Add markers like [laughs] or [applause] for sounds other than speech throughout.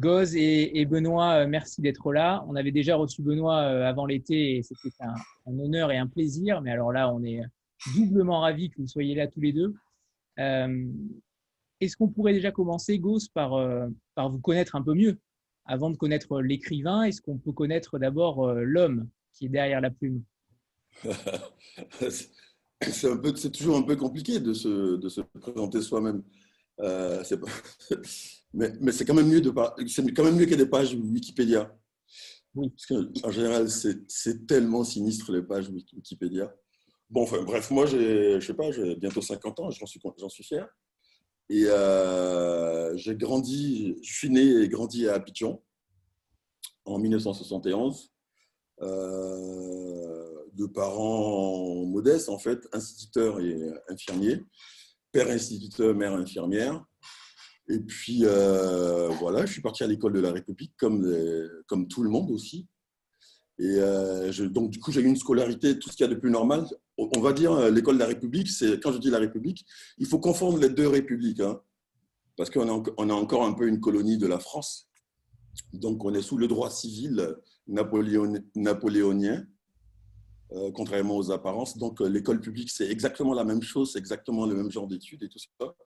Goz et, Benoît, merci d'être là. On avait déjà reçu Benoît avant l'été et c'était un, honneur et un plaisir. Mais alors là, on est doublement ravis que vous soyez là tous les deux. Est-ce qu'on pourrait déjà commencer, Goz, par, vous connaître un peu mieux Avant de connaître l'écrivain, est-ce qu'on peut connaître d'abord l'homme qui est derrière la plume? [laughs] C'est toujours un peu compliqué de se, présenter soi-même. Euh, [laughs] mais, mais c'est quand même mieux de c'est quand même mieux qu'il y ait des pages Wikipédia. Oui. Parce qu'en général, c'est tellement sinistre les pages Wikipédia. Bon, enfin, bref, moi, je sais pas, j'ai bientôt 50 ans, j'en suis, j'en suis fier. Et euh, j'ai grandi, je suis né et grandi à Abidjan en 1971. Euh, de parents modestes, en fait, instituteurs et infirmiers, père instituteur, mère infirmière. Et puis, euh, voilà, je suis parti à l'école de la République, comme, comme tout le monde aussi. Et euh, donc, du coup, j'ai eu une scolarité, tout ce qu'il y a de plus normal. On va dire, euh, l'école de la République, c'est quand je dis la République, il faut confondre les deux républiques. Hein, parce qu'on est, on est encore un peu une colonie de la France. Donc, on est sous le droit civil napoléonien. Euh, contrairement aux apparences. Donc, euh, l'école publique, c'est exactement la même chose, c'est exactement le même genre d'études et tout ça.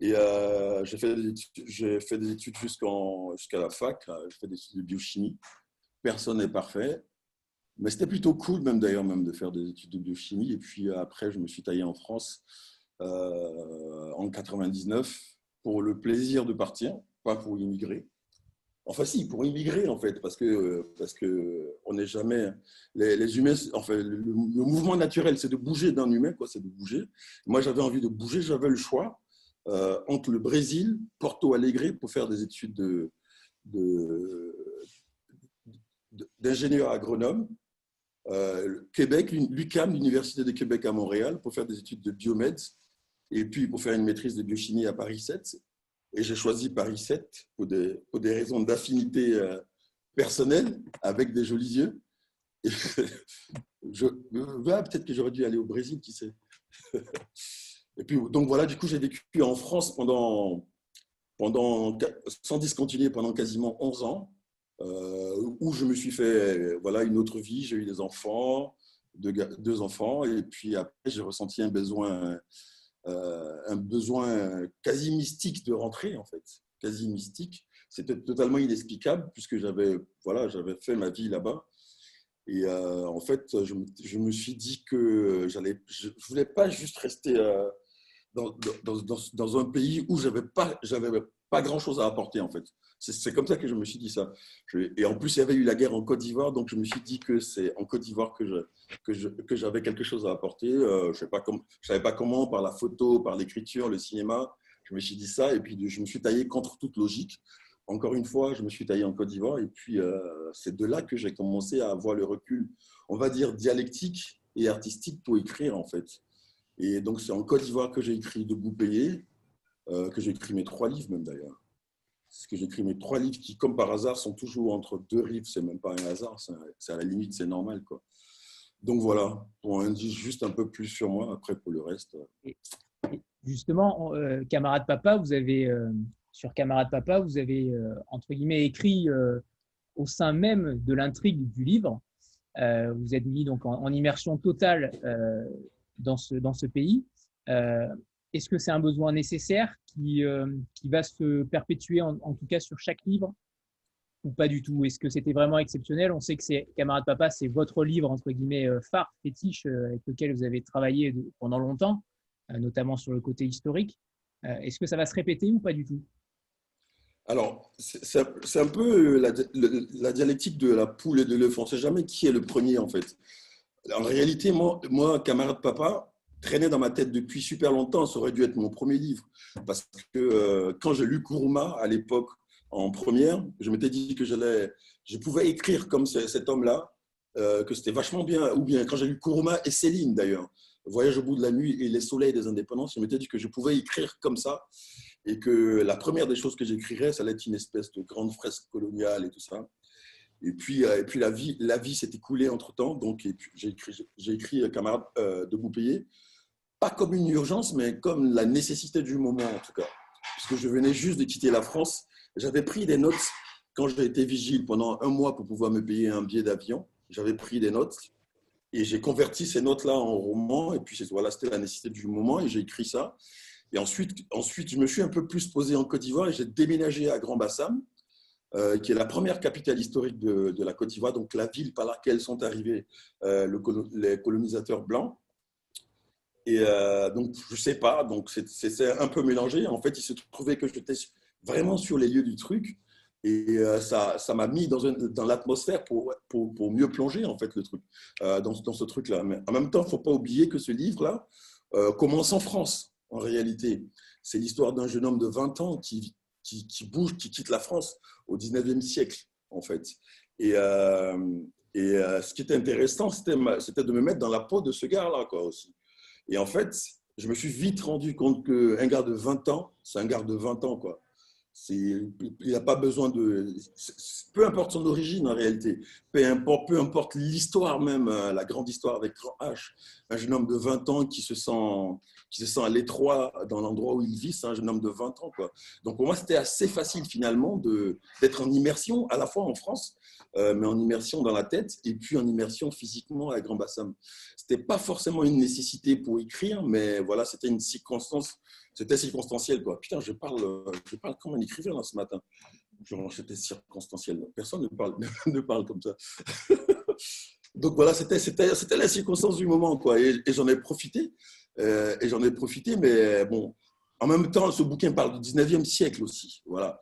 Et euh, j'ai fait des études, études jusqu'à la fac, j'ai fait des études de biochimie. Personne n'est parfait. Mais c'était plutôt cool, même d'ailleurs, même de faire des études de biochimie. Et puis après, je me suis taillé en France en 99 pour le plaisir de partir, pas pour immigrer. Enfin, si, pour immigrer, en fait, parce que, parce que on n'est jamais. Les, humains, enfin, le, mouvement naturel, c'est de bouger d'un humain, quoi, c'est de bouger. Moi, j'avais envie de bouger, j'avais le choix euh, entre le Brésil, Porto Alegre, pour faire des études de, d'ingénieur agronome, euh, Québec, l'UCAM, l'Université de Québec à Montréal, pour faire des études de biomède, et puis pour faire une maîtrise de biochimie à Paris 7. Et j'ai choisi Paris 7 pour des, raisons d'affinité euh, personnelle, avec des jolis yeux. [laughs] Je, peut-être que j'aurais dû aller au Brésil, qui sait. [laughs] Et puis, donc voilà, du coup, j'ai vécu en France pendant, pendant, sans discontinuer pendant quasiment 11 ans, euh, où je me suis fait voilà, une autre vie. J'ai eu des enfants, deux, enfants, et puis après, j'ai ressenti un besoin euh, un besoin quasi mystique de rentrer, en fait, quasi mystique. C'était totalement inexplicable puisque j'avais voilà, fait ma vie là-bas. Et euh, en fait, je, je, me suis dit que je ne voulais pas juste rester dans, un pays où j'avais pas, j'avais pas grand-chose à apporter, en fait. C'est comme ça que je me suis dit ça. et en plus, il y avait eu la guerre en Côte d'Ivoire, donc je me suis dit que c'est en Côte d'Ivoire que j'avais que que quelque chose à apporter. Euh, je ne savais pas comment, par la photo, par l'écriture, le cinéma. Je me suis dit ça, et puis je me suis taillé contre toute logique. Encore une fois, je me suis taillé en Côte d'Ivoire, et puis euh, c'est de là que j'ai commencé à avoir le recul, on va dire, dialectique et artistique pour écrire, en fait. Et donc, c'est en Côte d'Ivoire que j'ai écrit Debout payé, euh, que j'ai écrit mes trois livres, même d'ailleurs ce que j'écris mes trois livres qui, comme par hasard, sont toujours entre deux rives. C'est même pas un hasard, c'est à la limite, c'est normal. Quoi. Donc voilà, pour un dire juste un peu plus sur moi, après pour le reste. justement, euh, camarade papa, vous avez, euh, sur camarade papa, vous avez, euh, entre guillemets, écrit au sein même de l'intrigue du livre. vous êtes mis donc en immersion totale dans, ce, dans ce pays. Est-ce que c'est un besoin nécessaire qui, euh, qui va se perpétuer, en, tout cas sur chaque livre, ou pas du tout? Est-ce que c'était vraiment exceptionnel? On sait que c'est Camarade Papa, c'est votre livre, entre guillemets, euh, phare, fétiche, euh, avec lequel vous avez travaillé pendant longtemps, notamment sur le côté historique. Est-ce que ça va se répéter ou pas du tout? Alors, c'est un peu la, la, dialectique de la poule et de l'œuf. On ne sait jamais qui est le premier, en fait. En réalité, moi, camarade papa, traînait dans ma tête depuis super longtemps. Ça aurait dû être mon premier livre. Parce que euh, quand j'ai lu Kuruma à l'époque, en première, je m'étais dit que j'allais, je pouvais écrire comme cet homme-là, euh, que c'était vachement bien. Ou bien quand j'ai lu Kuruma et Céline d'ailleurs, Voyage au bout de la nuit et Les soleils des indépendances, je m'étais dit que je pouvais écrire comme ça. Et que la première des choses que j'écrirais, ça allait être une espèce de grande fresque coloniale et tout ça. Et puis, euh, et puis la vie, la vie s'est écoulée entre temps. Donc, j'ai écrit, écrit Camarade de Boupéyer pas comme une urgence, mais comme la nécessité du moment en tout cas. Puisque je venais juste de quitter la France j'avais pris des notes quand j'ai été vigile pendant un mois pour pouvoir me payer un billet d'avion. J'avais pris des notes et j'ai converti ces notes-là en roman. Et puis voilà, c'était la nécessité du moment et j'ai écrit ça. Et ensuite, ensuite, je me suis un peu plus posé en Côte d'Ivoire et j'ai déménagé à Grand Bassam, euh, qui est la première capitale historique de, la Côte d'Ivoire, donc la ville par laquelle sont arrivés euh, le, les colonisateurs blancs. Et euh, donc, je ne sais pas, donc c'est un peu mélangé. En fait, il se trouvait que j'étais vraiment sur les lieux du truc. Et ça m'a mis dans, dans l'atmosphère pour, pour, pour, mieux plonger, en fait, le truc, dans, dans, ce truc-là. Mais en même temps, il ne faut pas oublier que ce livre-là commence en France en réalité. C'est l'histoire d'un jeune homme de 20 ans qui, qui, bouge, qui quitte la France au 19e siècle, en fait. Et, euh, euh, ce qui était intéressant, c'était de me mettre dans la peau de ce gars-là, quoi, aussi. Et en fait, je me suis vite rendu compte qu'un gars de 20 ans, c'est un gars de 20 ans, quoi. Il n'a pas besoin de. Peu importe son origine en réalité, peu importe, peu importe l'histoire même, euh, la grande histoire avec grand H. Un jeune homme de 20 ans qui se sent, qui se sent à l'étroit dans l'endroit où il vit, c'est un jeune homme de 20 ans. Quoi. Donc pour moi, c'était assez facile finalement d'être en immersion, à la fois en France, euh, mais en immersion dans la tête, et puis en immersion physiquement à Grand Bassam. Ce n'était pas forcément une nécessité pour écrire, mais voilà, c'était une circonstance, c'était circonstanciel. Quoi. Putain, je parle, je parle comme un écrivain ce matin. C'était circonstanciel. Personne ne parle, [laughs] ne parle comme ça. [laughs] Donc voilà, c'était la circonstance du moment, quoi. Et, j'en ai profité. Euh, et j'en ai profité, mais bon, en même temps, ce bouquin parle du 19e siècle aussi. Voilà,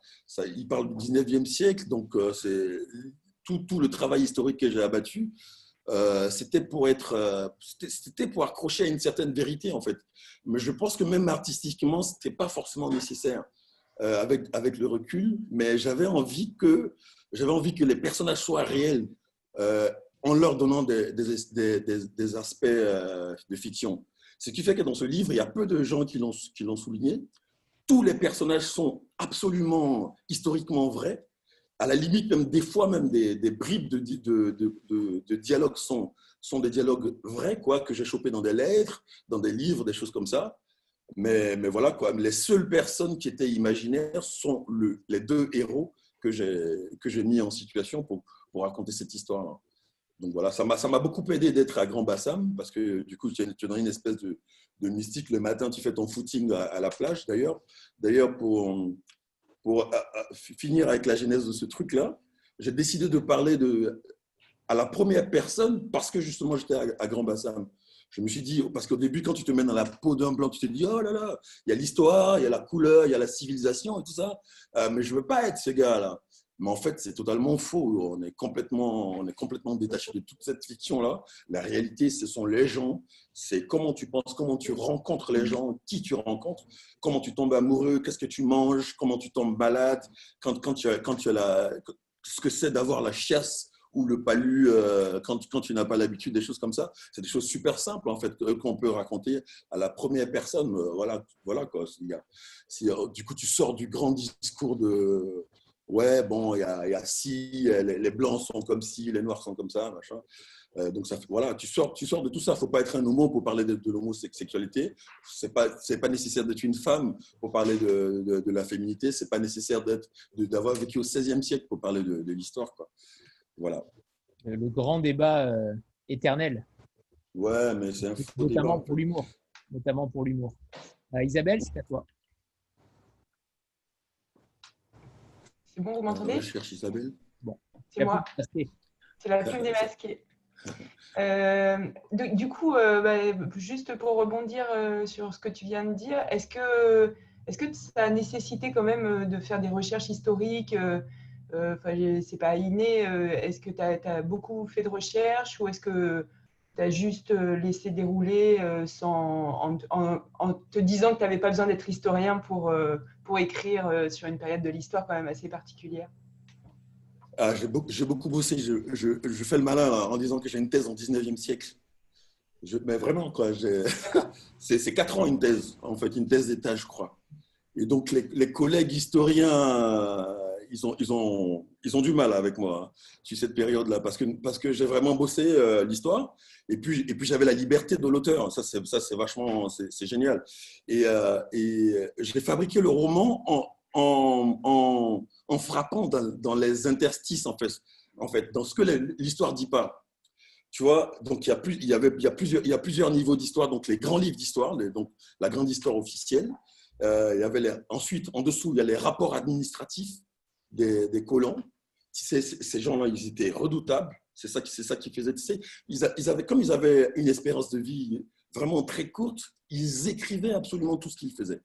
il parle du 19e siècle, donc euh, c'est tout, tout, le travail historique que j'ai abattu. Euh, c'était pour être, c'était pour accrocher à une certaine vérité en fait. Mais je pense que même artistiquement, c'était pas forcément nécessaire avec avec le recul. Mais j'avais envie que j'avais envie que les personnages soient réels en leur donnant des, des, des, des aspects de fiction. Ce qui fait que dans ce livre, il y a peu de gens qui l'ont souligné. Tous les personnages sont absolument historiquement vrais. À la limite, même des fois, même des, bribes de, dialogues sont, des dialogues vrais, quoi, que j'ai chopé dans des lettres, dans des livres, des choses comme ça. Mais, voilà, quoi. Les seules personnes qui étaient imaginaires sont le, les deux héros que j'ai mis en situation pour, raconter cette histoire-là. Donc voilà, ça m'a beaucoup aidé d'être à Grand Bassam parce que du coup, tu es dans une espèce de, mystique. Le matin, tu fais ton footing à, la plage d'ailleurs. D'ailleurs, pour, pour finir avec la genèse de ce truc-là, j'ai décidé de parler de, à la première personne parce que justement, j'étais à, Grand Bassam. Je me suis dit, parce qu'au début, quand tu te mets dans la peau d'un blanc, tu te dis, oh là là, il y a l'histoire, il y a la couleur, il y a la civilisation et tout ça. Euh, mais je ne veux pas être ce gars-là. Mais en fait, c'est totalement faux. On est complètement, on est complètement détaché de toute cette fiction-là. La réalité, ce sont les gens. C'est comment tu penses, comment tu rencontres les gens, qui tu rencontres, comment tu tombes amoureux, qu'est-ce que tu manges, comment tu tombes malade, quand, quand tu as, quand tu as la, ce que c'est d'avoir la chiasse ou le palu euh, quand, quand, tu n'as pas l'habitude, des choses comme ça. C'est des choses super simples, en fait, qu'on peut raconter à la première personne. Euh, voilà, voilà quoi. Euh, du coup, tu sors du grand discours de ouais, bon, il y a, y a si, les, blancs sont comme si, les noirs sont comme ça, machin. Euh, donc, ça, voilà, tu sors, tu sors de tout ça. Il ne faut pas être un homo pour parler de, de l'homosexualité. Ce n'est pas, pas nécessaire d'être une femme pour parler de, de, la féminité. Ce n'est pas nécessaire d'avoir vécu au XVIe siècle pour parler de, l'histoire. Voilà. Le grand débat euh, éternel. Ouais, mais c'est un Notamment pour l'humour. Notamment pour l'humour. Euh, Isabelle, c'est à toi. C'est bon, vous m'entendez Je cherche Isabelle. Bon. C'est moi. C'est la plume démasquée. [laughs] Euh, du coup, euh, bah, juste pour rebondir euh, sur ce que tu viens de dire, est-ce que, est que ça a nécessité quand même de faire des recherches historiques c'est pas inné. est-ce que tu as, beaucoup fait de recherches ou est-ce que tu as juste laissé dérouler sans, en, te disant que tu n'avais pas besoin d'être historien pour, pour écrire euh, sur une période de l'histoire quand même assez particulière ah, J'ai beaucoup, bossé. Je, fais le malin en disant que j'ai une thèse en 19e siècle. Je, mais vraiment. [laughs] C'est 4 ans une thèse, en fait, une thèse d'État, je crois. Et donc, les, les collègues historiens ils ont, ils, ont, ils ont du mal avec moi hein, sur cette période-là, parce que, parce que j'ai vraiment bossé euh, l'histoire, et puis, et puis j'avais la liberté de l'auteur. Ça, c'est, ça, c'est vachement, c'est, génial. Et, euh, et j'ai fabriqué le roman en, en, en, frappant dans, les interstices, en fait, en fait, dans ce que l'histoire dit pas. Tu vois, donc il y a, plus, il y avait, il y a, plusieurs, il y a plusieurs niveaux d'histoire, donc les grands livres d'histoire, donc la grande histoire officielle. Euh, il y avait ensuite, en dessous, il y a les rapports administratifs des, colons. Ces, gens-là, ils étaient redoutables. C'est ça, ça qui faisait. Tu sais, ils, avaient, comme ils avaient une espérance de vie vraiment très courte, ils écrivaient absolument tout ce qu'ils faisaient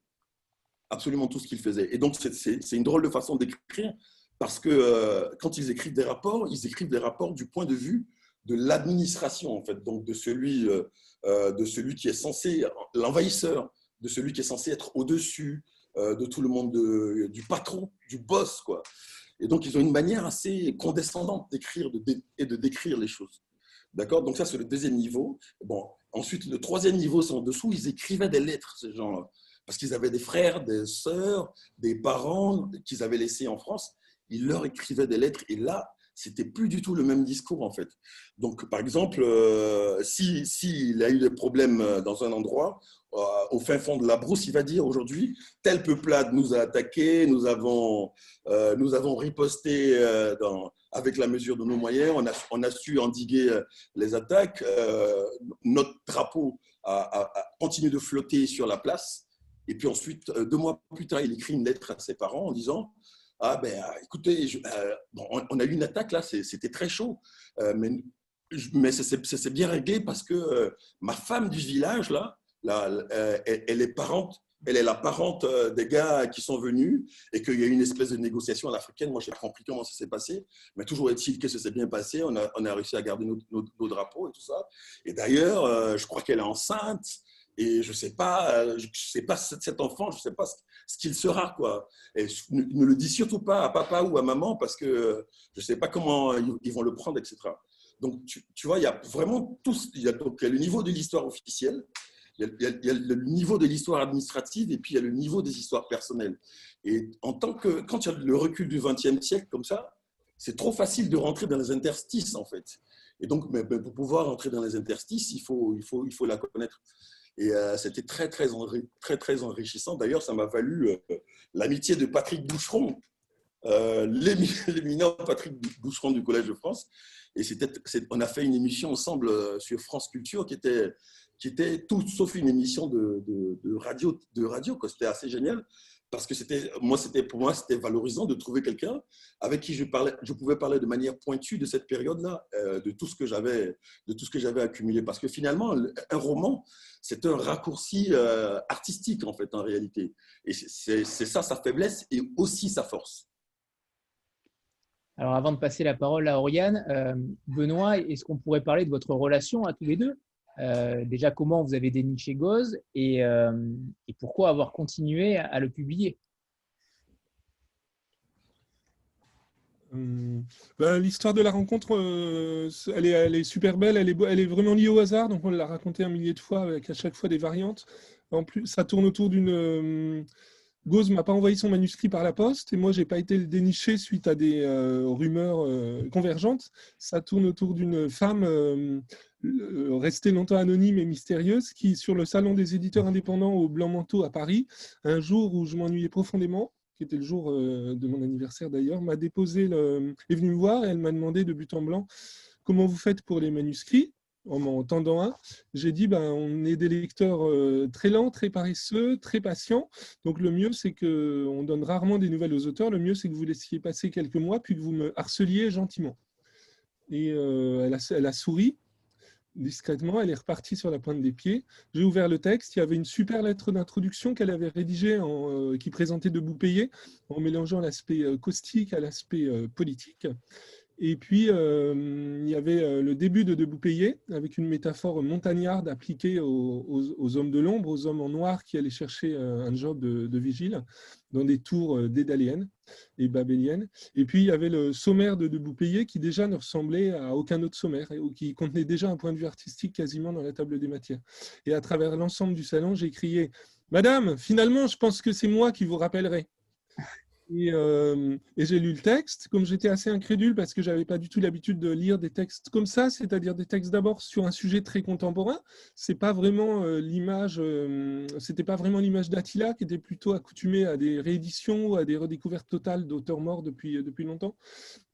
absolument tout ce qu'ils faisaient. Et donc, c'est une drôle de façon d'écrire, parce que euh, quand ils écrivent des rapports, ils écrivent des rapports du point de vue de l'administration, en fait, donc de celui, euh, euh, de celui qui est censé, l'envahisseur, de celui qui est censé être au-dessus de tout le monde, du patron, du boss, quoi. Et donc, ils ont une manière assez condescendante d'écrire et de décrire les choses. D'accord? Donc, ça, c'est le deuxième niveau. Bon, ensuite, le troisième niveau, c'est en dessous, ils écrivaient des lettres, ces gens-là parce qu'ils avaient des frères, des sœurs, des parents qu'ils avaient laissés en France. Ils leur écrivaient des lettres et là, c'était plus du tout le même discours en fait. Donc, par exemple, euh, s'il si, a eu des problèmes euh, dans un endroit, euh, au fin fond de la brousse, il va dire aujourd'hui, tel peuplade nous a attaqués, nous avons, nous avons riposté dans, avec la mesure de nos moyens, on a, on su endiguer les attaques, notre drapeau a, continué de flotter sur la place. Et puis ensuite, euh, deux mois plus tard, il écrit une lettre à ses parents en disant Ah ben euh, écoutez, euh, on a eu une attaque là, c'était très chaud, mais, mais ça s'est bien réglé parce que ma femme du village là, là elle, est parente. Elle est la parente des gars qui sont venus et qu'il y a eu une espèce de négociation à l'africaine. Moi, j'ai compris comment ça s'est passé. Mais toujours est-il que ça s'est bien passé. On a, réussi à garder nos, drapeaux et tout ça. Et d'ailleurs, je crois qu'elle est enceinte. Et je sais pas, euh, je sais pas cet enfant, je ne sais pas ce qu'il sera. Quoi. Ne, le dis surtout pas à papa ou à maman parce que je ne sais pas comment ils vont le prendre, etc. Donc, tu, vois, il y a vraiment tout. Le niveau de l'histoire officielle, il y, a, le niveau de l'histoire administrative et puis il y a le niveau des histoires personnelles. Et en tant que, quand il y a le recul du XXe siècle comme ça, c'est trop facile de rentrer dans les interstices, en fait. Et donc, mais pour pouvoir rentrer dans les interstices, il faut, il faut, il faut la connaître. Et euh, c'était très, très, très, très enrichissant. D'ailleurs, ça m'a valu euh, l'amitié de Patrick Boucheron, euh, [laughs] l'éminent Patrick Boucheron du Collège de France. Et on a fait une émission ensemble sur France Culture qui était, qui était tout sauf une émission de, de, de radio. De radio C'était assez génial parce que moi pour moi c'était valorisant de trouver quelqu'un avec qui je parlais je pouvais parler de manière pointue de cette période là euh, de tout ce que j'avais de tout ce que j'avais accumulé. Parce que finalement un roman c'est un raccourci euh, artistique en fait en réalité. Et c'est ça sa faiblesse et aussi sa force. Alors avant de passer la parole à Oriane euh, Benoît est-ce qu'on pourrait parler de votre relation à tous les deux? Euh, déjà, comment vous avez déniché Goz et, euh, et pourquoi avoir continué à, le publier? Hum, ben, L'histoire de la rencontre, euh, elle, est, elle, est, super belle, elle est, elle est vraiment liée au hasard, donc on l'a raconté un millier de fois avec à chaque fois des variantes. En plus, ça tourne autour d'une... Gauze m'a pas envoyé son manuscrit par la poste et moi j'ai pas été le dénicher suite à des rumeurs convergentes. Ça tourne autour d'une femme euh, restée longtemps anonyme et mystérieuse, qui, sur le salon des éditeurs indépendants au Blanc Manteau à Paris, un jour où je m'ennuyais profondément, qui était le jour euh, de mon anniversaire d'ailleurs, m'a déposé, est venue me voir et elle m'a demandé de but en blanc comment vous faites pour les manuscrits? En m'en tendant un, j'ai dit ben, on est des lecteurs euh, très lents, très paresseux, très patients. Donc le mieux, c'est que on donne rarement des nouvelles aux auteurs. Le mieux, c'est que vous laissiez passer quelques mois, puis que vous me harceliez gentiment. Et elle, a, elle, a, souri discrètement, elle est repartie sur la pointe des pieds. J'ai ouvert le texte, il y avait une super lettre d'introduction qu'elle avait rédigée, euh, qui présentait Debout payé, en mélangeant l'aspect euh, caustique à l'aspect euh, politique. Et puis, il y avait le début de Debout payé, avec une métaphore montagnarde appliquée aux, hommes de l'ombre, aux hommes en noir qui allaient chercher un job de vigile dans des tours euh, dédaliennes et babéliennes. Et puis, il y avait le sommaire de Debout Payé qui déjà ne ressemblait à aucun autre sommaire, et qui contenait déjà un point de vue artistique quasiment dans la table des matières. Et à travers l'ensemble du salon, j'ai crié « Madame, finalement, je pense que c'est moi qui vous rappellerai ». Euh, et, j'ai lu le texte. Comme j'étais assez incrédule parce que j'avais pas du tout l'habitude de lire des textes comme ça, c'est-à-dire des textes d'abord sur un sujet très contemporain. C'est pas vraiment euh, l'image, euh, c'était pas vraiment l'image d'Attila qui était plutôt accoutumé à des rééditions ou à des redécouvertes totales d'auteurs morts depuis depuis longtemps.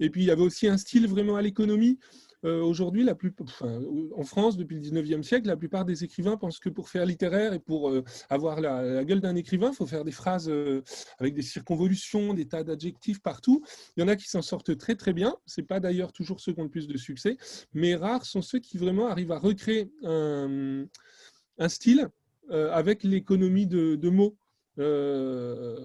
Et puis il y avait aussi un style vraiment à l'économie euh, aujourd'hui, en France, depuis le 19e siècle, la plupart des écrivains pensent que pour faire littéraire et pour euh, avoir la, gueule d'un écrivain, il faut faire des phrases euh, avec des circonvolutions, des tas d'adjectifs partout. Il y en a qui s'en sortent très très bien. Ce n'est pas d'ailleurs toujours ceux qui ont le plus de succès, mais rares sont ceux qui vraiment arrivent à recréer un, style avec l'économie de mots. Euh,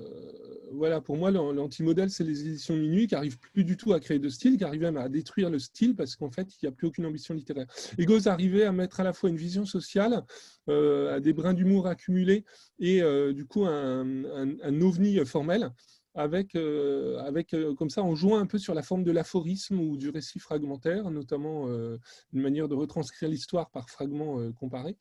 voilà, pour moi, l'antimodèle, c'est les éditions minuit qui n'arrivent plus du tout à créer de style, qui arrivent même à détruire le style parce qu'en fait, il n'y a plus aucune ambition littéraire. Ego arrivait à mettre à la fois une vision sociale, euh, à des brins d'humour accumulés et euh, du coup un, un, ovni formel avec, avec comme ça, en jouant un peu sur la forme de l'aphorisme ou du récit fragmentaire, notamment une manière de retranscrire l'histoire par fragments comparés.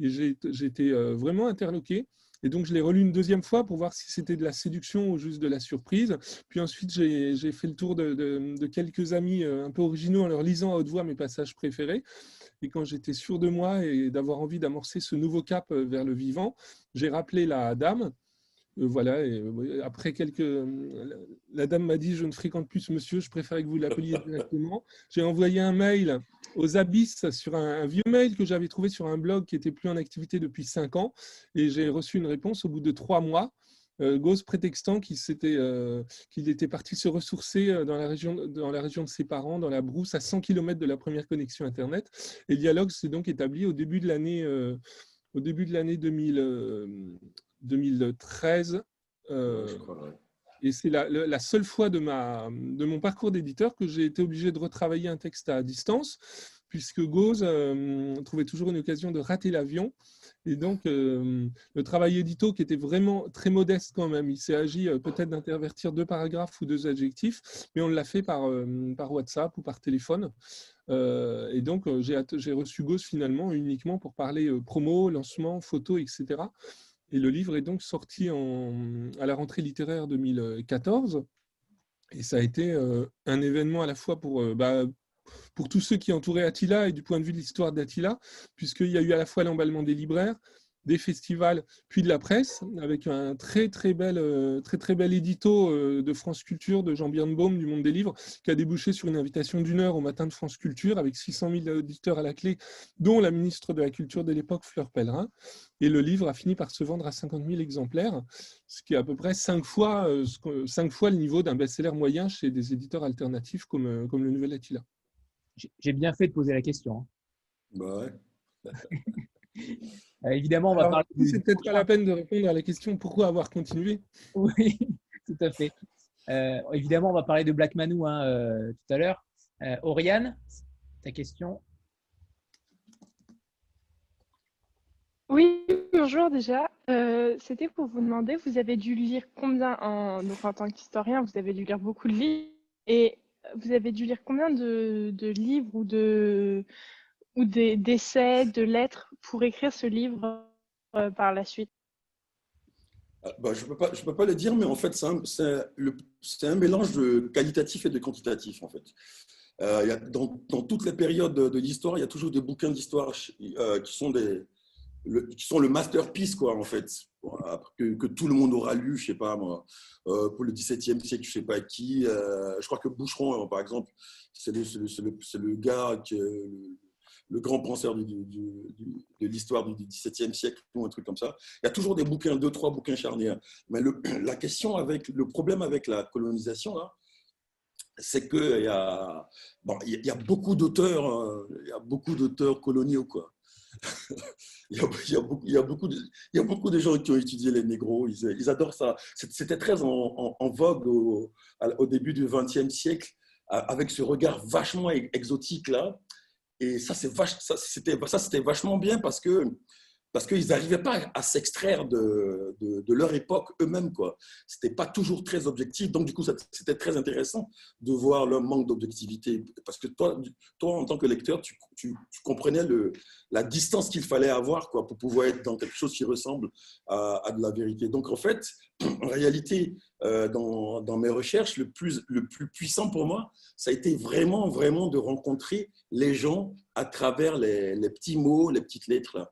Et j'ai été vraiment interloqué. Et donc, je l'ai relu une deuxième fois pour voir si c'était de la séduction ou juste de la surprise. Puis ensuite, j'ai fait le tour de, quelques amis euh, un peu originaux en leur lisant à haute voix mes passages préférés. Et quand j'étais sûr de moi et d'avoir envie d'amorcer ce nouveau cap euh, vers le vivant, j'ai rappelé la dame voilà, et euh, après quelques. La dame m'a dit Je ne fréquente plus ce monsieur, je préfère que vous l'appeliez [laughs] directement. J'ai envoyé un mail aux abysses sur un, vieux mail que j'avais trouvé sur un blog qui était plus en activité depuis cinq ans, et j'ai reçu une réponse au bout de trois mois. Euh, prétextant qu'il euh, était parti se ressourcer dans la, région, dans la région de ses parents, dans la brousse, à 100 km de la première connexion Internet. Et le dialogue s'est donc établi au début de l'année au début de l'année 2000, 2013. Euh, et c'est la, seule fois de, ma, de mon parcours d'éditeur que j'ai été obligé de retravailler un texte à distance, puisque Gauze euh, trouvait toujours une occasion de rater l'avion. Et donc, euh, le travail édito, qui était vraiment très modeste quand même, il s'est agi peut-être d'intervertir deux paragraphes ou deux adjectifs, mais on l'a fait par, par WhatsApp ou par téléphone. et donc, j'ai reçu Gauze finalement uniquement pour parler promo, lancement, photo, etc. Et le livre est donc sorti à la rentrée littéraire 2014. Et ça a été euh, un événement à la fois pour, euh, bah, pour tous ceux qui entouraient Attila et du point de vue de l'histoire d'Attila, puisqu'il y a eu à la fois l'emballement des libraires, des festivals, puis de la presse, avec un très très bel, euh, très, très bel édito euh, de France Culture de Jean Birnbaum du Monde des Livres, qui a débouché sur une invitation d'une heure au matin de France Culture, avec 600 000 auditeurs à la clé, dont la ministre de la Culture de l'époque, Fleur Pellerin. Et le livre a fini par se vendre à 50 000 exemplaires, ce qui est à peu près 5 fois, euh, fois le niveau d'un best-seller moyen chez des éditeurs alternatifs comme, comme le Nouvel Attila. J'ai bien fait de poser la question. Hein. Bah ouais. [laughs] Euh, évidemment, on va parler. C'est peut-être pas la peine de répondre à la question pourquoi avoir continué? Oui, [laughs] tout à fait. Euh, évidemment, on va parler de Black Manou hein, euh, tout à l'heure. Oriane, ta question? Oui, bonjour déjà. C'était pour vous demander, vous avez dû lire combien, en, donc en tant qu'historien, vous avez dû lire beaucoup de livres, et vous avez dû lire combien de, de livres ou de, ou d'essais, de lettres pour écrire ce livre euh, par la suite? Ah, bah, Je ne peux, peux pas le dire, mais en fait, c'est un, un, mélange de qualitatif et de quantitatif. En fait. Euh, dans, dans, toutes les périodes de, l'histoire, il y a toujours des bouquins d'histoire euh, qui sont des le, qui sont le masterpiece, quoi, en fait, que, que, tout le monde aura lu, je sais pas moi, pour le XVIIe siècle, je sais pas qui. je crois que Boucheron, par exemple, c'est le, le, le, gars qui, le grand penseur de l'histoire du XVIIe siècle ou un truc comme ça. Il y a toujours des bouquins, deux, trois bouquins charnières. Mais le, la question avec, le problème avec la colonisation, c'est qu'il y, a, il y a beaucoup d'auteurs, euh, il y a beaucoup d'auteurs coloniaux, quoi. il, y a, beaucoup, de, gens qui ont étudié les négros, ils, adorent ça. C'était très en, vogue au, au, début du XXe siècle, avec ce regard vachement exotique là. Et ça, c'était vachement bien parce que parce qu'ils n'arrivaient pas à s'extraire de, leur époque eux-mêmes. Ce n'était pas toujours très objectif. Donc, du coup, c'était très intéressant de voir leur manque d'objectivité. Parce que toi, toi, en tant que lecteur, tu, comprenais le, la distance qu'il fallait avoir quoi, pour pouvoir être dans quelque chose qui ressemble à, de la vérité. Donc, en fait, [clears throat] en réalité, euh, dans, dans, mes recherches, le plus, le plus puissant pour moi, ça a été vraiment, vraiment de rencontrer les gens à travers les, les petits mots, les petites lettres. Là.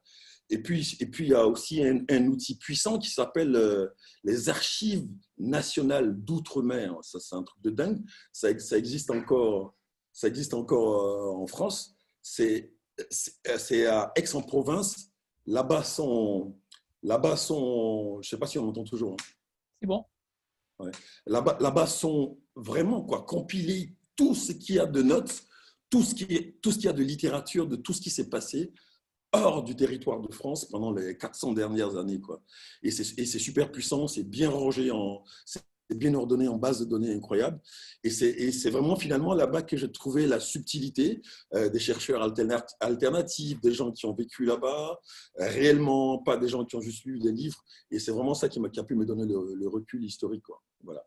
Et puis, et puis, il y a aussi un, outil puissant qui s'appelle euh, les archives nationales d'outre-mer. Ça, c'est un truc de dingue. Ça, ça existe encore, ça existe encore euh, en France. C'est, c'est à Aix-en-Provence. Là-bas sont, là-bas sont, je sais pas si on entend toujours. Hein. C'est bon. Ouais. Là-bas, là-bas sont vraiment quoi, compilés tout ce qu'il y a de notes, tout ce qui est, tout ce qu'il y a de littérature, de tout ce qui s'est passé hors du territoire de France pendant les 400 dernières années. Quoi. Et c'est super puissant, c'est bien rangé, c'est bien ordonné en base de données incroyable. Et c'est vraiment finalement là-bas que j'ai trouvé la subtilité euh, des chercheurs alternatifs, des gens qui ont vécu là-bas, euh, réellement, pas des gens qui ont juste lu des livres. Et c'est vraiment ça qui, qui, a pu me donner le, recul historique. Quoi. Voilà.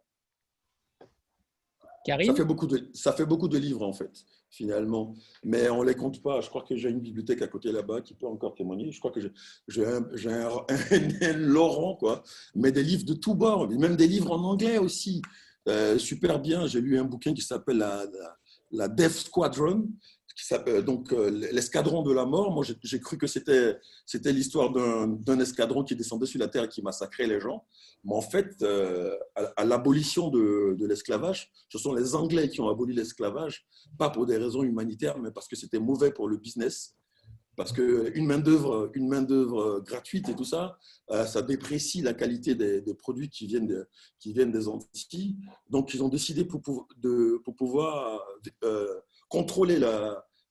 Ça fait, beaucoup de, ça fait beaucoup de livres, en fait finalement. Mais on ne les compte pas. Je crois que j'ai une bibliothèque à côté là-bas qui peut encore témoigner. Je crois que j'ai [laughs] un, Laurent, quoi. Mais des livres de tous bords, même des livres en anglais aussi. Euh, super bien. J'ai lu un bouquin qui s'appelle la, la, Death Squadron, s'appelle donc euh, l'escadron de la mort. Moi, j'ai cru que c'était l'histoire d'un escadron qui descendait sur la terre et qui massacrait les gens. Mais en fait, euh, à, l'abolition de, de l'esclavage, ce sont les Anglais qui ont aboli l'esclavage, pas pour des raisons humanitaires, mais parce que c'était mauvais pour le business. Parce qu'une main-d'œuvre main gratuite et tout ça, euh, ça déprécie la qualité des, produits qui viennent, qui viennent des Antilles. Donc, ils ont décidé pour, pour, de, pour pouvoir euh, contrôler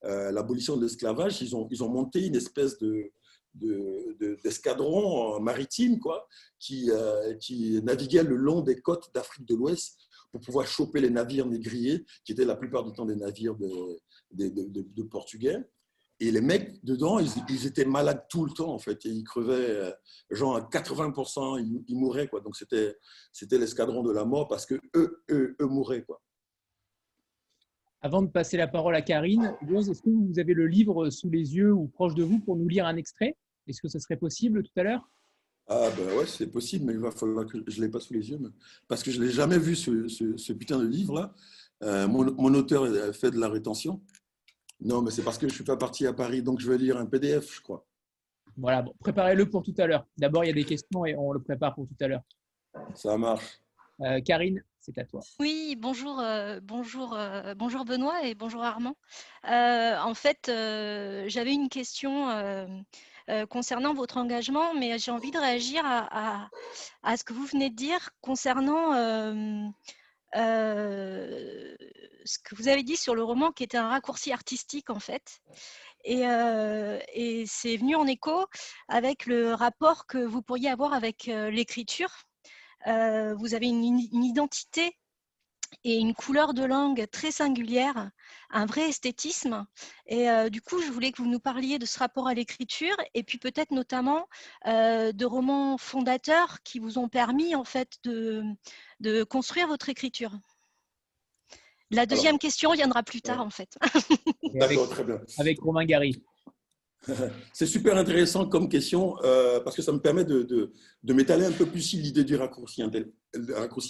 l'abolition la, de l'esclavage, ils ont, ils ont monté une espèce de, d'escadrons maritimes quoi, qui, euh, qui naviguaient le long des côtes d'Afrique de l'Ouest pour pouvoir choper les navires négriers, qui étaient la plupart du temps des navires de, de, Portugais. Et les mecs dedans, ils, étaient malades tout le temps, en fait. Ils crevaient, euh, genre à 80%, ils, mouraient, quoi. Donc c'était l'escadron de la mort parce que eux, eux, eux mouraient, quoi. Avant de passer la parole à Karine, est-ce que vous avez le livre sous les yeux ou proche de vous pour nous lire un extrait? Est-ce que ce serait possible tout à l'heure? Ah ben ouais, c'est possible, mais il va falloir que je ne l'ai pas sous les yeux, parce que je ne l'ai jamais vu, ce, putain de livre-là. Euh, mon, auteur fait de la rétention. Non, mais c'est parce que je ne suis pas parti à Paris, donc je vais lire un PDF, je crois. Voilà, bon, préparez-le pour tout à l'heure. D'abord, il y a des questions et on le prépare pour tout à l'heure. Ça marche. Euh, Karine, Oui, bonjour, euh, bonjour, bonjour Benoît et bonjour Armand. en fait, j'avais une question euh, concernant votre engagement, mais j'ai envie de réagir à, ce que vous venez de dire concernant euh, euh, ce que vous avez dit sur le roman qui était un raccourci artistique en fait. Et, c'est venu en écho avec le rapport que vous pourriez avoir avec l'écriture. Vous avez une identité et une couleur de langue très singulière, un vrai esthétisme. Et euh, du coup, je voulais que vous nous parliez de ce rapport à l'écriture et puis peut-être notamment euh, de romans fondateurs qui vous ont permis en fait de, de construire votre écriture. La deuxième question viendra plus tard en fait. D'accord, très bien. Avec Romain Gary. [laughs] C'est super intéressant comme question euh, parce que ça me permet de, de, de m'étaler un peu plus sur l'idée du raccourci,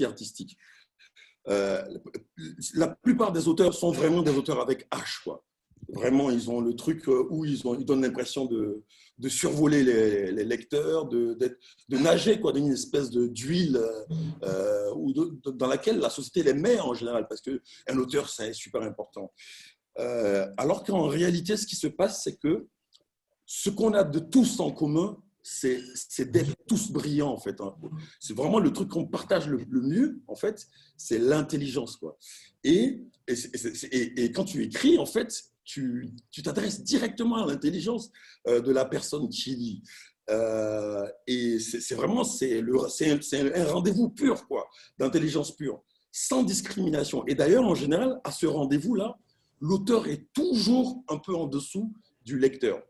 artistique. Euh, la plupart des auteurs sont vraiment des auteurs avec H. Quoi. Vraiment, ils ont le truc euh, où ils, ont, ils donnent l'impression de, de, survoler les, lecteurs, de, de, nager quoi, dans une espèce d'huile euh, dans laquelle la société les met en général, parce qu'un auteur, c'est super important. Alors qu'en réalité, ce qui se passe, c'est que ce qu'on a de tous en commun, c'est d'être tous brillants, en fait. Hein. C'est vraiment le truc qu'on partage le, mieux, en fait, c'est l'intelligence, quoi. Et, quand tu écris, en fait, tu t'adresses directement à l'intelligence euh, de la personne qui lit. Euh, et c'est vraiment c'est un, un rendez-vous pur, quoi, d'intelligence pure, sans discrimination. Et d'ailleurs, en général, à ce rendez-vous-là, l'auteur est toujours un peu en dessous du lecteur.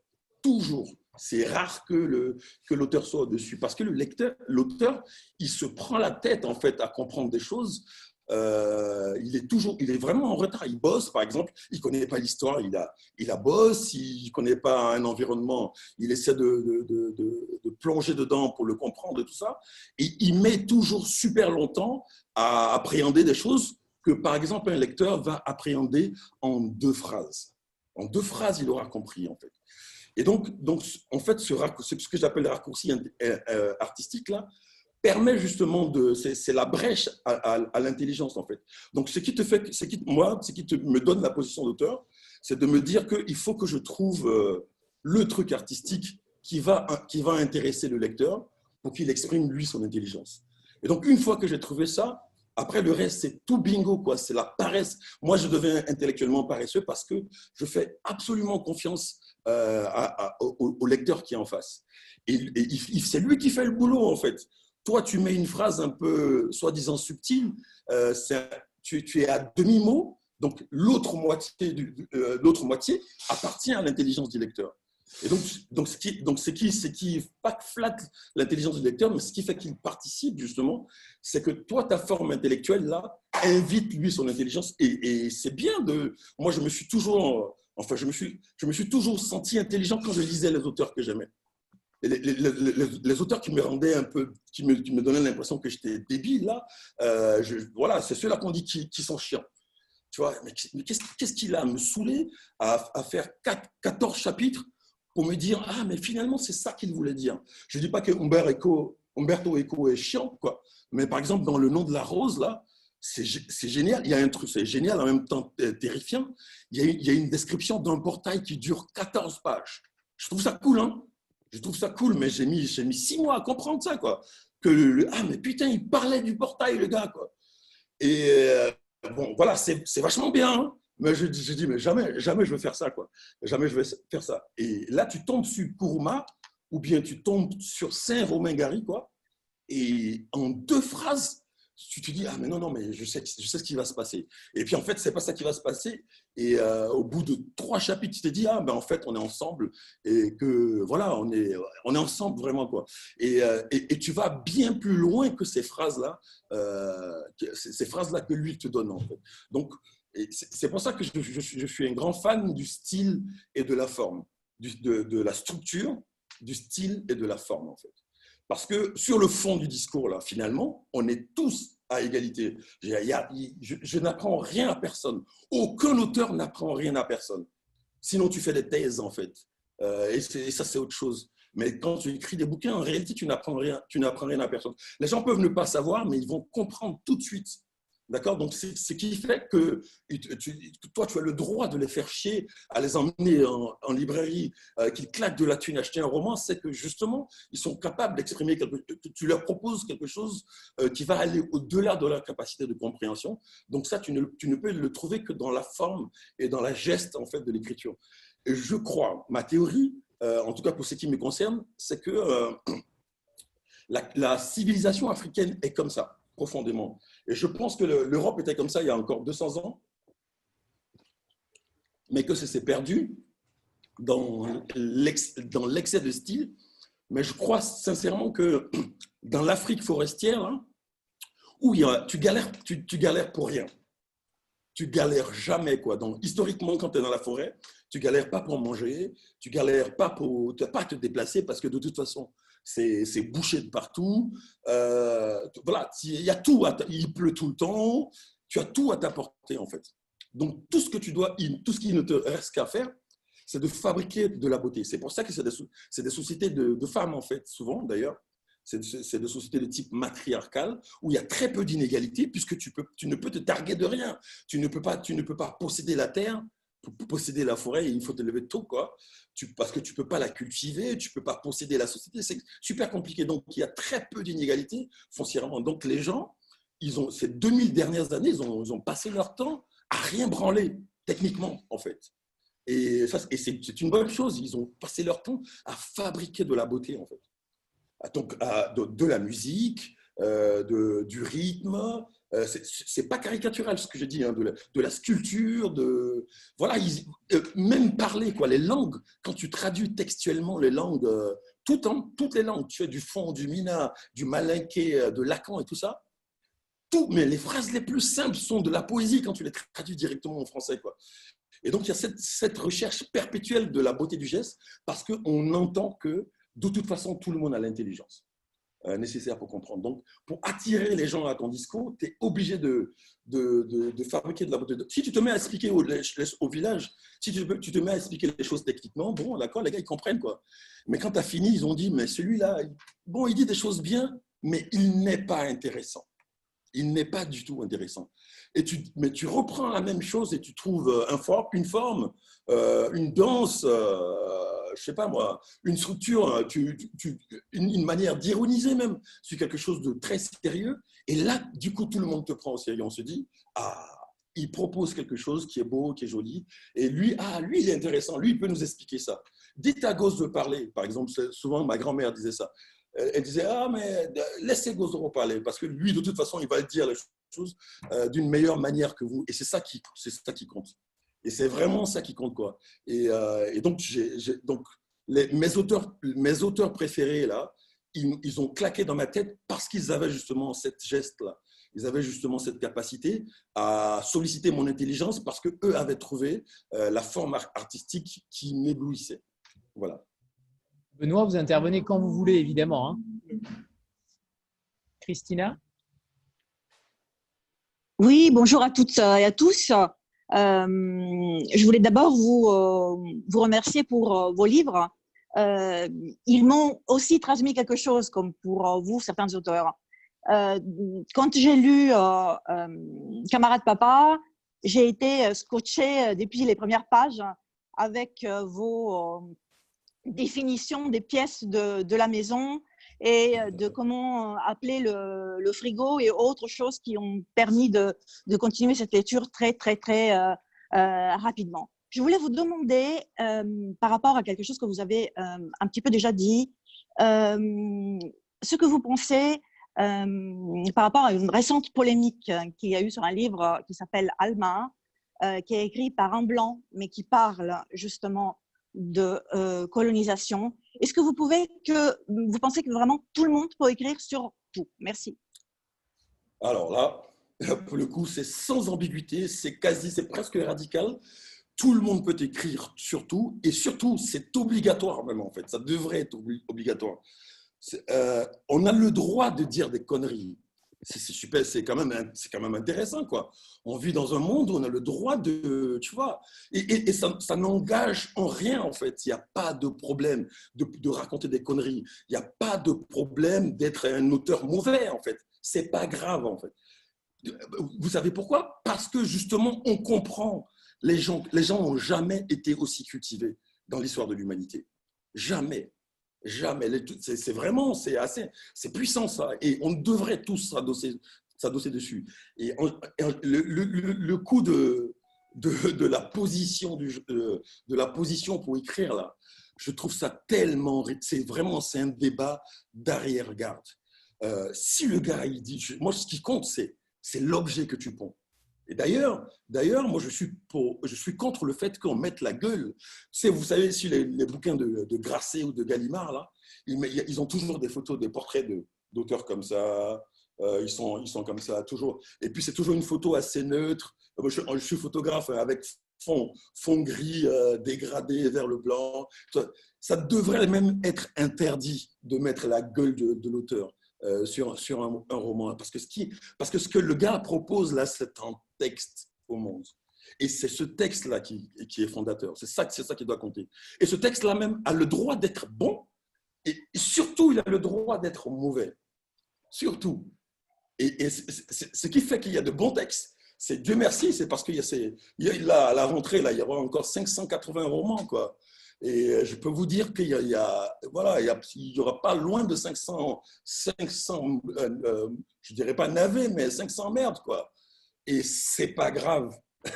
Toujours C'est rare que l'auteur soit au-dessus parce que le lecteur, l'auteur, il se prend la tête en fait à comprendre des choses. Euh, il est toujours, il est vraiment en retard. Il bosse, par exemple, il connaît pas l'histoire, il a, il a bosse, il connaît pas un environnement, il essaie de, de, plonger dedans pour le comprendre et tout ça. Et il met toujours super longtemps à appréhender des choses que, par exemple, un lecteur va appréhender en deux phrases. En deux phrases, il aura compris, en fait. Et donc, donc en fait, ce, que j'appelle le raccourci euh, euh, artistique, là, permet justement de. C'est la brèche à, l'intelligence, en fait. Donc, ce qui te fait. Ce qui, moi, ce qui me donne la position d'auteur, c'est de me dire qu'il faut que je trouve euh, le truc artistique qui va, qui va intéresser le lecteur pour qu'il exprime, lui, son intelligence. Et donc, une fois que j'ai trouvé ça, après, le reste, c'est tout bingo, quoi. C'est la paresse. Moi, je deviens intellectuellement paresseux parce que je fais absolument confiance euh, au, lecteur qui est en face. Et, c'est lui qui fait le boulot, en fait. Toi, tu mets une phrase un peu, soi-disant subtile, euh, tu, es à demi-mot, donc l'autre moitié, euh, moitié appartient à l'intelligence du lecteur. Et donc, donc, ce qui, donc, ce qui, ce qui pas flatte l'intelligence du lecteur, mais ce qui fait qu'il participe justement, c'est que toi, ta forme intellectuelle là, invite lui son intelligence. Et c'est bien de. Moi, je me suis toujours, enfin, je me suis, je me suis toujours senti intelligent quand je lisais les auteurs que j'aimais. Les, auteurs qui me rendaient un peu, qui me, qui me donnaient l'impression que j'étais débile là, euh, voilà, c'est ceux-là qu'on dit qui, sont chiants. Tu vois, mais qu'est-ce qu'il a à me saouler à, à faire 4, 14 chapitres pour me dire Ah, mais finalement, c'est ça qu'il voulait dire. Je ne dis pas que Umberto Eco est chiant, quoi. Mais par exemple, dans Le nom de la rose, là, c'est génial. Il y a un truc, c'est génial, en même temps terrifiant. Il y a une, il y a une description d'un portail qui dure 14 pages. Je trouve ça cool, hein Je trouve ça cool, mais j'ai mis, mis six mois à comprendre ça, quoi. Que le, ah, mais putain, il parlait du portail, le gars, quoi. Et euh, bon, voilà, c'est vachement bien. Hein mais je, je, dis, mais jamais, jamais je vais faire ça, quoi. Jamais je vais faire ça. Et là, tu tombes sur Kuruma, ou bien tu tombes sur Saint-Romain-Gary, quoi. Et en deux phrases, tu te dis, ah, mais non, non, mais je sais, je sais ce qui va se passer. Et puis, en fait, c'est pas ça qui va se passer. Et euh, au bout de trois chapitres, tu te dis, ah, ben, en fait, on est ensemble et que, voilà, on est, on est ensemble vraiment, quoi. Et, euh, et, tu vas bien plus loin que ces phrases-là, euh, ces phrases-là que lui te donne, en fait. Donc, c'est pour ça que je, suis un grand fan du style et de la forme, de, la structure, du style et de la forme, en fait. Parce que sur le fond du discours, là, finalement, on est tous à égalité. je, n'apprends rien à personne. Aucun auteur n'apprend rien à personne. Sinon, tu fais des thèses, en fait. Euh, et, ça, c'est autre chose. Mais quand tu écris des bouquins, en réalité, tu n'apprends rien, tu n'apprends rien à personne. Les gens peuvent ne pas savoir, mais ils vont comprendre tout de suite D'accord? Donc, c'est ce qui fait que toi, tu as le droit de les faire chier, à les emmener en, librairie, euh, qu'ils claquent de la thune, acheter un roman, c'est que justement, ils sont capables d'exprimer quelque chose. Tu leur proposes quelque chose euh, qui va aller au-delà de leur capacité de compréhension. Donc, ça, tu ne, peux le trouver que dans la forme et dans la geste, en fait, de l'écriture. Et je crois, ma théorie, euh, en tout cas pour ce qui me concerne, c'est que [clears throat] la civilisation africaine est comme ça, profondément. Et je pense que l'Europe était comme ça il y a encore 200 ans, mais que ça s'est perdu dans l'excès de style. Mais je crois sincèrement que [clears throat] dans l'Afrique forestière, hein, où y a, tu, galères, tu, galères pour rien. Tu galères jamais. Quoi. Donc, historiquement, quand tu es dans la forêt, tu galères pas pour manger, tu galères pas pour te déplacer parce que de toute façon, c'est bouché de partout. Euh, voilà, il y a tout, il pleut tout le temps, tu as tout à t'apporter en fait. Donc tout ce que tu dois, tout ce qui ne te reste qu'à faire, c'est de fabriquer de la beauté. C'est pour ça que c'est des, des, sociétés de, femmes en fait, souvent d'ailleurs. C'est des sociétés de type matriarcal où il y a très peu d'inégalités puisque tu, peux, tu ne peux te targuer de rien. Tu ne peux pas, tu ne peux pas posséder la terre, posséder la forêt, il faut te lever tôt, quoi parce que tu ne peux pas la cultiver, tu ne peux pas posséder la société. C'est super compliqué. Donc, il y a très peu d'inégalités foncièrement. Donc, les gens, ils ont, ces 2000 dernières années, ils ont, ils ont passé leur temps à rien branler, techniquement, en fait. Et, c'est une bonne chose. Ils ont passé leur temps à fabriquer de la beauté, en fait. Donc, de, la musique, euh, de, du rythme, Euh, c'est pas caricatural ce que je dis, hein, de, la, sculpture, de voilà, euh, même parler quoi, les langues. Quand tu traduis textuellement les langues, euh, toutes les langues, tu as du fond, du mina, du malinqué, de lacan et tout ça. Tout, mais les phrases les plus simples sont de la poésie quand tu les traduis directement en français quoi. Et donc il y a cette recherche perpétuelle de la beauté du geste parce qu'on entend que de toute façon tout le monde a l'intelligence. Euh, nécessaire pour comprendre. Donc, pour attirer les gens à ton discours, tu es obligé de, de, de, fabriquer de la beauté. Si tu te mets à expliquer au, village, si tu, tu, te mets à expliquer les choses techniquement, bon, d'accord, les gars, ils comprennent. quoi. Mais quand tu as fini, ils ont dit, mais celui-là, bon, il dit des choses bien, mais il n'est pas intéressant. Il n'est pas du tout intéressant. Et tu, mais tu reprends la même chose et tu trouves for, une forme, euh, une danse, euh, je sais pas moi, une structure, euh, une, manière d'ironiser même sur quelque chose de très sérieux. Et là, du coup, tout le monde te prend au sérieux. On se dit, ah, il propose quelque chose qui est beau, qui est joli. Et lui, ah, lui, il est intéressant. Lui, il peut nous expliquer ça. Dites à Gauze de parler. Par exemple, souvent, ma grand-mère disait ça. Elle disait, ah, mais laissez Gauze parler. Parce que lui, de toute façon, il va dire les choses euh, d'une meilleure manière que vous. Et c'est ça c'est ça qui compte. Et c'est vraiment ça qui compte. Quoi. Et, euh, donc, donc les, mes, auteurs, mes auteurs préférés, là, ils, ont claqué dans ma tête parce qu'ils avaient justement cette geste-là. Ils avaient justement cette capacité à solliciter mon intelligence parce qu'eux avaient trouvé euh, la forme artistique qui m'éblouissait. Voilà. Benoît, vous intervenez quand vous voulez, évidemment. Hein. Christina? Oui, bonjour à toutes et à tous. Euh, je voulais d'abord vous, euh, vous remercier pour euh, vos livres. ils m'ont aussi transmis quelque chose, comme pour vous, certains auteurs. quand j'ai lu Camarade Papa, j'ai été scotché depuis les premières pages avec vos définitions des pièces de, de la maison, et euh, de comment euh, appeler le, le, frigo et autres choses qui ont permis de, de continuer cette lecture très, très, très euh, rapidement. Je voulais vous demander, par rapport à quelque chose que vous avez un petit peu déjà dit, ce que vous pensez par rapport à une récente polémique qu'il y a eu sur un livre qui s'appelle Alma, qui est écrit par un blanc, mais qui parle justement de colonisation est-ce que vous pouvez que vous pensez que vraiment tout le monde peut écrire sur tout? Merci. Alors là, [laughs] pour le coup, c'est sans ambiguïté, c'est quasi, c'est presque radical. Tout le monde peut écrire sur tout, et surtout, c'est obligatoire même en fait. Ça devrait être obligatoire. Euh, on a le droit de dire des conneries c'est quand même intéressant quoi. On vit dans un monde où on a le droit de, tu vois, et, ça, n'engage en rien en fait. Il n'y a pas de problème de, raconter des conneries. Il n'y a pas de problème d'être un auteur mauvais en fait. C'est pas grave en fait. Vous savez pourquoi? Parce que justement, on comprend. Les gens, les gens n'ont jamais été aussi cultivés dans l'histoire de l'humanité. Jamais. Jamais. C'est vraiment, c'est assez, c'est puissant ça. Et on devrait tous s'adosser dessus. Et le, le, coup de, de, la position du, de, la position pour écrire là, je trouve ça tellement, c'est vraiment, c'est un débat d'arrière-garde. Euh, si le gars il dit, moi ce qui compte c'est c'est l'objet que tu prends. Et d'ailleurs, d'ailleurs, moi, je suis, pour, je suis contre le fait qu'on mette la gueule. Vous savez, si les, bouquins de, de, Grasset ou de Gallimard, là, ils, ont toujours des photos, des portraits d'auteurs comme ça. Euh, ils, sont, ils sont comme ça, toujours. Et puis, c'est toujours une photo assez neutre. Moi, je, suis photographe avec fond, fond gris euh, dégradé vers le blanc. Ça devrait même être interdit de mettre la gueule de, de l'auteur. Euh, sur, sur un, roman. Parce que, ce qui, parce que ce que le gars propose là, c'est un texte au monde. Et c'est ce texte-là qui, qui, est fondateur. C'est ça, ça qui doit compter. Et ce texte-là même a le droit d'être bon, et surtout, il a le droit d'être mauvais. Surtout. Et, ce qui fait qu'il y a de bons textes, c'est Dieu merci, c'est parce qu'il y a, ces, il y a à la rentrée, là, il y aura encore 580 romans. Quoi. Et je peux vous dire qu'il y, a, voilà, il y, aura pas loin de 500, 500 euh, euh, je dirais pas navets, mais 500 merdes, quoi. Et c'est pas grave. [laughs]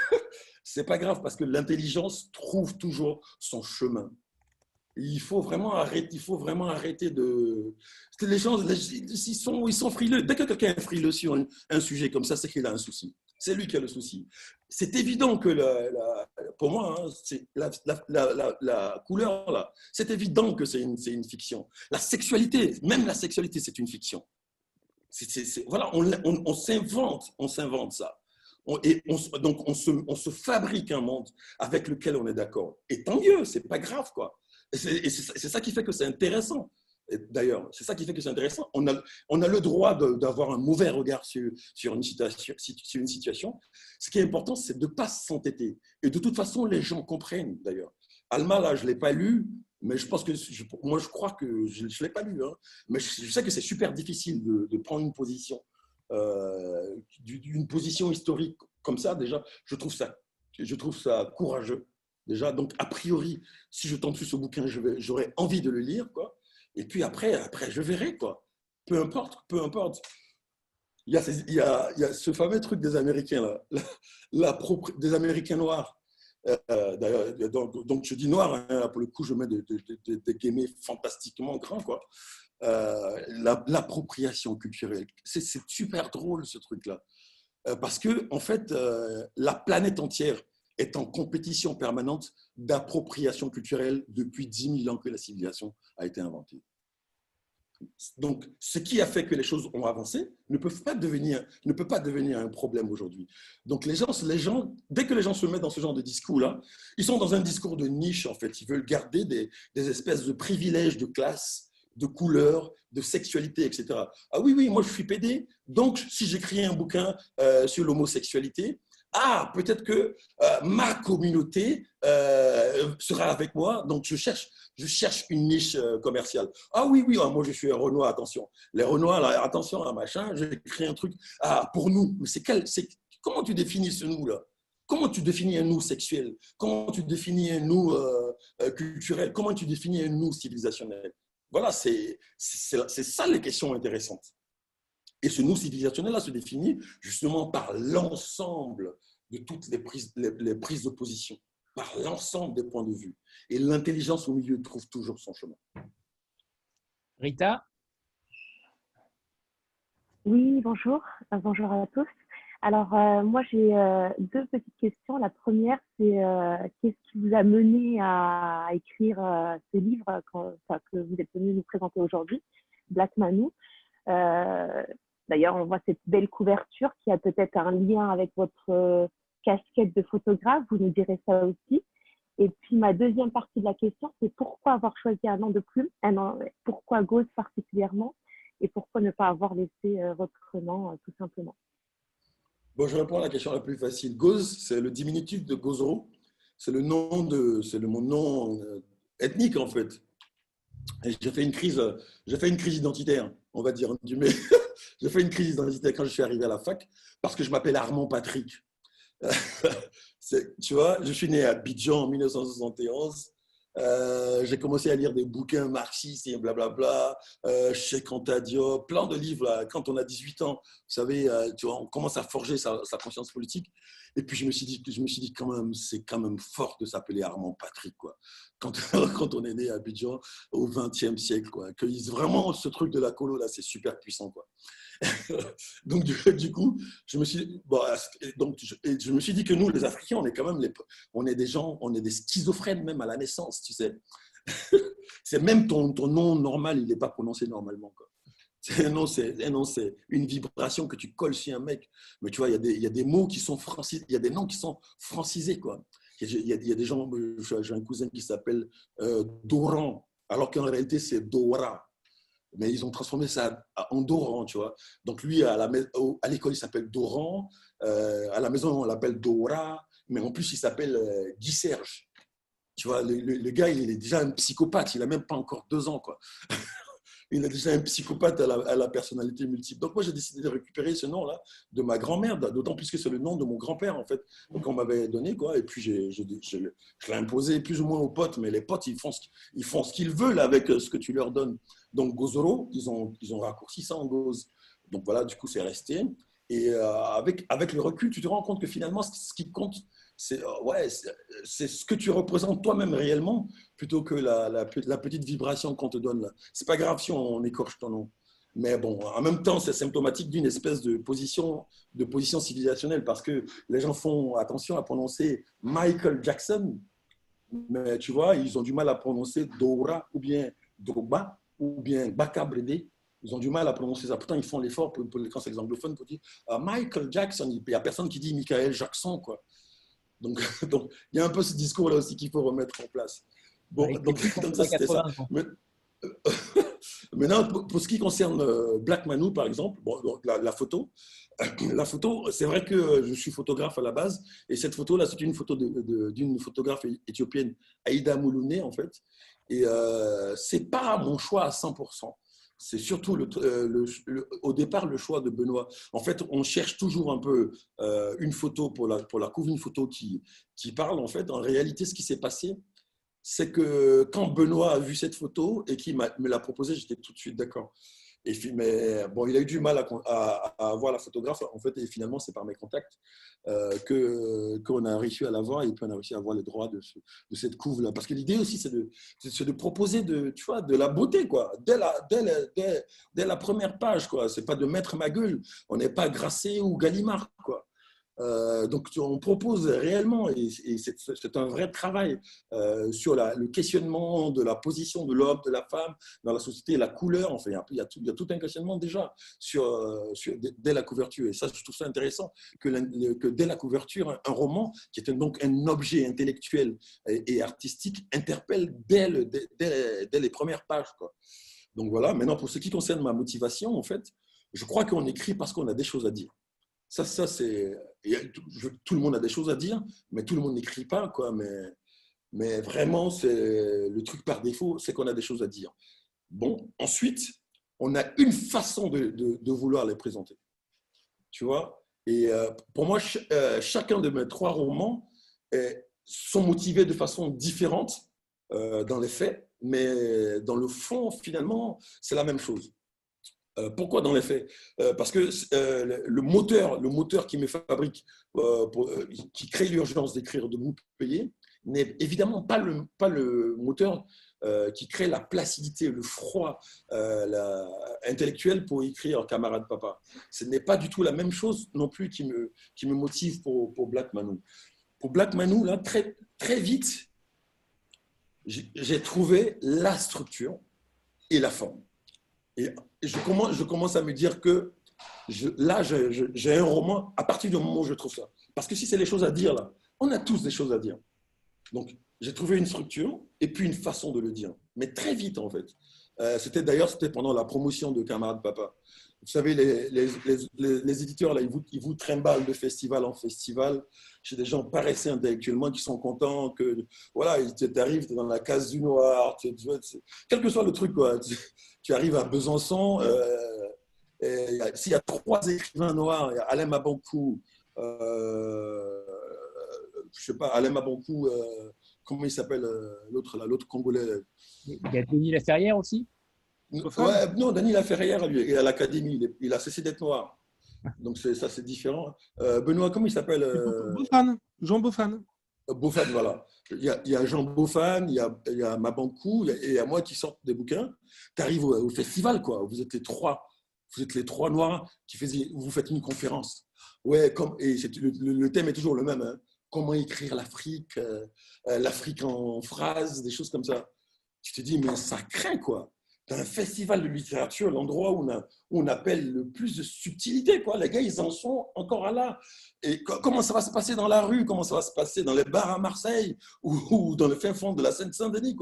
c'est pas grave parce que l'intelligence trouve toujours son chemin. Il faut vraiment arrêter, il faut vraiment arrêter de. Les gens, ils, sont, ils sont frileux. Dès que quelqu'un est frileux sur un, sujet comme ça, c'est qu'il a un souci. C'est lui qui a le souci. C'est évident que, la, pour moi, hein, c'est la, la, couleur, là, c'est évident que c'est une, une, fiction. La sexualité, même la sexualité, c'est une fiction. Voilà, on, s'invente, on s'invente ça. et on, donc, on se, fabrique un monde avec lequel on est d'accord. Et tant mieux, c'est pas grave, quoi. Et c'est ça qui fait que c'est intéressant. D'ailleurs, c'est ça qui fait que c'est intéressant. On a, le droit d'avoir un mauvais regard sur, sur, une situation, sur une situation. Ce qui est important, c'est de ne pas s'entêter. Et de toute façon, les gens comprennent, d'ailleurs. Alma, là, je ne l'ai pas lu, mais je pense que, moi, je crois que je ne l'ai pas lu. Hein. mais je, sais que c'est super difficile de, prendre une position, euh, une position historique comme ça, déjà. Je trouve ça, je trouve ça courageux déjà. Donc, a priori, si je tente sur ce bouquin, j'aurais envie de le lire, quoi. Et puis après, après, je verrai, quoi. Peu importe, peu importe. Il y a, ce fameux truc des Américains, là, des Américains noirs. Euh, d'ailleurs, donc, je dis noir, hein, pour le coup, je mets des, des, fantastiquement grands, quoi. Euh, l'appropriation culturelle. C'est super drôle, ce truc-là. Euh, parce que, en fait, la planète entière est en compétition permanente d'appropriation culturelle depuis 10 000 ans que la civilisation a été inventée. Donc, ce qui a fait que les choses ont avancé ne, pas devenir, ne peut pas devenir un problème aujourd'hui. Donc, les gens, dès que les gens se mettent dans ce genre de discours-là, ils sont dans un discours de niche, en fait. Ils veulent garder des, espèces de privilèges de classe, de couleur, de sexualité, etc. Ah oui, oui, moi je suis pédé, donc si j'écris un bouquin euh, sur l'homosexualité, ah, peut-être que euh, ma communauté euh, sera avec moi, donc je cherche, je une niche euh, commerciale. Ah oui, oui, ah, moi je suis un Renoir, attention. Les Renoirs, attention, à machin, j'ai créé un truc. Ah, pour nous, comment tu définis ce nous-là Comment tu définis un nous sexuel? Comment tu définis un nous culturel? Comment tu définis un nous civilisationnel? Voilà, c'est, c'est, c'est ça les questions intéressantes. Et ce nous civilisationnel-là se définit justement par l'ensemble de toutes les prises, les, prises de position, par l'ensemble des points de vue. Et l'intelligence au milieu trouve toujours son chemin. Rita? Oui, bonjour. Euh, bonjour à tous. Alors, euh, moi, j'ai euh, deux petites questions. La première, c'est qu'est-ce qui vous a mené à écrire ce livre que vous êtes venu nous présenter aujourd'hui, Black Manu? D'ailleurs, on voit cette belle couverture qui a peut-être un lien avec votre euh, casquette de photographe. Vous nous direz ça aussi. Et puis, ma deuxième partie de la question, c'est pourquoi avoir choisi un nom de plume? Un nom, Pourquoi Gauze particulièrement? Et pourquoi ne pas avoir laissé euh, votre nom, euh, tout simplement? Bon, je réponds à la question la plus facile. Gauze, c'est le diminutif de Gozoro. C'est le nom de, c'est le mon nom ethnique en fait. Et j'ai fait une crise, j'ai fait une crise identitaire, on va dire du mais [laughs] J'ai fait une crise d'identité quand je suis arrivé à la fac parce que je m'appelle Armand Patrick. [laughs] tu vois, je suis né à Abidjan en 1971. Euh, j'ai commencé à lire des bouquins marxistes et blablabla, euh, chez Cantadio, plein de livres. Quand on a 18 ans, vous savez, euh, tu vois, on commence à forger sa, conscience politique. Et puis je me suis dit, je me suis dit quand même, c'est quand même fort de s'appeler Armand Patrick, quoi. Quand, [laughs] quand, on est né à Abidjan au XXe siècle, quoi. Que vraiment ce truc de la colo là, c'est super puissant, quoi. [laughs] donc, du, coup, je me, suis, donc, je, me suis dit que nous, les Africains, on est quand même les, on est des gens, on est des schizophrènes même à la naissance, tu sais. [laughs] c'est même ton, ton, nom normal, il n'est pas prononcé normalement. Quoi. Non, c'est une vibration que tu colles sur un mec. Mais tu vois, il y, a des, y a des mots qui sont francisés, il y a des noms qui sont francisés. Quoi. Il, y a, y a des gens, j'ai un cousin qui s'appelle euh, Doran, alors qu'en réalité, c'est Dora mais ils ont transformé ça en Doran, tu vois. Donc lui, à l'école, il s'appelle Doran, euh, à la maison, on l'appelle Dora, mais en plus, il s'appelle euh, Guy Serge. Tu vois, le, le, gars, il est déjà un psychopathe, il n'a même pas encore deux ans, quoi. [laughs] il est déjà un psychopathe à la, personnalité multiple. Donc moi, j'ai décidé de récupérer ce nom-là de ma grand-mère, d'autant plus que c'est le nom de mon grand-père, en fait, qu'on m'avait donné, quoi. Et puis, j'ai, je, l'ai imposé plus ou moins aux potes, mais les potes, ils font ce, ils font ce qu'ils veulent avec euh, ce que tu leur donnes. Donc, Gozoro, ils ont, ils ont raccourci ça en Goz. Donc voilà, du coup, c'est resté. Et euh, avec, avec le recul, tu te rends compte que finalement, ce qui compte, c'est ouais, c'est ce que tu représentes toi-même réellement plutôt que la, la, petite vibration qu'on te donne. C'est pas grave si on écorche ton nom. Mais bon, en même temps, c'est symptomatique d'une espèce de position, de position civilisationnelle parce que les gens font attention à prononcer Michael Jackson, mais tu vois, ils ont du mal à prononcer Dora ou bien Drogba ou bien Baka Ils ont du mal à prononcer ça. Pourtant, ils font l'effort pour, pour, quand c'est les anglophones pour dire ah, Michael Jackson. Il n'y a personne qui dit Michael Jackson, quoi. Donc, [laughs] donc, il y a un peu ce discours-là aussi qu'il faut remettre en place. Bon, donc, [laughs] donc ça, c'était ça. Mais, [laughs] Maintenant, pour ce qui concerne euh, Black Manu, par exemple, bon, la, photo, [coughs] la photo, c'est vrai que je suis photographe à la base, et cette photo-là, c'est une photo d'une photographe éthiopienne, Aïda Moulouné, en fait. Et euh, c'est pas mon choix à 100%. C'est surtout le, euh, au départ le choix de Benoît. En fait, on cherche toujours un peu euh, une photo pour la, pour la une photo qui, qui parle. En fait, en réalité, ce qui s'est passé, c'est que quand Benoît a vu cette photo et qu'il me l'a proposée, j'étais tout de suite d'accord. Et mais bon, il a eu du mal à, avoir la photographe, en fait, et finalement, c'est par mes contacts euh, que qu'on a réussi à l'avoir et puis on a réussi à avoir les droits de, cette couve-là. Parce que l'idée aussi, c'est de, proposer de, tu vois, de la beauté, quoi, dès la, dès la, dès, la première page, quoi. C'est pas de mettre ma gueule. On n'est pas Grasset ou Gallimard, quoi. Euh, donc, on propose réellement, et, c'est un vrai travail euh, sur le questionnement de la position de l'homme, de la femme dans la société, la couleur. Enfin, il y a, tout, un questionnement déjà sur, euh, dès la couverture. Et ça, je trouve ça intéressant que, dès la couverture, un roman, qui est donc un objet intellectuel et, artistique, interpelle dès, dès, dès, les premières pages. Quoi. Donc voilà, maintenant, pour ce qui concerne ma motivation, en fait, je crois qu'on écrit parce qu'on a des choses à dire. Ça, ça c'est. Tout le monde a des choses à dire, mais tout le monde n'écrit pas, quoi. Mais, mais vraiment, c'est le truc par défaut, c'est qu'on a des choses à dire. Bon, ensuite, on a une façon de, vouloir les présenter. Tu vois? Et euh, pour moi, euh, chacun de mes trois romans sont motivés de façon différente euh, dans les faits, mais dans le fond, finalement, c'est la même chose. Euh, pourquoi dans les faits? Euh, Parce que euh, le moteur, le moteur qui me fabrique, qui crée l'urgence d'écrire de vous payer, n'est évidemment pas le, pas le moteur qui crée la placidité, le froid intellectuel pour écrire Camarade Papa. Ce n'est pas du tout la même chose non plus qui me, qui me motive pour, pour Black Manu. Pour Black Manu, là, très, très vite, j'ai trouvé la structure et la forme. Et je commence, à me dire que là, j'ai un roman à partir du moment où je trouve ça. Parce que si c'est les choses à dire, là, on a tous des choses à dire. Donc, j'ai trouvé une structure et puis une façon de le dire. Mais très vite, en fait. Euh, c'était d'ailleurs, c'était pendant la promotion de Camarade Papa. Vous savez, les, éditeurs, là, ils vous, ils trimballent de festival en festival. J'ai des gens paressés intellectuellement qui sont contents que, voilà, tu arrives dans la case du noir, tu, quel que soit le truc, quoi tu arrives à Besançon, euh, s'il y a trois écrivains noirs, il y a Alain Mabankou, euh, je sais pas, Alain Mabankou, euh, comment il s'appelle euh, l'autre là, l'autre congolais? Il y a Denis Laferrière aussi? Ouais, Non, Denis Laferrière, lui, il est à l'académie, il, a cessé d'être noir. Donc ça, c'est différent. Benoît, comment il s'appelle Jean Beaufan. Beaufan, voilà. Il y, a, Jean Beaufan, il y a, Mabankou, et il y a moi qui sort des bouquins. Tu arrives au, festival, quoi. Vous êtes les trois. Vous êtes les trois noirs qui faisaient, vous faites une conférence. Ouais, comme, et le, le, thème est toujours le même. Hein. Comment écrire l'Afrique, euh, euh, l'Afrique en phrases, des choses comme ça. Tu te dis, mais ça craint, quoi un festival de littérature, l'endroit où, on appelle le plus de subtilité. Quoi. Les gars, ils en sont encore à là. Et comment ça va se passer dans la rue? Comment ça va se passer dans les bars à Marseille? [laughs] Ou, dans le fin fond de la Seine-Saint-Denis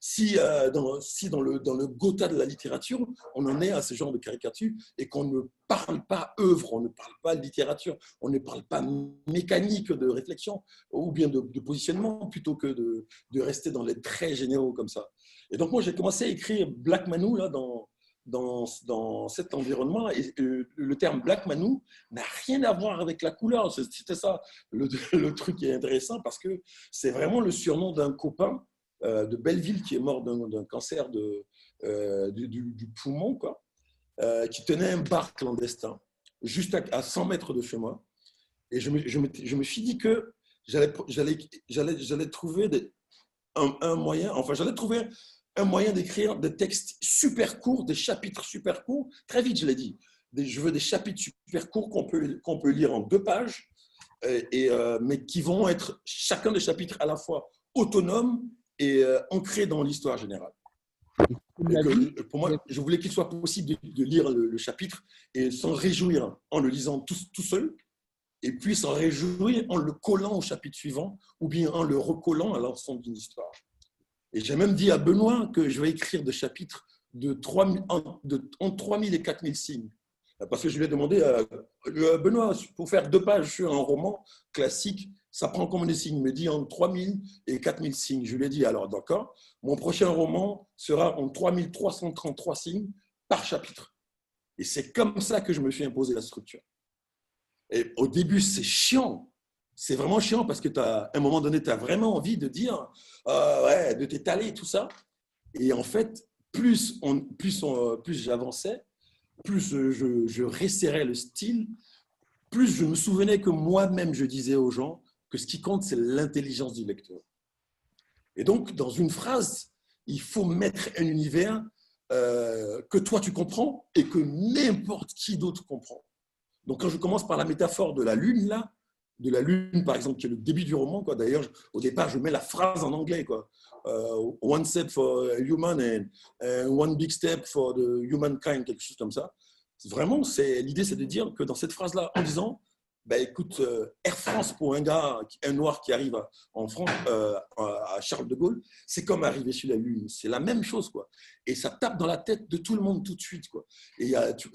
Si, euh, dans, si dans, le, dans le Gotha de la littérature, on en est à ce genre de caricature et qu'on ne parle pas œuvre, on ne parle pas littérature, on ne parle pas mécanique de réflexion ou bien de, de positionnement plutôt que de, de rester dans les traits généraux comme ça. Et donc, moi, j'ai commencé à écrire Black Manu là, dans, dans, dans cet environnement. Et le terme Black Manu n'a rien à voir avec la couleur. C'était ça le, [laughs] le, truc qui est intéressant parce que c'est vraiment le surnom d'un copain euh, de Belleville qui est mort d'un cancer de, euh, du, poumon, quoi, euh, qui tenait un bar clandestin juste à, 100 mètres de chez moi. Et je me, je me, je me suis dit que j'allais trouver un, un, moyen, enfin, j'allais trouver un moyen d'écrire des textes super courts, des chapitres super courts. Très vite, je l'ai dit. je veux des chapitres super courts qu'on peut, qu'on peut lire en deux pages, et, euh, mais qui vont être chacun des chapitres à la fois autonomes et euh, ancrés dans l'histoire générale. pour moi, je voulais qu'il soit possible de, lire le, chapitre et s'en réjouir en le lisant tout, tout seul, et puis s'en réjouir en le collant au chapitre suivant, ou bien en le recollant à l'ensemble d'une histoire. Et j'ai même dit à Benoît que je vais écrire des chapitres de 3 de, entre 3000 et 4000 signes. Parce que je lui ai demandé, à euh, Benoît, pour faire deux pages sur un roman classique, ça prend combien de signes? Il me dit entre 3000 et 4000 signes. Je lui ai dit, alors d'accord, mon prochain roman sera en 3333 signes par chapitre. Et c'est comme ça que je me suis imposé la structure. Et au début, c'est chiant. C'est vraiment chiant parce que à un moment donné, tu as vraiment envie de dire, euh, ouais, de t'étaler, tout ça. Et en fait, plus, on, plus, plus j'avançais, plus je, je resserrais le style, plus je me souvenais que moi-même, je disais aux gens que ce qui compte, c'est l'intelligence du lecteur. Et donc, dans une phrase, il faut mettre un univers euh, que toi, tu comprends et que n'importe qui d'autre comprend. Donc, quand je commence par la métaphore de la lune, là, de la lune, par exemple, qui est le début du roman, quoi. D'ailleurs, au départ, je mets la phrase en anglais, quoi. Euh, one step for human and, one big step for the humankind, quelque chose comme ça. Vraiment, c'est l'idée, c'est de dire que dans cette phrase-là, en disant, bah, écoute, euh, Air France pour un gars, un noir qui arrive en France, euh, à Charles de Gaulle, c'est comme arriver sur la Lune. C'est la même chose, quoi. Et ça tape dans la tête de tout le monde tout de suite, quoi. Et,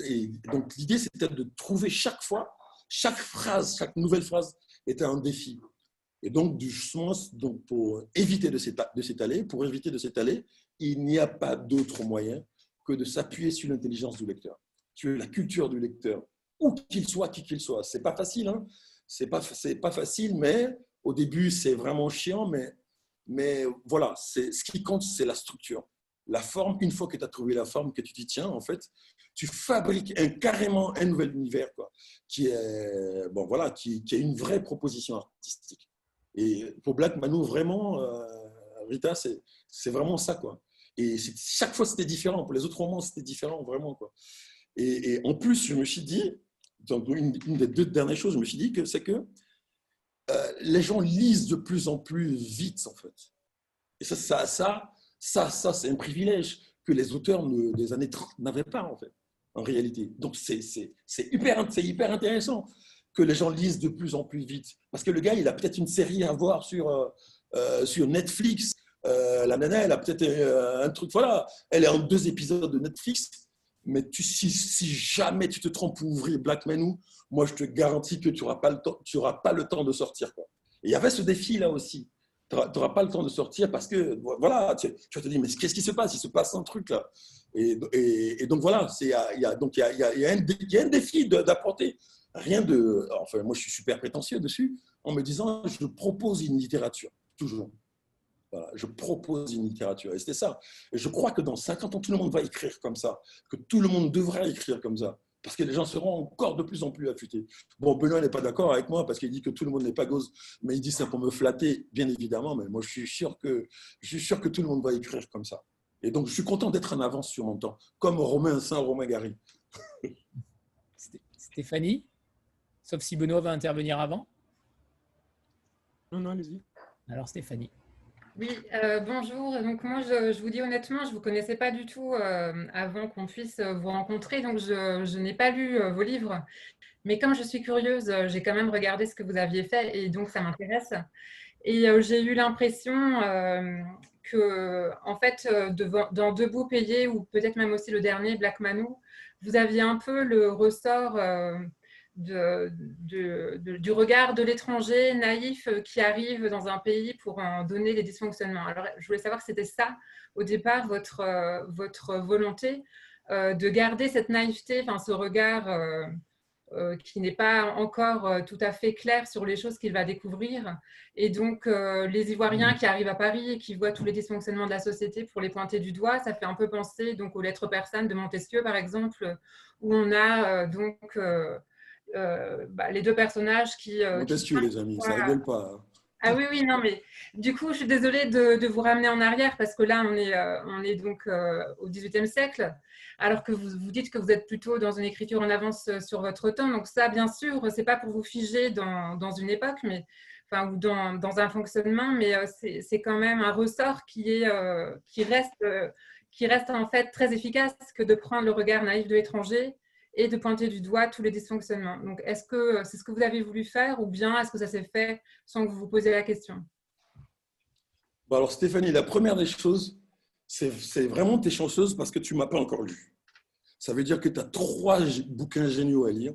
et donc l'idée, c'était de trouver chaque fois, chaque phrase, chaque nouvelle phrase était un défi. Et donc, du sens, donc pour éviter de s'étaler, pour éviter de s'étaler, il n'y a pas d'autre moyen que de s'appuyer sur l'intelligence du lecteur, sur la culture du lecteur, où qu'il soit, qui qu'il soit. C'est pas facile, hein c'est pas, facile, mais au début, c'est vraiment chiant, mais, voilà, ce qui compte, c'est la structure. La forme, une fois que tu as trouvé la forme, que tu dis, tiens, en fait, tu fabriques carrément un nouvel univers, quoi, qui est, bon, voilà, qui, est une vraie proposition artistique. Et pour Black Manu, vraiment, euh, Rita, c'est vraiment ça. Quoi. Et chaque fois, c'était différent. Pour les autres romans, c'était différent, vraiment. Quoi. Et, en plus, je me suis dit, une, des deux dernières choses, je me suis dit que c'est que euh, les gens lisent de plus en plus vite, en fait. Et ça, ça, ça, ça, ça c'est un privilège que les auteurs des années 30 n'avaient pas, en fait, en réalité. Donc, c'est hyper, hyper intéressant que les gens lisent de plus en plus vite. Parce que le gars, il a peut-être une série à voir sur, euh, euh, sur Netflix. Euh, la nana, elle a peut-être un truc, voilà, elle est en deux épisodes de Netflix. Mais tu, si, si, jamais tu te trompes pour ouvrir Black Manu, moi je te garantis que tu n'auras pas, le temps, pas le temps de sortir. Quoi. Et il y avait ce défi là aussi. Tu n'auras pas le temps de sortir parce que, voilà, tu, vas te dire, mais qu'est-ce qui se passe? Il se passe un truc là. Et, et, donc voilà, il y a, il y a, y un, y a un défi d'apporter rien de. Enfin, moi, je suis super prétentieux dessus, en me disant, je propose une littérature, toujours. Voilà, je propose une littérature. Et c'était ça. Et je crois que dans 50 ans, tout le monde va écrire comme ça, que tout le monde devra écrire comme ça, parce que les gens seront encore de plus en plus affûtés. Bon, Benoît n'est pas d'accord avec moi parce qu'il dit que tout le monde n'est pas gauze, mais il dit ça pour me flatter, bien évidemment. Mais moi, je suis sûr que, je suis sûr que tout le monde va écrire comme ça. Et donc, je suis content d'être en avance sur mon temps, comme Romain Saint, Romain Gary. [laughs] Stéphanie Sauf si Benoît va intervenir avant? Non, non, allez-y. Alors Stéphanie. Oui, euh, bonjour. Donc moi, je, vous dis honnêtement, je ne vous connaissais pas du tout euh, avant qu'on puisse vous rencontrer, donc je, n'ai pas lu euh, vos livres. Mais comme je suis curieuse, j'ai quand même regardé ce que vous aviez fait et donc ça m'intéresse. Et j'ai eu l'impression que, en fait, dans Debout payé ou peut-être même aussi le dernier, Black Manu, vous aviez un peu le ressort de, du regard de l'étranger naïf euh, qui arrive dans un pays pour en donner les dysfonctionnements. Alors, je voulais savoir si c'était ça, au départ, votre, euh, votre volonté euh, de garder cette naïveté, enfin, ce regard qui n'est pas encore tout à fait clair sur les choses qu'il va découvrir. Et donc, les Ivoiriens mmh. qui arrivent à Paris et qui voient tous les dysfonctionnements de la société pour les pointer du doigt, ça fait un peu penser donc, aux lettres persanes de Montesquieu, par exemple, où on a donc euh, bah, les deux personnages qui. Euh, Montesquieu, les amis, ça rigole pas. Hein. Ah oui, oui, non, mais du coup, je suis désolée de, vous ramener en arrière parce que là, on est, euh, on est donc euh, au XVIIIe siècle, alors que vous, vous dites que vous êtes plutôt dans une écriture en avance euh, sur votre temps. Donc ça, bien sûr, c'est pas pour vous figer dans, dans, une époque, mais enfin, ou dans, dans un fonctionnement, mais c'est quand même un ressort qui, est, qui, reste, qui reste en fait très efficace que de prendre le regard naïf de l'étranger et de pointer du doigt tous les dysfonctionnements. Donc, est-ce que c'est ce que vous avez voulu faire ou bien est-ce que ça s'est fait sans que vous vous posiez la question? Bon Alors, Stéphanie, la première des choses, c'est vraiment tes chanceuse parce que tu ne m'as pas encore lu. Ça veut dire que tu as trois bouquins géniaux à lire.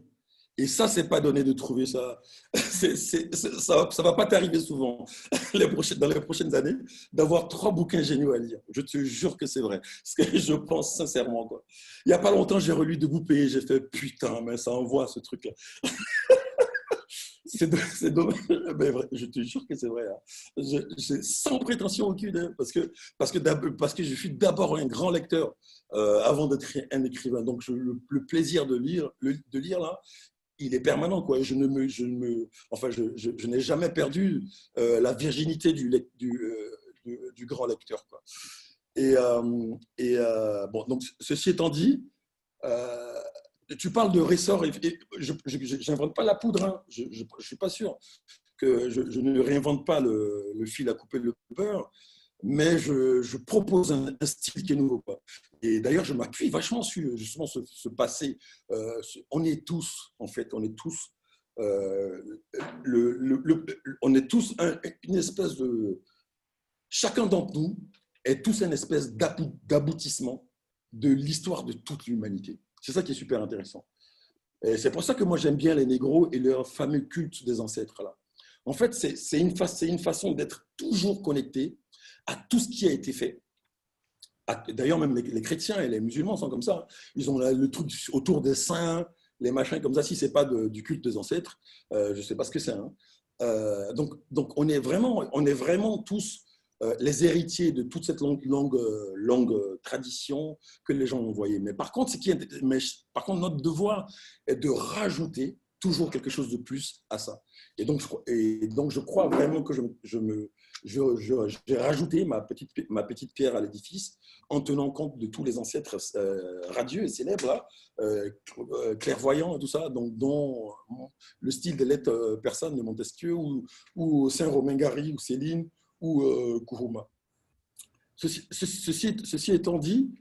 Et ça, c'est pas donné de trouver ça. [laughs] ça, ça va pas t'arriver souvent [laughs] dans les prochaines années d'avoir trois bouquins géniaux à lire. Je te jure que c'est vrai. [laughs] Ce que je pense sincèrement. Quoi. Il y a pas longtemps, j'ai relu Debout et j'ai fait putain, mais ça envoie ce truc-là. c'est dommage, mais je te jure que c'est vrai. Hein. sans prétention aucune, hein, parce, que, parce, que parce que je suis d'abord un grand lecteur euh, avant d'être un écrivain. Donc, le, le, plaisir de lire, de lire là, il est permanent. Quoi. Je ne me, je me, enfin, je, n'ai jamais perdu euh, la virginité du, du, euh, du, grand lecteur. Quoi. Et, euh, et bon, donc, ceci étant dit, tu parles de ressort, et, je n'invente pas la poudre, hein. je ne suis pas sûr que je, ne réinvente pas le, le, fil à couper le beurre mais je, propose un, style qui est nouveau. Et d'ailleurs, je m'appuie vachement sur justement ce, passé. Euh, on est tous, en fait, on est tous, euh, on est tous une espèce de. Chacun d'entre nous est tous une espèce d'aboutissement de l'histoire de toute l'humanité. C'est ça qui est super intéressant. Et c'est pour ça que moi j'aime bien les négros et leur fameux culte des ancêtres là. En fait, c'est une façon d'être toujours connecté à tout ce qui a été fait. D'ailleurs, même les, chrétiens et les musulmans sont comme ça. Ils ont le truc autour des saints, les machins comme ça. Si c'est pas du culte des ancêtres, euh, je sais pas ce que c'est. Hein. Euh, donc, on, est vraiment, on est vraiment tous euh, les héritiers de toute cette longue, longue, longue tradition que les gens ont envoyée. Mais mais, par contre, notre devoir est de rajouter toujours quelque chose de plus à ça. Et donc, et donc, je crois vraiment que je, me, j'ai rajouté ma petite, ma petite pierre à l'édifice en tenant compte de tous les ancêtres euh, radieux et célèbres, euh, euh, clairvoyants et tout ça, donc, dont le style des lettres persanes de Montesquieu ou, ou Saint-Romain Gary ou Céline ou ceci, ceci, étant dit,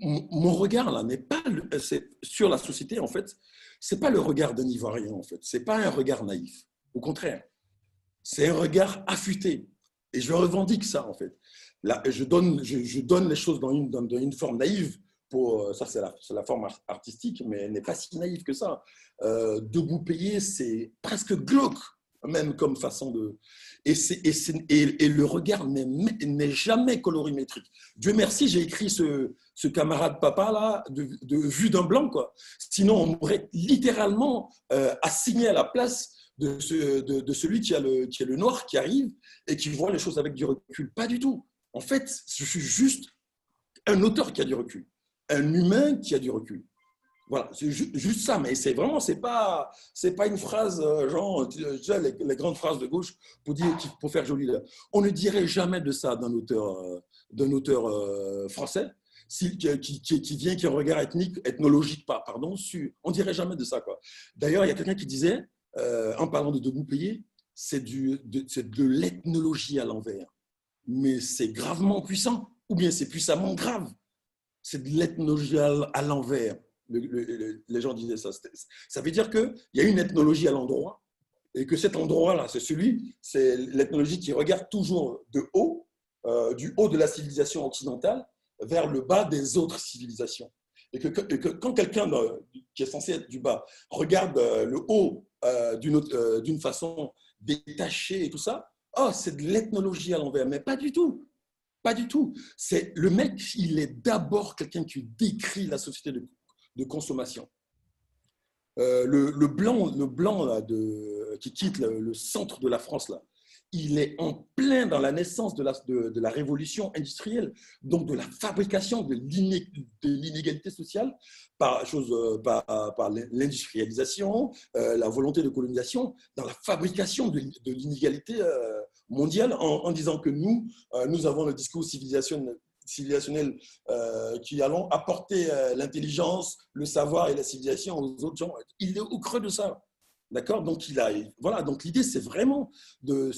mon regard là n'est pas sur la société en fait, c'est pas le regard d'un Ivoirien en fait, c'est pas un regard naïf. Au contraire, c'est un regard affûté. Et je revendique ça, en fait. Là, je, donne, je, donne les choses dans une, forme naïve. Pour, euh, ça, c'est la, la, forme artistique, mais elle n'est pas si naïve que ça. Euh, debout payé, c'est presque glauque, même comme façon de. Et, et, et, et le regard n'est jamais colorimétrique. Dieu merci, j'ai écrit ce, ce, camarade papa là, de, de vue d'un blanc, quoi. Sinon, on pourrait littéralement euh, assigner à la place de, de, celui qui a, le, qui a le noir qui arrive et qui voit les choses avec du recul. Pas du tout. En fait, je suis juste un auteur qui a du recul, un humain qui a du recul. Voilà, c'est juste ça, mais c'est vraiment, c'est pas, c'est pas une phrase, euh, genre, les, les, grandes phrases de gauche pour, dire, pour faire joli. On ne dirait jamais de ça d'un auteur, euh, d'un auteur euh, français qui, qui, qui, vient, qui a un regard ethnique, ethnologique, pardon, sur, on dirait jamais de ça. Quoi. D'ailleurs, il y a quelqu'un qui disait, en parlant de debout payé, c'est de, de l'ethnologie à l'envers. Mais c'est gravement puissant, ou bien c'est puissamment grave. C'est de l'ethnologie à l'envers. Les gens disaient ça. Ça veut dire qu'il y a une ethnologie à l'endroit, et que cet endroit-là, c'est celui, c'est l'ethnologie qui regarde toujours de haut, euh, du haut de la civilisation occidentale, vers le bas des autres civilisations. Et que, quand quelqu'un qui est censé être du bas regarde euh, le haut euh, euh, d'une façon détachée et tout ça, oh, c'est de l'ethnologie à l'envers. Mais pas du tout. Pas du tout. C'est le mec, il est d'abord quelqu'un qui décrit la société de, de consommation. Euh, le, blanc, le blanc là, de, qui quitte le, centre de la France, là, il est en plein dans la naissance de la, de, la révolution industrielle, donc de la fabrication de l'inégalité sociale par, chose, euh, par, l'industrialisation, euh, la volonté de colonisation, dans la fabrication de, l'inégalité mondiale en, disant que nous, nous avons le discours civilisationnel, civilisationnel qui allons apporter l'intelligence, le savoir et la civilisation aux autres gens. Il est au creux de ça. D'accord? Donc, il a, voilà, donc l'idée, c'est vraiment de,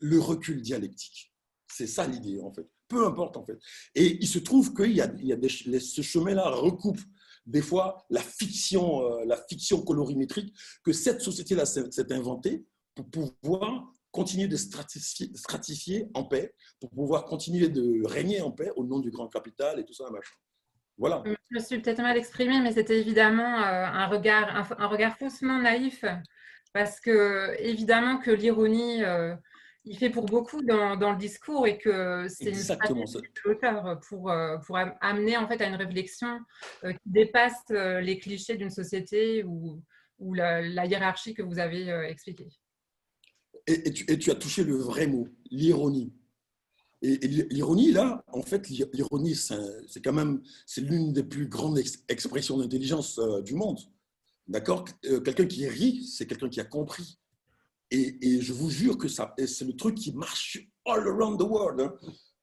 le recul dialectique. C'est ça l'idée, en fait. Peu importe, en fait. Et il se trouve qu'il y a, y a ce chemin-là recoupe des fois la fiction, euh, la fiction colorimétrique que cette société-là s'est inventée pour pouvoir continuer de stratifier, stratifier, en paix, pour pouvoir continuer de régner en paix au nom du grand capital et tout ça, machin. Voilà. Je me suis peut-être mal exprimée, mais c'était évidemment euh, un regard, un, regard faussement naïf, parce que évidemment que l'ironie, euh, il fait pour beaucoup dans, dans le discours et que c'est une stratégie de l'auteur pour, euh, pour amener en fait à une réflexion qui dépasse les clichés d'une société ou, ou la, hiérarchie que vous avez expliquée. Et, tu as touché le vrai mot, l'ironie. Et, l'ironie, là, en fait, l'ironie, c'est quand même c'est l'une des plus grandes expressions d'intelligence euh, du monde. D'accord? Euh, Quelqu'un qui rit, c'est quelqu'un qui a compris. Et, je vous jure que ça, c'est le truc qui marche all around the world. Hein.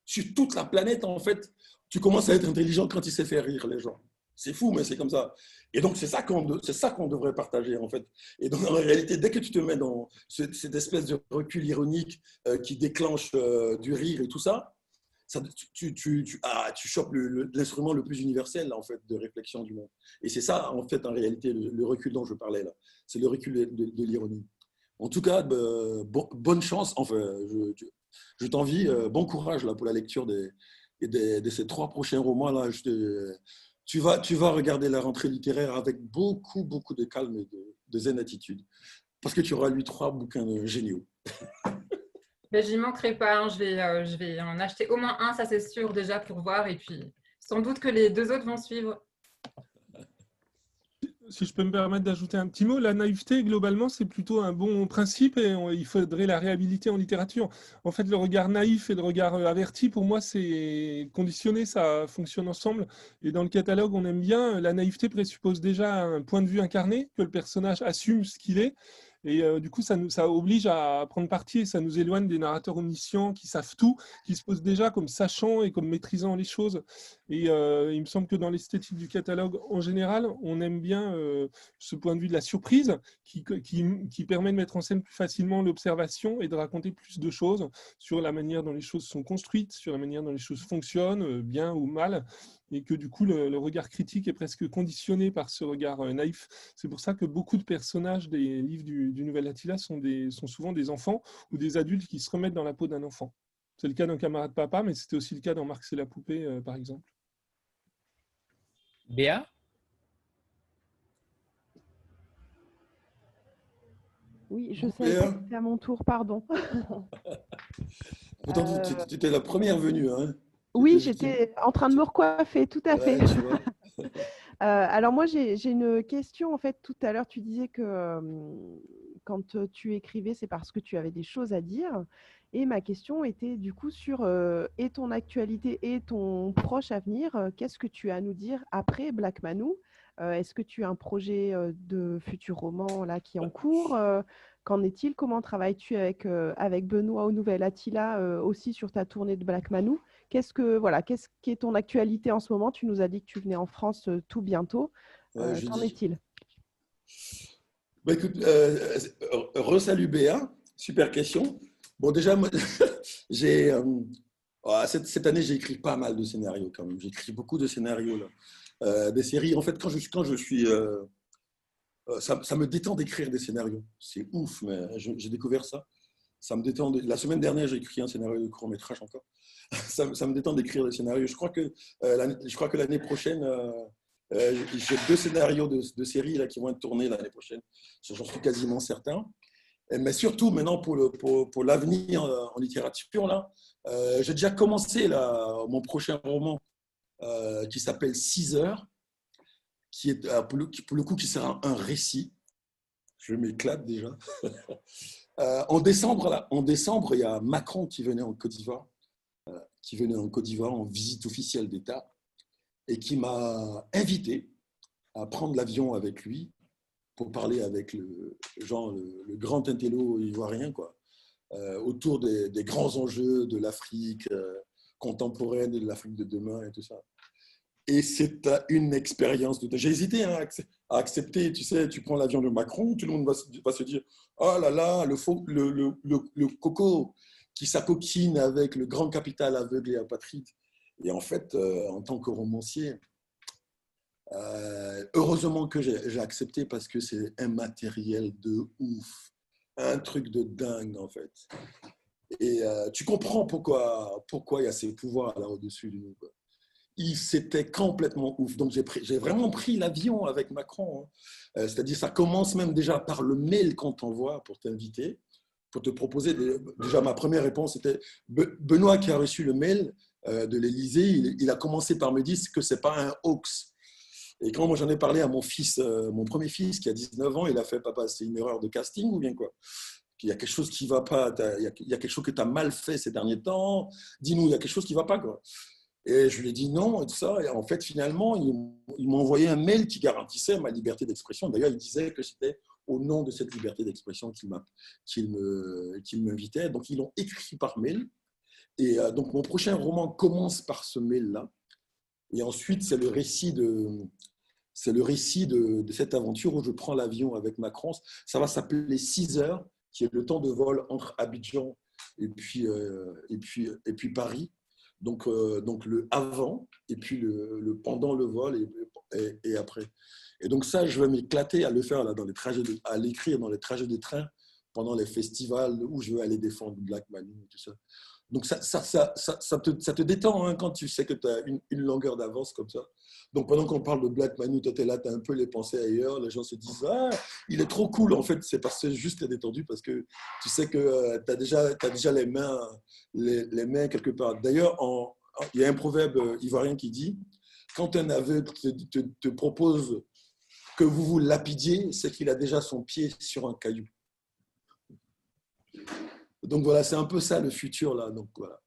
Sur toute la planète, en fait, tu commences à être intelligent quand il sait faire rire les gens. C'est fou, mais c'est comme ça. Et donc, c'est ça qu'on devrait partager, en fait. Et donc, en réalité, dès que tu te mets dans cette espèce de recul ironique euh, qui déclenche euh, du rire et tout ça, ça tu, tu, tu, ah, tu chopes l'instrument le, plus universel, en fait, de réflexion du monde. Et c'est ça, en fait, en réalité, le, recul dont je parlais, là. C'est le recul de, l'ironie. En tout cas, bonne chance. Enfin, je, je t'envie. Euh, bon courage, là, pour la lecture des, de ces trois prochains romans, là. Tu vas, regarder la rentrée littéraire avec beaucoup, beaucoup de calme et de, de zen attitude. Parce que tu auras lu trois bouquins géniaux. [laughs] Ben, J'y manquerai pas. Hein. Je, vais, euh, je vais en acheter au moins un, ça c'est sûr, déjà pour voir. Et puis, sans doute que les deux autres vont suivre si je peux me permettre d'ajouter un petit mot, la naïveté, globalement, c'est plutôt un bon principe et il faudrait la réhabiliter en littérature. En fait, le regard naïf et le regard euh, averti, pour moi, c'est conditionné, ça fonctionne ensemble. Et dans le catalogue, on aime bien, la naïveté présuppose déjà un point de vue incarné, que le personnage assume ce qu'il est. Et euh, du coup, ça nous ça oblige à prendre parti et ça nous éloigne des narrateurs omniscients qui savent tout, qui se posent déjà comme sachant et comme maîtrisant les choses. Et euh, il me semble que dans l'esthétique du catalogue, en général, on aime bien euh, ce point de vue de la surprise qui, qui, qui, permet de mettre en scène plus facilement l'observation et de raconter plus de choses sur la manière dont les choses sont construites, sur la manière dont les choses fonctionnent, bien ou mal et que du coup le, regard critique est presque conditionné par ce regard euh, naïf. C'est pour ça que beaucoup de personnages des livres du, Nouvel Attila sont, des, sont souvent des enfants ou des adultes qui se remettent dans la peau d'un enfant. C'est le cas d'un camarade papa, mais c'était aussi le cas dans Marx et la poupée, euh, par exemple. Béa? Oui, je sais, c'est à mon tour, pardon. [laughs] Pourtant, tu, étais la première venue. Hein oui, j'étais en train de me recoiffer, tout à fait. [laughs] Euh, alors moi, j'ai une question. En fait, tout à l'heure, tu disais que quand tu écrivais, c'est parce que tu avais des choses à dire. Et ma question était du coup sur et ton actualité et ton proche avenir. Qu'est-ce que tu as à nous dire après Black Manou Est-ce que tu as un projet de futur roman là qui est en cours? Qu'en est-il? Comment travailles-tu avec, avec Benoît au Nouvel Attila aussi sur ta tournée de Black Manou Qu'est-ce que voilà, qu'est-ce qui est ton actualité en ce moment? Tu nous as dit que tu venais en France euh, tout bientôt. Euh, qu'en est-il? Bah, écoute, euh, resalut Béa, super question. Bon, déjà, [laughs] j'ai ah, cette, année, j'ai écrit pas mal de scénarios quand même. J'ai écrit beaucoup de scénarios là, des séries. En fait, quand je, quand je suis, ça, ça, me détend d'écrire des scénarios. C'est ouf, mais j'ai découvert ça. Ça me détend. La semaine dernière, j'ai écrit un scénario de court métrage encore. [laughs] ça, me détend d'écrire des scénarios. Je crois que, euh, je crois que l'année prochaine, euh, euh, j'ai deux scénarios de, de, séries là, qui vont être tournés l'année prochaine. J'en suis quasiment certain. Mais surtout, maintenant, pour, le, pour, l'avenir en littérature, là, j'ai déjà commencé là, mon prochain roman qui s'appelle 6 heures, qui est pour pour le coup qui sera un récit. je m'éclate déjà. [laughs] Euh, en, décembre, en décembre, il y a Macron qui venait en Côte d'Ivoire, euh, qui venait en Côte d'Ivoire en visite officielle d'État et qui m'a invité à prendre l'avion avec lui pour parler avec le, le, grand intello ivoirien, quoi, euh, autour des, grands enjeux de l'Afrique contemporaine et de l'Afrique de demain et tout ça. Et c'est une expérience. J'ai hésité hein, à accepter, tu sais, tu prends l'avion de Macron, tout le monde va se, dire, oh là là, le, coco qui s'acoquine avec le grand capital aveugle et apatride. Et en fait, euh, en tant que romancier, euh, heureusement que j'ai accepté parce que c'est un matériel de ouf, un truc de dingue en fait. Et euh, tu comprends pourquoi, pourquoi il y a ces pouvoirs là au-dessus de nous. C'était complètement ouf. Donc j'ai vraiment pris l'avion avec Macron. Hein. Euh, c'est-à-dire, ça commence même déjà par le mail qu'on t'envoie pour t'inviter, pour te proposer. Déjà, ma première réponse était Benoît qui a reçu le mail euh, de l'Élysée, il, a commencé par me dire que c'est pas un hoax. Et quand moi j'en ai parlé à mon fils, mon premier fils qui a 19 ans, il a fait Papa, c'est une erreur de casting ou bien quoi? Il y a quelque chose qui ne va pas, il y, a, quelque chose que tu as mal fait ces derniers temps, dis-nous, il y a quelque chose qui ne va pas. Quoi. Et je lui ai dit non, et tout ça. Et en fait, finalement, il, m'a envoyé un mail qui garantissait ma liberté d'expression. D'ailleurs, il disait que c'était au nom de cette liberté d'expression qu'il m'invitait. Donc, ils l'ont écrit par mail. Et euh, donc, mon prochain roman commence par ce mail-là. Et ensuite, c'est le récit de, c'est le récit de, cette aventure où je prends l'avion avec Macron. Ça va s'appeler 6 heures qui est le temps de vol entre Abidjan et puis, euh, et puis, et puis Paris. Donc, euh, donc le avant et puis le, pendant le vol et, après. Et donc ça, je vais m'éclater à le faire dans les trajets à l'écrire dans les trajets de train pendant les festivals où je veux aller défendre Black Manu tout ça. Donc ça, ça, ça, ça, te, détend hein, quand tu sais que tu as une, longueur d'avance comme ça. Donc pendant qu'on parle de Black Manu, toi tu es là, tu as un peu les pensées ailleurs, les gens se disent Ah, il est trop cool en fait, c'est parce que juste détendu parce que tu sais que euh, tu as déjà, as déjà les, mains, les, mains quelque part. D'ailleurs, il y a un proverbe ivoirien qui dit Quand un aveugle te, te propose que vous vous lapidiez, c'est qu'il a déjà son pied sur un caillou. Donc voilà, c'est un peu ça le futur là. Donc voilà.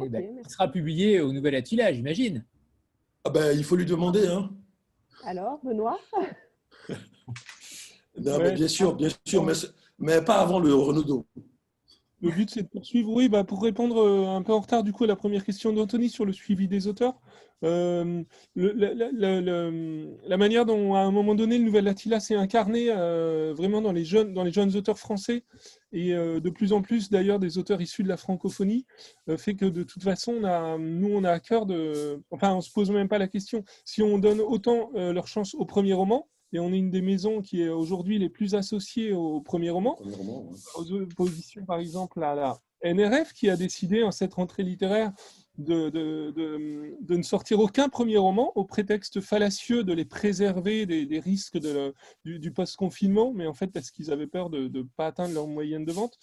Eh ben, il sera publié au Nouvel Attila, j'imagine. Ah ben, il faut lui demander. Hein. Alors, Benoît? [laughs] Non, mais Bien sûr, bien sûr, mais, mais pas avant le Renaudot. Le but, c'est de poursuivre. Oui, bah, pour répondre euh, un peu en retard du coup à la première question d'Anthony sur le suivi des auteurs, euh, la, manière dont, à un moment donné, le Nouvel Attila s'est incarné euh, vraiment dans les, jeunes, dans les jeunes auteurs français, et de plus en plus d'ailleurs des auteurs issus de la francophonie, fait que de toute façon, nous, on a à cœur de... Enfin, on ne se pose même pas la question. Si on donne autant leur chance au premier roman, et on est une des maisons qui est aujourd'hui les plus associées au premier roman, aux oppositions par exemple à la NRF qui a décidé en cette rentrée littéraire de, de, de, ne sortir aucun premier roman au prétexte fallacieux de les préserver des, risques du, du post-confinement, mais en fait parce qu'ils avaient peur de ne pas atteindre leur moyenne de vente.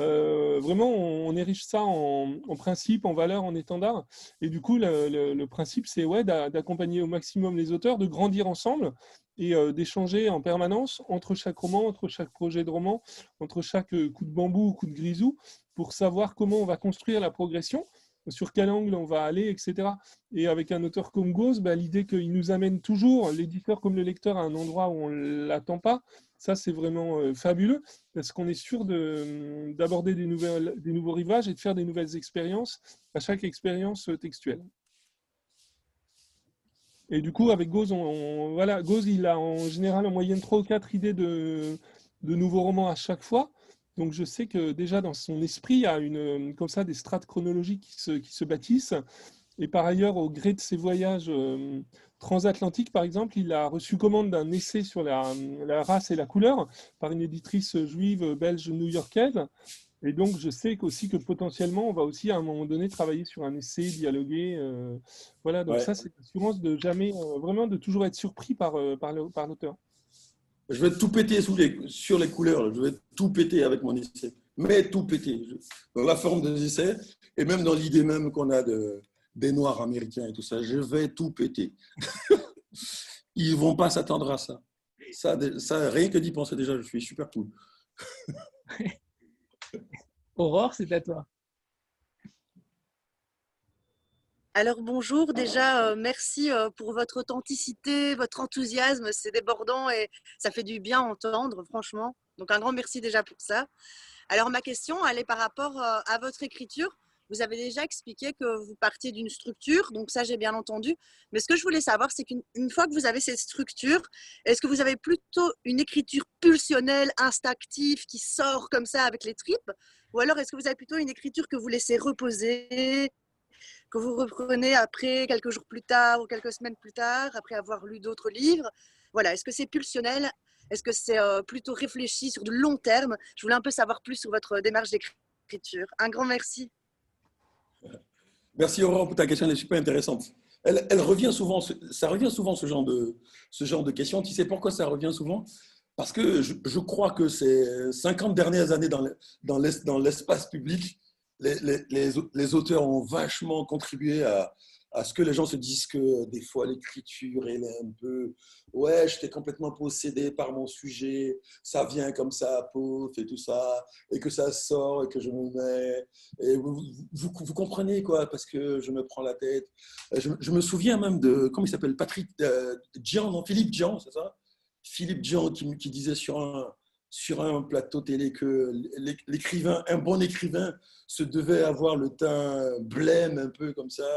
Euh, vraiment, on, érige ça en, principe, en valeur, en étendard. Et du coup, le, le principe, c'est ouais, d'accompagner au maximum les auteurs, de grandir ensemble et euh, d'échanger en permanence entre chaque roman, entre chaque projet de roman, entre chaque euh, coup de bambou ou coup de grisou, pour savoir comment on va construire la progression, sur quel angle on va aller, etc. Et avec un auteur comme Gauze, bah, l'idée qu'il nous amène toujours, l'éditeur comme le lecteur, à un endroit où on ne l'attend pas, ça c'est vraiment euh, fabuleux, parce qu'on est sûr d'aborder des, des nouveaux rivages et de faire des nouvelles expériences à chaque expérience textuelle. Et du coup, avec Gauze, on, voilà, il a en général en moyenne 3 ou 4 idées de, de, nouveaux romans à chaque fois. Donc je sais que déjà dans son esprit, il y a une, comme ça des strates chronologiques qui se, qui se bâtissent. Et par ailleurs, au gré de ses voyages euh, transatlantiques, par exemple, il a reçu commande d'un essai sur la, la, race et la couleur par une éditrice juive belge new-yorkaise. Et donc, je sais aussi que potentiellement, on va aussi à un moment donné travailler sur un essai, dialoguer. Euh, voilà, donc ça, c'est l'assurance de jamais, euh, vraiment, de toujours être surpris par, euh, par l'auteur. Je vais tout péter sous les, sur les couleurs, je vais tout péter avec mon essai, mais tout péter, dans la forme des essais, et même dans l'idée même qu'on a de, des Noirs américains et tout ça, je vais tout péter. [laughs] Ils ne vont pas s'attendre à ça. Ça, ça, rien que d'y penser déjà, je suis super cool. [laughs] Aurore, c'est à toi. Alors bonjour, déjà euh, merci euh, pour votre authenticité, votre enthousiasme, c'est débordant et ça fait du bien entendre, franchement. Donc un grand merci déjà pour ça. Alors ma question, elle est par rapport euh, à votre écriture. Vous avez déjà expliqué que vous partiez d'une structure, donc ça j'ai bien entendu. Mais ce que je voulais savoir, c'est qu'une fois que vous avez cette structure, est-ce que vous avez plutôt une écriture pulsionnelle, instinctive, qui sort comme ça avec les tripes Ou alors est-ce que vous avez plutôt une écriture que vous laissez reposer, que vous reprenez après, quelques jours plus tard ou quelques semaines plus tard, après avoir lu d'autres livres? Voilà, est-ce que c'est pulsionnel? Est-ce que c'est euh, plutôt réfléchi sur du long terme? Je voulais un peu savoir plus sur votre démarche d'écriture. Un grand merci. Merci Aurore pour ta question, elle est super intéressante. Elle, revient souvent, ça revient souvent ce genre de, ce genre de questions. Tu sais pourquoi ça revient souvent? Parce que je, crois que ces 50 dernières années dans l'espace public, les, auteurs ont vachement contribué à, ce que les gens se disent que des fois l'écriture elle est un peu ouais j'étais complètement possédé par mon sujet ça vient comme ça pouf et tout ça et que ça sort et que je me mets et vous, comprenez quoi parce que je me prends la tête. Je, me souviens même de comment il s'appelle Patrick euh, non Philippe Dian c'est ça? Philippe Dian qui, disait sur un sur un plateau télé que l'écrivain, un bon écrivain, se devait avoir le teint blême un peu comme ça,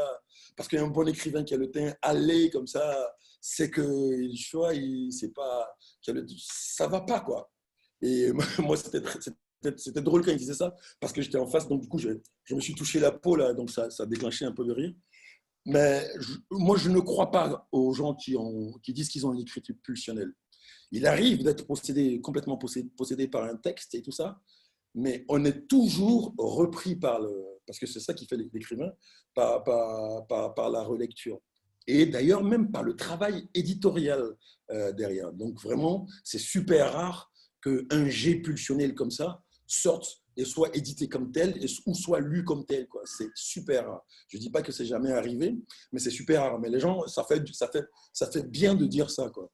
parce qu'un bon écrivain qui a le teint allé comme ça, c'est que le choix, il, c'est pas, ça va pas quoi. Et [laughs] moi, c'était drôle quand il disait ça, parce que j'étais en face, donc du coup, je, je, me suis touché la peau là, donc ça, ça a déclenché un peu de rire. Mais moi, je ne crois pas aux gens qui, ont, qui disent qu'ils ont une écriture pulsionnelle. Il arrive d'être complètement possédé, par un texte et tout ça, mais on est toujours repris par le, parce que c'est ça qui fait l'écrivain, par, la relecture. Et d'ailleurs, même par le travail éditorial euh, derrière. Donc vraiment, c'est super rare qu'un jet pulsionnel comme ça sorte et soit édité comme tel ou soit lu comme tel. C'est super rare. Je ne dis pas que c'est jamais arrivé, mais c'est super rare. Mais les gens, ça fait, ça fait, ça fait bien de dire ça. Quoi.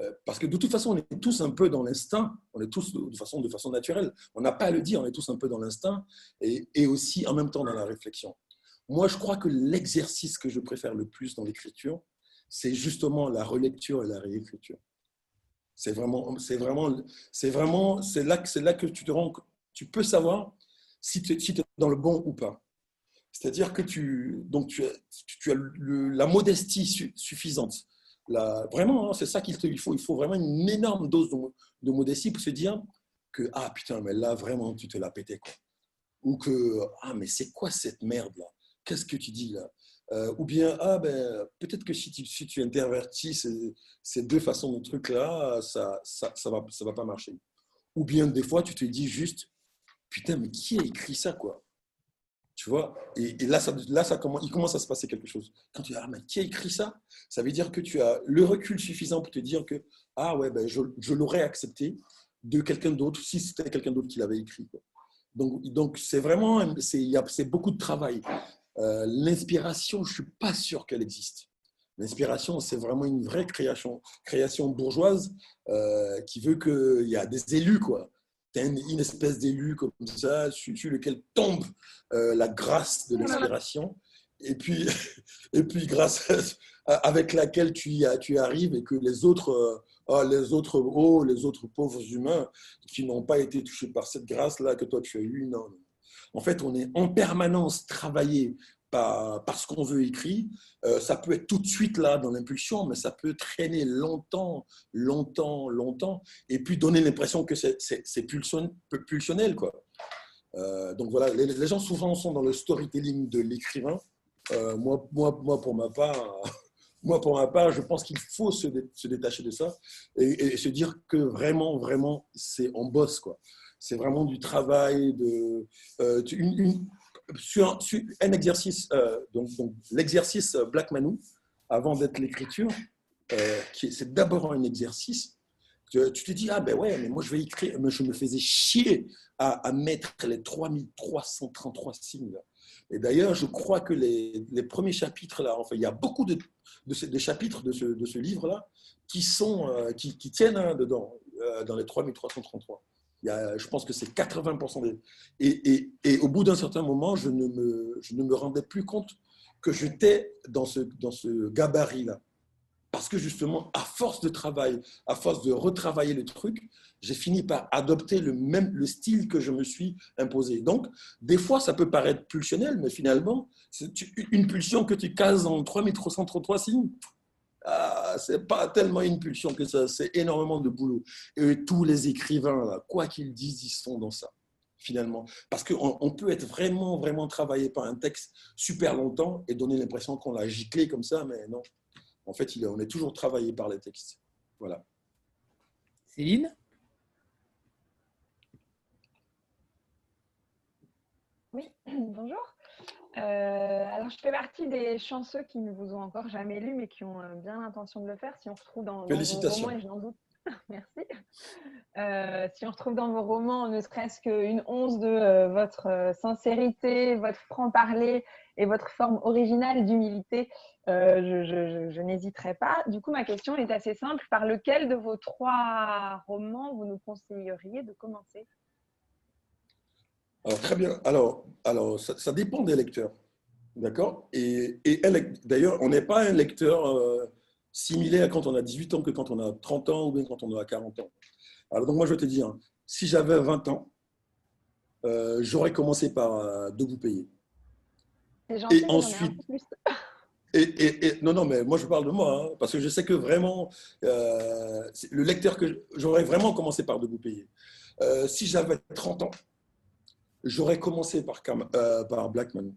Euh, parce que de toute façon, on est tous un peu dans l'instinct, on est tous de façon, naturelle. On n'a pas à le dire, on est tous un peu dans l'instinct et, aussi en même temps dans la réflexion. Moi, je crois que l'exercice que je préfère le plus dans l'écriture, c'est justement la relecture et la réécriture. C'est vraiment, c'est vraiment, c'est vraiment, c'est là, que tu te rends, tu peux savoir si tu, es dans le bon ou pas. C'est-à-dire que tu, donc tu as la modestie suffisante vraiment, hein, c'est ça qu'il faut. Il faut vraiment une énorme dose de, modestie pour se dire que, ah putain, mais là, vraiment, tu te l'as pété. Quoi. Ou que, ah, mais c'est quoi cette merde-là Qu'est-ce que tu dis là? Euh, Ou bien, ah, ben, peut-être que si tu, si tu intervertis ces, deux façons de trucs-là, ça ça, ça, va, ça va pas marcher. Ou bien, des fois, tu te dis juste, putain, mais qui a écrit ça, quoi? Tu vois et, là, ça, commence, il commence à se passer quelque chose. Quand tu dis, ah, mais qui a écrit ça? Ça veut dire que tu as le recul suffisant pour te dire que, ah ouais, ben, je, je l'aurais accepté de quelqu'un d'autre si c'était quelqu'un d'autre qui l'avait écrit. Donc, donc c'est vraiment, c'est beaucoup de travail. Euh, l'inspiration, je ne suis pas sûr qu'elle existe. L'inspiration, c'est vraiment une vraie création, création bourgeoise euh, qui veut qu'il y a des élus, quoi tu une, espèce d'élu comme ça, sur, lequel tombe euh, la grâce de l'inspiration, et puis, [laughs] et puis grâce avec laquelle tu arrives et que les autres, euh, oh, les autres, oh, les autres pauvres humains qui n'ont pas été touchés par cette grâce-là que toi tu as eue, non. En fait, on est en permanence travaillé parce qu'on veut écrire. Euh, ça peut être tout de suite là dans l'impulsion, mais ça peut traîner longtemps, longtemps, longtemps, et puis donner l'impression que c'est pulsionnel. Quoi. Euh, donc voilà, les, gens souvent sont dans le storytelling de l'écrivain. Euh, moi, moi, moi, pour ma part, [laughs] moi, pour ma part, je pense qu'il faut se, détacher de ça et, se dire que vraiment, vraiment, c'est en bosse. quoi. C'est vraiment du travail, de, sur, un exercice, euh, donc, l'exercice Black Manu, avant d'être l'écriture, euh, c'est d'abord un exercice. Tu, te dis, ah ben ouais, mais moi je vais écrire, mais je me faisais chier à, mettre les 3333 signes. Et d'ailleurs, je crois que les, premiers chapitres, là, enfin, il y a beaucoup de, chapitres de ce, livre-là euh, qui, qui, tiennent hein, dedans, dans les 3333. Je pense que c'est 80% des... Et, et, et au bout d'un certain moment, je ne, me, je ne me rendais plus compte que j'étais dans ce, dans ce gabarit-là. Parce que justement, à force de travail, à force de retravailler le truc, j'ai fini par adopter le même le style que je me suis imposé. Donc, des fois, ça peut paraître pulsionnel, mais finalement, une pulsion que tu cases en 3333 signes. Ah, c'est pas tellement une pulsion que ça, c'est énormément de boulot. Et tous les écrivains, là, quoi qu'ils disent, ils sont dans ça, finalement. Parce qu'on on peut être vraiment, vraiment travaillé par un texte super longtemps et donner l'impression qu'on l'a giclé comme ça, mais non. En fait, on est toujours travaillé par les textes. Voilà. Céline? Oui, [clears throat] bonjour. Euh, alors, je fais partie des chanceux qui ne vous ont encore jamais lu, mais qui ont euh, bien l'intention de le faire. Si on retrouve dans, dans vos romans, et je n'en doute, [laughs] merci. Euh, si on retrouve dans vos romans ne serait-ce qu'une once de euh, votre sincérité, votre franc-parler et votre forme originale d'humilité, euh, je, je, je n'hésiterai pas. Du coup, ma question est assez simple. Par lequel de vos trois romans vous nous conseilleriez de commencer? Alors, très bien. Alors, alors ça, ça dépend des lecteurs. D'accord? Et, et d'ailleurs, on n'est pas un lecteur euh, similaire quand on a 18 ans que quand on a 30 ans ou bien quand on a 40 ans. Alors, donc, moi, je vais te dire, si j'avais 20 ans, euh, j'aurais commencé par euh, De vous payer. Et ensuite. [laughs] Et, et, et, non, non, mais moi je parle de moi, hein, parce que je sais que vraiment, euh, le lecteur que j'aurais vraiment commencé par De vous payer. Euh, si j'avais 30 ans, j'aurais commencé par, euh, par Blackman.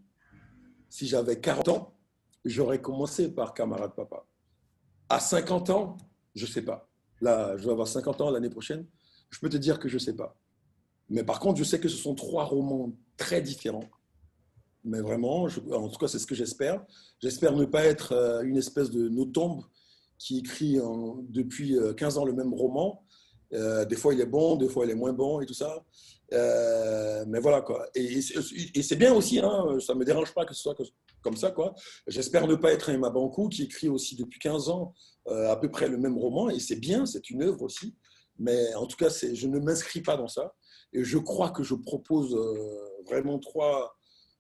Si j'avais 40 ans, j'aurais commencé par Camarade Papa. À 50 ans, je ne sais pas. Là, je vais avoir 50 ans l'année prochaine. Je peux te dire que je ne sais pas. Mais par contre, je sais que ce sont trois romans très différents. Mais vraiment, en tout cas, c'est ce que j'espère. J'espère ne pas être euh, une espèce de notombe qui écrit depuis 15 ans le même roman. Euh, des fois, il est bon, des fois, il est moins bon et tout ça. Euh, mais voilà, quoi. Et, c'est bien aussi, hein, ça ne me dérange pas que ce soit comme ça, quoi. J'espère ne pas être un Mabankou qui écrit aussi depuis 15 ans euh, à peu près le même roman, et c'est bien, c'est une œuvre aussi. Mais en tout cas, je ne m'inscris pas dans ça. Et je crois que je propose vraiment trois,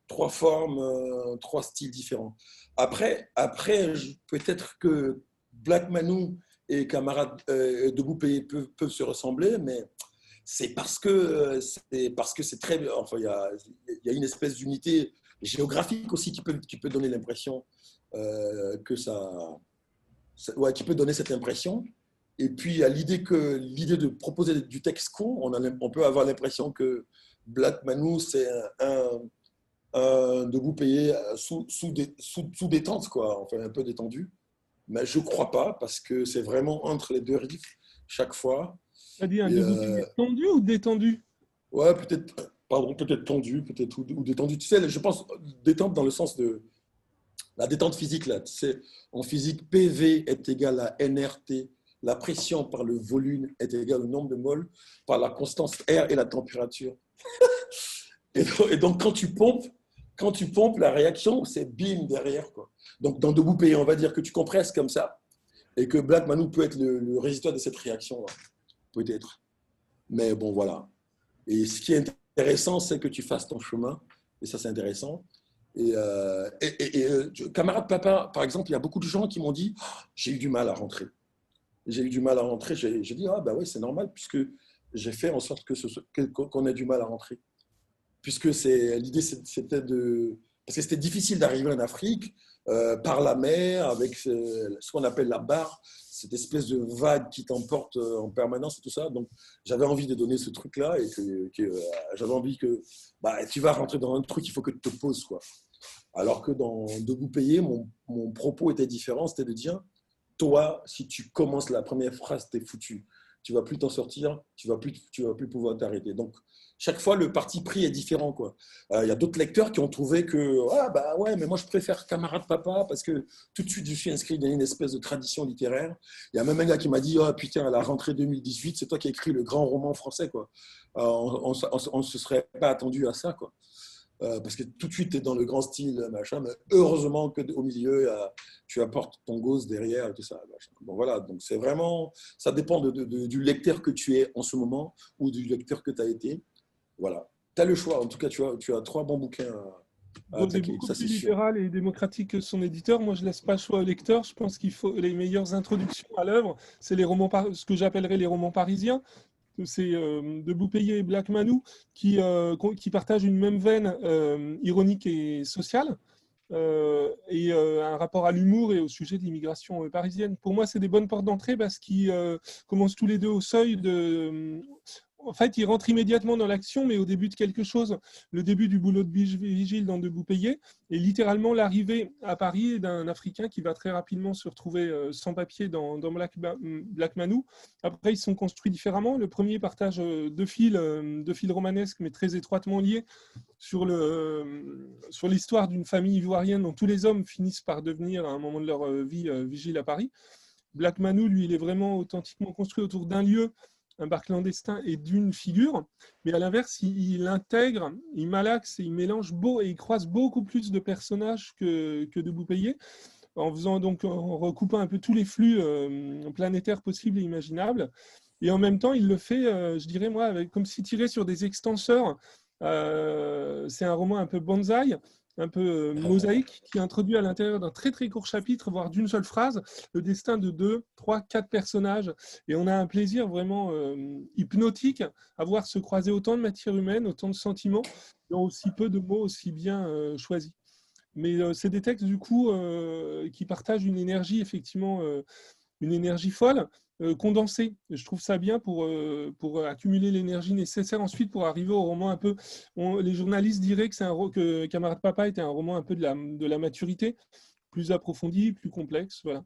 trois formes, trois styles différents. Après, après peut-être que Black Manu et Camarade euh, de Boupé peuvent, peuvent se ressembler, mais c'est parce que c'est parce que c'est très enfin il y a, une espèce d'unité géographique aussi qui peut qui peut donner l'impression euh, que ça, ça, ouais, qui peut donner cette impression. Et puis a l'idée que l'idée de proposer du texte con on, peut avoir l'impression que Black Manu c'est un, un, un debout payé sous, sous, sous, sous détente quoi enfin un peu détendu mais je crois pas parce que c'est vraiment entre les deux riffs chaque fois c'est-à-dire debout euh... tendu ou détendu? Ouais, peut-être, pardon, peut-être tendu, peut-être ou, ou, détendu. Tu sais, je pense détente dans le sens de la détente physique là. Tu sais, en physique, PV est égal à NRT. La pression par le volume est égale au nombre de moles par la constance R et la température. [laughs] et, donc, et, donc, quand tu pompes, quand tu pompes, la réaction, c'est bim derrière. Quoi. Donc, dans Debout Payé, on va dire que tu compresses comme ça et que Black Manu peut être le, le résultat de cette réaction. Peut-être. Mais bon, voilà. Et ce qui est intéressant, c'est que tu fasses ton chemin. Et ça, c'est intéressant. Et, euh, euh, camarade papa, par exemple, il y a beaucoup de gens qui m'ont dit oh, j'ai eu du mal à rentrer. J'ai eu du mal à rentrer. J'ai dit ah ben oui, c'est normal puisque j'ai fait en sorte que qu'on ait du mal à rentrer. Puisque c'est l'idée, c'était de parce que c'était difficile d'arriver en Afrique euh, par la mer avec ce, qu'on appelle la barre, cette espèce de vague qui t'emporte euh, en permanence et tout ça. Donc, j'avais envie de donner ce truc-là et que, que euh, j'avais envie que bah, tu vas rentrer dans un truc, il faut que tu te poses. Quoi. Alors que dans Debout payé, mon, mon propos était différent, c'était de dire, toi, si tu commences la première phrase, t'es foutu. Tu vas plus t'en sortir, tu vas plus, tu vas plus pouvoir t'arrêter. Donc, chaque fois, le parti pris est différent. Quoi. Il euh, y a d'autres lecteurs qui ont trouvé que, ah bah ouais, mais moi je préfère Camarade Papa parce que tout de suite je suis inscrit dans une espèce de tradition littéraire. Il y a même un gars qui m'a dit, oh putain, à la rentrée 2018, c'est toi qui as écrit le grand roman français. Quoi. Euh, on ne se serait pas attendu à ça. Quoi. Euh, parce que tout de suite, tu es dans le grand style, machin, mais heureusement qu'au milieu, tu apportes ton gosse derrière et tout ça. Bon, voilà, donc c'est vraiment, ça dépend de, du lecteur que tu es en ce moment ou du lecteur que tu as été. Voilà, tu as le choix. En tout cas, tu as, tu as trois bons bouquins. À, à beaucoup plus libéral et démocratique que son éditeur. Moi, je laisse pas le choix au lecteur. Je pense qu'il faut les meilleures introductions à l'œuvre. C'est les romans, ce que j'appellerais les romans parisiens c'est euh, de Boupélier et Black Manou qui, euh, qui partagent une même veine euh, ironique et sociale. et un rapport à l'humour et au sujet de l'immigration parisienne. Pour moi, c'est des bonnes portes d'entrée parce qu'ils commencent tous les deux au seuil de, en fait, il rentre immédiatement dans l'action, mais au début de quelque chose, le début du boulot de vigile dans Debout Payé, et littéralement l'arrivée à Paris d'un Africain qui va très rapidement se retrouver euh, sans papier dans, Black, Manou. Après, ils sont construits différemment. Le premier partage euh, deux fils, euh, deux fils romanesques, mais très étroitement liés sur l'histoire d'une famille ivoirienne dont tous les hommes finissent par devenir, à un moment de leur vie, vigile à Paris. Black Manou, lui, il est vraiment authentiquement construit autour d'un lieu un bar clandestin et d'une figure, mais à l'inverse, il, intègre, il malaxe il mélange beau et il croise beaucoup plus de personnages que, que de Boupayé, en faisant donc en recoupant un peu tous les flux euh, planétaires possibles et imaginables. Et en même temps, il le fait, euh, je dirais moi, comme s'il tirait sur des extenseurs. Euh, c'est un roman un peu bonsaï, un peu euh, mosaïque qui introduit à l'intérieur d'un très très court chapitre, voire d'une seule phrase, le destin de deux, trois, quatre personnages. Et on a un plaisir vraiment euh, hypnotique à voir se croiser autant de matière humaine, autant de sentiments, dans aussi peu de mots aussi bien euh, choisis. Mais c'est des textes du coup qui partagent une énergie effectivement, une énergie folle, euh, condensé. Je trouve ça bien pour, euh, pour accumuler l'énergie nécessaire ensuite pour arriver au roman un peu. les journalistes diraient que, Camarade Papa était un roman un peu de la, de la maturité, plus approfondi, plus complexe. Voilà.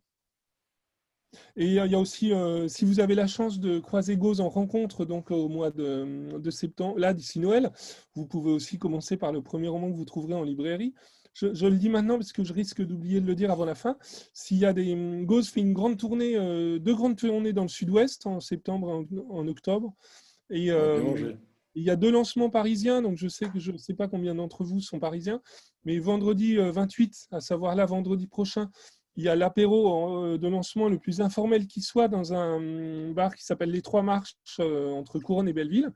Et il y a aussi, euh, si vous avez la chance de croiser Gauze en rencontre donc au mois de, de septembre, là d'ici Noël, vous pouvez aussi commencer par le premier roman que vous trouverez en librairie je, le dis maintenant parce que je risque d'oublier de le dire avant la fin. S'il y a des. Gauze fait une grande tournée, euh, deux grandes tournées dans le sud-ouest en septembre et en, octobre. Et euh, il y a deux lancements parisiens, donc je sais que je ne sais pas combien d'entre vous sont parisiens, mais vendredi 28, euh, à savoir là, vendredi prochain, il y a l'apéro de lancement le plus informel qui soit dans un bar qui s'appelle Les Trois Marches entre Couronne et Belleville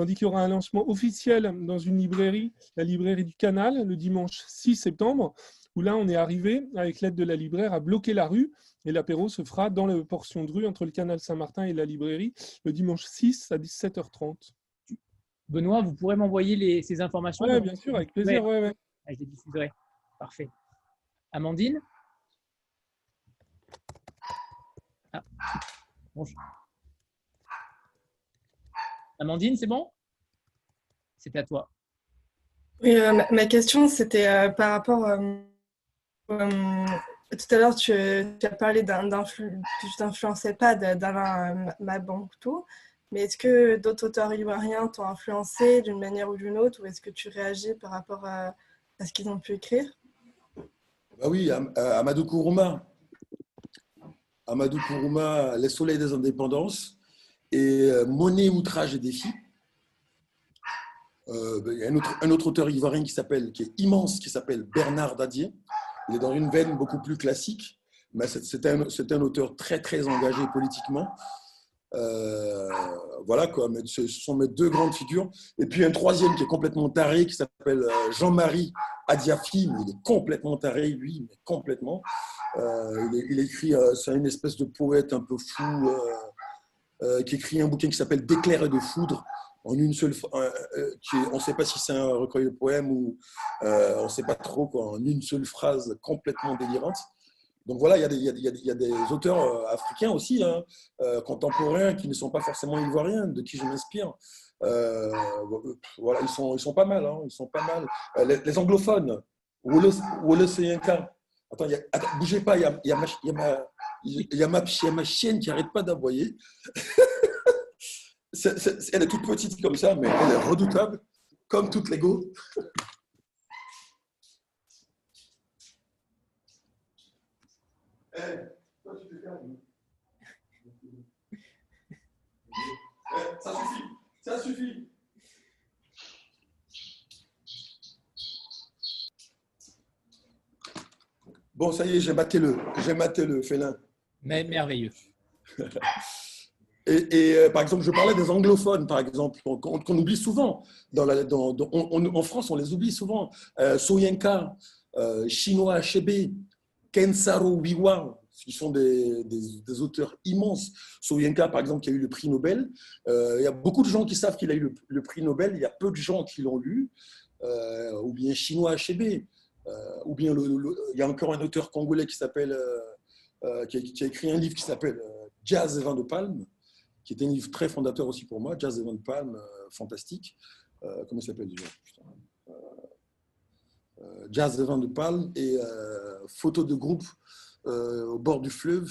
tandis qu'il y aura un lancement officiel dans une librairie, la librairie du Canal, le dimanche 6 septembre, où là, on est arrivé, avec l'aide de la libraire, à bloquer la rue, et l'apéro se fera dans la portion de rue entre le Canal Saint-Martin et la librairie, le dimanche 6 à 17h30. Benoît, vous pourrez m'envoyer ces informations Oui, bien sûr, avec plaisir. Ouais. Ouais, ah, je les diffuserai. Parfait. Amandine? Ah. Bonjour. Amandine, c'est bon? C'est à toi. Oui, euh, ma, question, c'était euh, par rapport. Euh, tout à l'heure, tu, as parlé d'un tu t'influençais pas d'Alain Mabantou, mais est-ce que d'autres auteurs ivoiriens t'ont influencé d'une manière ou d'une autre, ou est-ce que tu réagis par rapport à, ce qu'ils ont pu écrire? Bah Oui, Amadou Kourouma. Amadou Kourouma, Les Soleils des Indépendances et euh, Monnaie, outrage et défi. Euh, a un autre, un autre auteur ivoirien qui qui est immense, qui s'appelle Bernard Dadier. Il est dans une veine beaucoup plus classique, mais c'est un, auteur très très engagé politiquement. Euh, voilà quoi, ce sont mes deux grandes figures. Et puis un troisième qui est complètement taré, qui s'appelle Jean-Marie Adiafi, mais il est complètement taré, lui, mais complètement. il, il, écrit, c'est une espèce de poète un peu fou. Euh, qui écrit un bouquin qui s'appelle D'éclair et de foudre, en une seule euh, euh, on ne sait pas si c'est un recueil de poèmes ou on ne sait pas trop, quoi, en une seule phrase complètement délirante. Donc voilà, il y, il, y a, des auteurs africains aussi, hein, contemporains, qui ne sont pas forcément ivoiriens, de qui je m'inspire. voilà, ils sont, ils sont pas mal, hein, ils sont pas mal. Les, anglophones, Attends, bougez pas, il y a, ma, chienne qui n'arrête pas d'aboyer. [laughs] elle est toute petite comme ça, mais elle est redoutable, comme toutes les go. Eh, eh, ça suffit, ça suffit. Bon, ça y est, j'ai maté le, j'ai maté le félin. Mais merveilleux. Et, euh, par exemple, je parlais des anglophones, par exemple, qu'on oublie souvent. Dans la, dans, en France, on les oublie souvent. Euh, Soyenka, euh, Chinois Chebe, Kensaro Wiwa, qui sont des, des, auteurs immenses. Soyenka, par exemple, qui a eu le prix Nobel. Euh, il y a beaucoup de gens qui savent qu'il a eu le, prix Nobel. Il y a peu de gens qui l'ont lu. ou bien Chinois Chebe. Ou bien il y a encore un auteur congolais qui s'appelle, qui, qui, a écrit un livre qui s'appelle Jazz et vin de palme qui était un livre très fondateur aussi pour moi, Jazz Evan Palm, euh, fantastique. Euh, comment il s'appelle déjà? Euh, Jazz Evan de Palm et photo de groupe au bord du fleuve.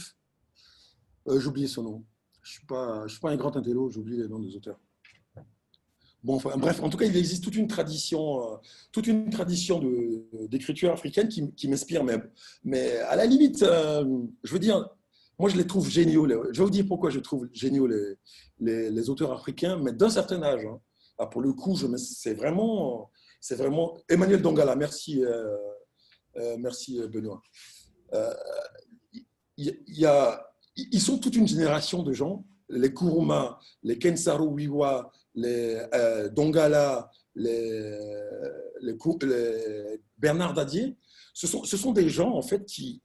j'ai oublié son nom. Je ne suis, pas, je suis pas un grand intello, j'ai oublié les noms des auteurs. Bref, en tout cas, il existe toute une tradition, toute une tradition d'écriture africaine qui, m'inspire même. Mais à la limite, je veux dire, moi, je les trouve géniaux. Je vais vous dire pourquoi je trouve géniaux les, les, auteurs africains, mais d'un certain âge. Hein. Ah, pour le coup, c'est vraiment, c'est vraiment Emmanuel Dongala. Merci, euh, euh, merci Benoît. Euh, y a, ils sont toute une génération de gens, les Kuruma, les Kensaru Wiwa, les Dongala, les, les, les, Bernard Dadier. Ce sont, ce sont des gens en fait qui,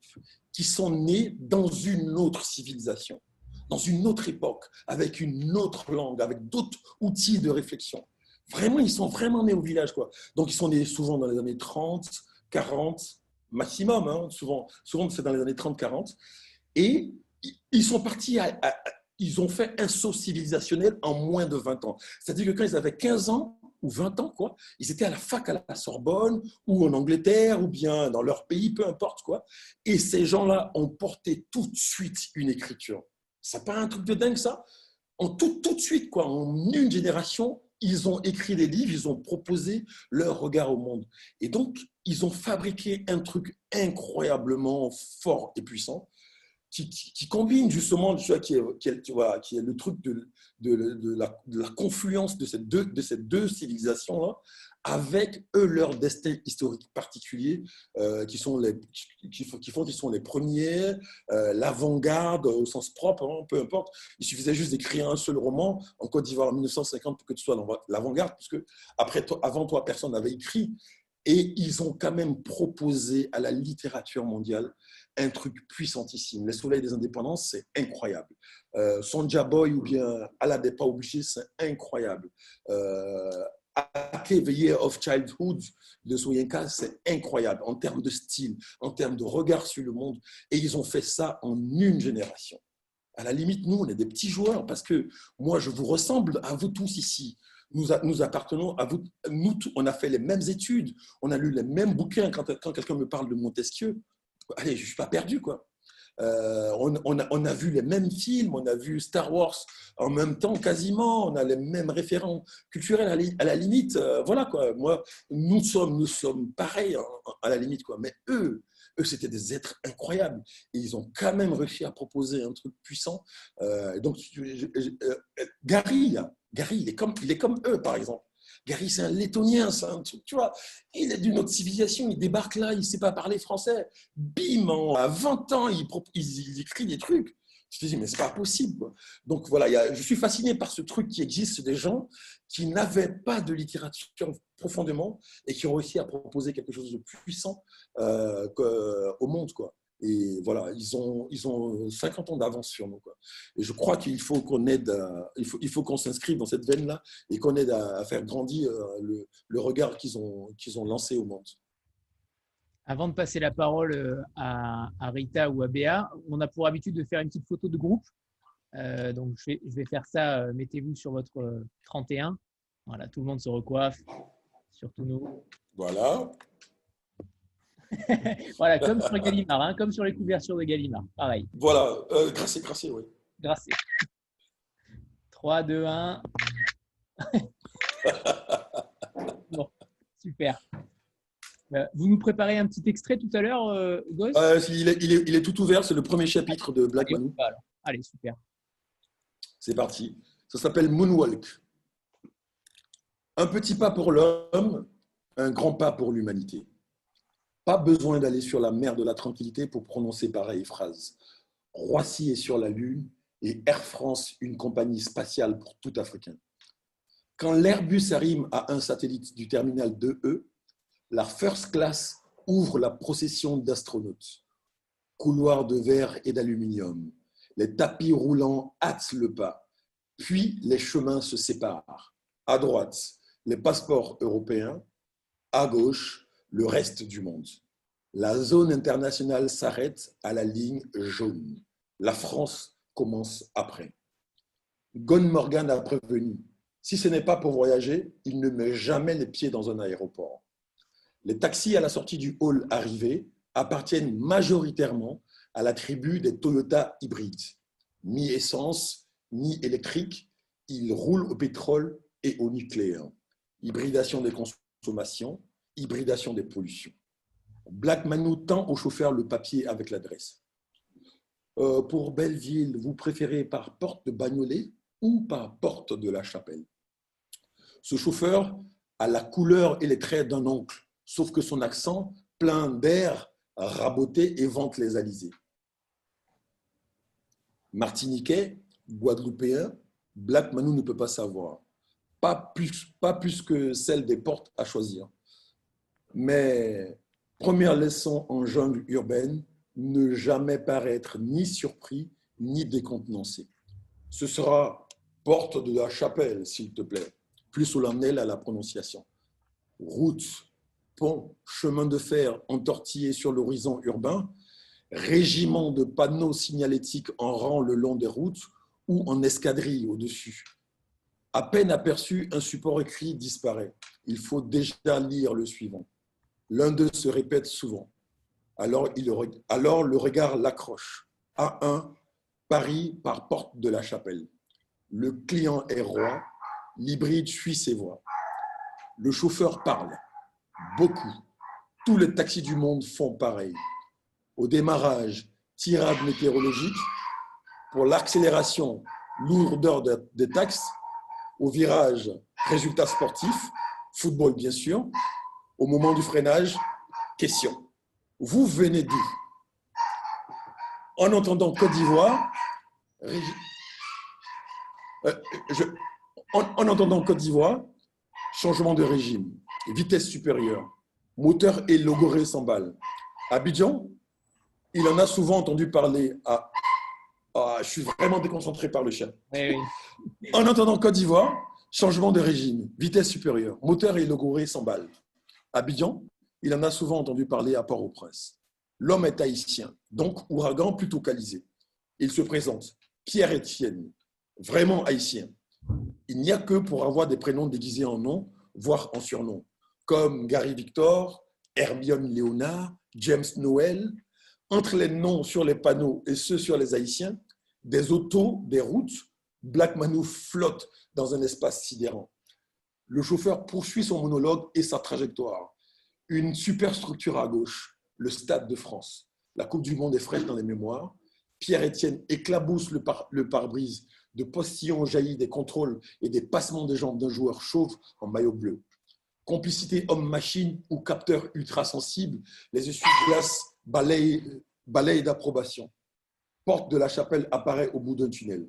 qui sont nés dans une autre civilisation, dans une autre époque, avec une autre langue, avec d'autres outils de réflexion. Vraiment, ils sont vraiment nés au village. Quoi. Donc, ils sont nés souvent dans les années 30, 40, maximum. Hein, souvent, souvent c'est dans les années 30, 40. Et ils sont partis ils ont fait un saut civilisationnel en moins de 20 ans. C'est-à-dire que quand ils avaient 15 ans, ou 20 ans, quoi. Ils étaient à la fac à la Sorbonne, ou en Angleterre, ou bien dans leur pays, peu importe, quoi. Et ces gens-là ont porté tout de suite une écriture. Ça pas un truc de dingue, ça? En tout, tout de suite, quoi. En une génération, ils ont écrit des livres, ils ont proposé leur regard au monde. Et donc, ils ont fabriqué un truc incroyablement fort et puissant qui, combine justement tu vois, qui, est, le truc de, la, confluence de ces deux, de ces deux civilisations-là avec eux leur destin historique particulier euh, qui, sont les, qui, font qu'ils sont les premiers, euh, l'avant-garde au sens propre, hein, peu importe. Il suffisait juste d'écrire un seul roman en Côte d'Ivoire en 1950 pour que tu sois l'avant-garde, puisque après avant toi, personne n'avait écrit. Et ils ont quand même proposé à la littérature mondiale un truc puissantissime. Les soleils des indépendances, c'est incroyable. Euh, Sonja Boy ou bien pas obligé, c'est incroyable. Euh, Year of Childhood de Soyenka, c'est incroyable en termes de style, en termes de regard sur le monde. Et ils ont fait ça en une génération. À la limite, nous, on est des petits joueurs parce que moi, je vous ressemble à vous tous ici. Nous, nous appartenons à vous. Nous, on a fait les mêmes études, on a lu les mêmes bouquins. Quand quelqu'un me parle de Montesquieu, allez, je suis pas perdu, quoi. Euh, on, a, vu les mêmes films, on a vu Star Wars en même temps quasiment, on a les mêmes référents culturels à, la limite. Euh, voilà quoi. Moi, nous sommes, nous sommes pareils à la limite quoi. Mais eux, eux c'était des êtres incroyables ils ont quand même réussi à proposer un truc puissant. Euh, donc Gary, Gary, il est comme, il est comme eux par exemple. Gary, c'est un lettonien, c'est un truc, tu vois. Il est d'une autre civilisation, il débarque là, il ne sait pas parler français. Bim, à 20 ans, il, il, écrit des trucs. Je te dis, mais c'est pas possible. Donc voilà, je suis fasciné par ce truc qui existe des gens qui n'avaient pas de littérature profondément et qui ont réussi à proposer quelque chose de puissant euh, au monde. Quoi. Et voilà, ils ont, ils ont 50 ans d'avance sur nous. Quoi. Et je crois qu'il faut qu'on aide, il faut, il faut qu'on s'inscrive dans cette veine-là et qu'on aide à, faire grandir euh, le, le regard qu'ils ont, qu'ils ont lancé au monde. Avant de passer la parole euh, à, à, Rita ou à Béa, on a pour habitude de faire une petite photo de groupe. Euh, donc, je vais, je vais, faire ça. Mettez-vous sur votre 31. Voilà, tout le monde se recoiffe, surtout nous. Voilà. [laughs] voilà, comme sur Gallimard, hein, comme sur les couvertures de Gallimard, pareil. Voilà, euh, grassé, grassé, oui. Grassé. 3, 2, 1. bon, super. Euh, vous nous préparez un petit extrait tout à l'heure, euh, euh il, est, il, est, il, est, tout ouvert, c'est le premier chapitre de Black Allez, Allez, super. C'est parti. Ça s'appelle Moonwalk. Un petit pas pour l'homme, un grand pas pour l'humanité. Pas besoin d'aller sur la mer de la tranquillité pour prononcer pareille phrase. Roissy est sur la Lune et Air France une compagnie spatiale pour tout Africain. Quand l'Airbus arrive à un satellite du terminal 2E, la First Class ouvre la procession d'astronautes. Couloirs de verre et d'aluminium. Les tapis roulants hâtent le pas. Puis les chemins se séparent. À droite, les passeports européens. À gauche, le reste du monde. La zone internationale s'arrête à la ligne jaune. La France commence après. Gone Morgan a prévenu, si ce n'est pas pour voyager, il ne met jamais les pieds dans un aéroport. Les taxis à la sortie du hall arrivé appartiennent majoritairement à la tribu des Toyota hybrides. Ni essence, ni électrique, ils roulent au pétrole et au nucléaire. Hybridation des consommations, hybridation des pollutions. Black Manu tend au chauffeur le papier avec l'adresse. Euh, pour Belleville, vous préférez par porte de Bagnolet ou par porte de la Chapelle? Ce chauffeur a la couleur et les traits d'un oncle, sauf que son accent, plein d'air, raboté et vente les alizés. Martiniquais, Guadeloupéen, Black Manu ne peut pas savoir. Pas plus que celle des portes à choisir. Mais Première leçon en jungle urbaine, ne jamais paraître ni surpris ni décontenancé. Ce sera porte de la chapelle, s'il te plaît, plus solennel à la prononciation. Route, pont, chemin de fer entortillé sur l'horizon urbain, régiment de panneaux signalétiques en rang le long des routes ou en escadrille au-dessus. À peine aperçu, un support écrit disparaît. Il faut déjà lire le suivant. L'un d'eux se répète souvent. Alors, alors le regard l'accroche. A1, Paris par porte de la chapelle. Le client est roi, l'hybride suit ses voies. Le chauffeur parle, beaucoup. Tous les taxis du monde font pareil. Au démarrage, tirade météorologique. Pour l'accélération, lourdeur des taxes. Au virage, résultat sportif, football bien sûr au moment du freinage, question. Vous venez d'où? En entendant Côte d'Ivoire, euh, en, entendant Côte d'Ivoire, changement de régime, vitesse supérieure, moteur et logoré balles. Abidjan, il en a souvent entendu parler à. Ah, je suis vraiment déconcentré par le chien. En entendant Côte d'Ivoire, changement de régime, vitesse supérieure, moteur et logoré 100 balles. Abidjan, il en a souvent entendu parler à Port-au-Prince. L'homme est haïtien, donc ouragan plutôt calisé. Il se présente, Pierre-Étienne, vraiment haïtien. Il n'y a que pour avoir des prénoms déguisés en nom, voire en surnom, comme Gary Victor, Hermione Léonard, James Noël. Entre les noms sur les panneaux et ceux sur les haïtiens, des autos, des routes, Black Manu flotte dans un espace sidérant. Le chauffeur poursuit son monologue et sa trajectoire. Une superstructure à gauche, le Stade de France. La Coupe du Monde est fraîche dans les mémoires. Pierre-Étienne éclabousse le, pare-brise de postillons jaillis des contrôles et des passements de jambes d'un joueur chauve en maillot bleu. Complicité homme-machine ou capteur ultra-sensible, les essuie-glaces balayent d'approbation. Porte de la chapelle apparaît au bout d'un tunnel.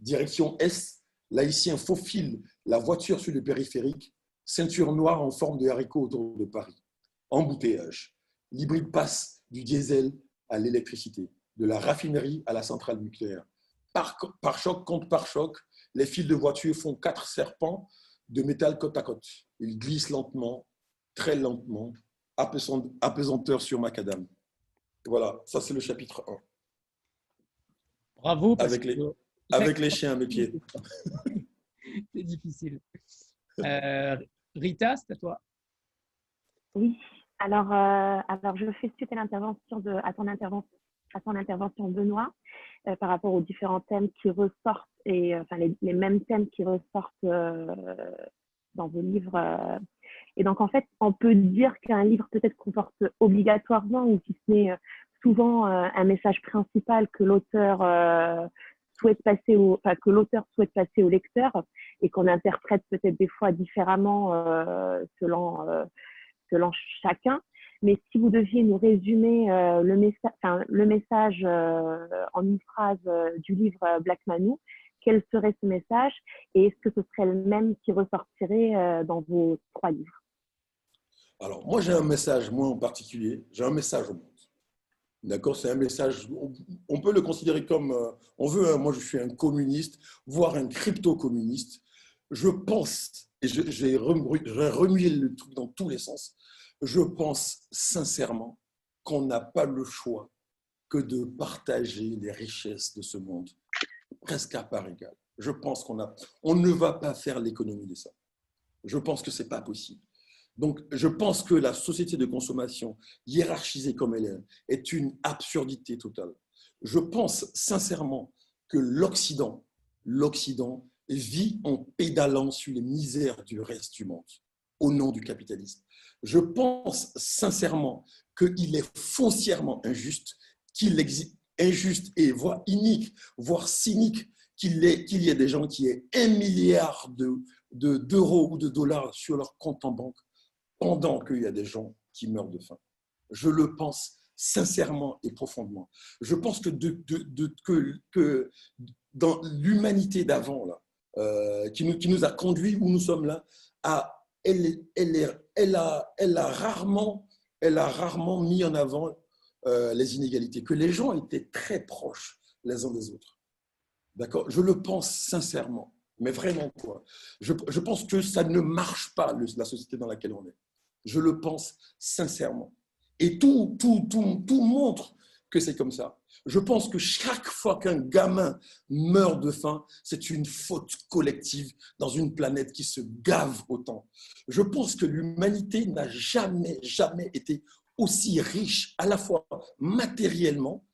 Direction Est, l'haïtien faufile la voiture sur le périphérique, ceinture noire en forme de haricot autour de Paris. Embouteillage. L'hybride passe du diesel à l'électricité, de la raffinerie à la centrale nucléaire. Par, par choc contre par choc, les fils de voiture font quatre serpents de métal côte à côte. Ils glissent lentement, très lentement, apesanteur sur macadam. Voilà, ça c'est le chapitre 1. Bravo. Avec les, avec les chiens à mes pieds. [laughs] c'est difficile. Euh, Rita, c'est à toi. Oui. Alors, euh, alors je fais suite à l'intervention de, à ton intervention, à ton intervention Benoît, euh, par rapport aux différents thèmes qui ressortent et enfin les, les, mêmes thèmes qui ressortent dans vos livres. Et donc, en fait, on peut dire qu'un livre peut-être comporte obligatoirement, ou si ce n'est souvent un message principal que l'auteur souhaite passer enfin, que l'auteur souhaite passer au lecteur et qu'on interprète peut-être des fois différemment euh, selon, euh, selon chacun. Mais si vous deviez nous résumer le, messa le, message en une phrase du livre Black Manu, quel serait ce message et est-ce que ce serait le même qui ressortirait dans vos trois livres? Alors, moi, j'ai un message, moi en particulier, j'ai un message au monde. D'accord C'est un message, on peut le considérer comme, euh, on veut, hein, moi je suis un communiste, voire un crypto-communiste. Je pense, et j'ai remué le truc dans tous les sens, je pense sincèrement qu'on n'a pas le choix que de partager les richesses de ce monde, presque à part égale. Je pense qu'on ne va pas faire l'économie de ça. Je pense que ce n'est pas possible. Donc, je pense que la société de consommation, hiérarchisée comme elle est, est une absurdité totale. Je pense sincèrement que l'Occident, vit en pédalant sur les misères du reste du monde au nom du capitalisme. Je pense sincèrement qu'il est foncièrement injuste, qu'il existe injuste et voire inique, voire cynique qu'il y ait des gens qui aient un milliard d'euros ou de dollars sur leur compte en banque pendant qu'il y a des gens qui meurent de faim. Je le pense sincèrement et profondément. Je pense que, dans l'humanité d'avant, euh, qui, nous, a conduit où nous sommes là, elle, a, rarement, mis en avant euh, les inégalités, que les gens étaient très proches les uns des autres. D'accord? Je le pense sincèrement, mais vraiment quoi. Je pense que ça ne marche pas, la société dans laquelle on est. Je le pense sincèrement. Et tout, tout, tout, tout montre que c'est comme ça. Je pense que chaque fois qu'un gamin meurt de faim, c'est une faute collective dans une planète qui se gave autant. Je pense que l'humanité n'a jamais, jamais été aussi riche, à la fois matériellement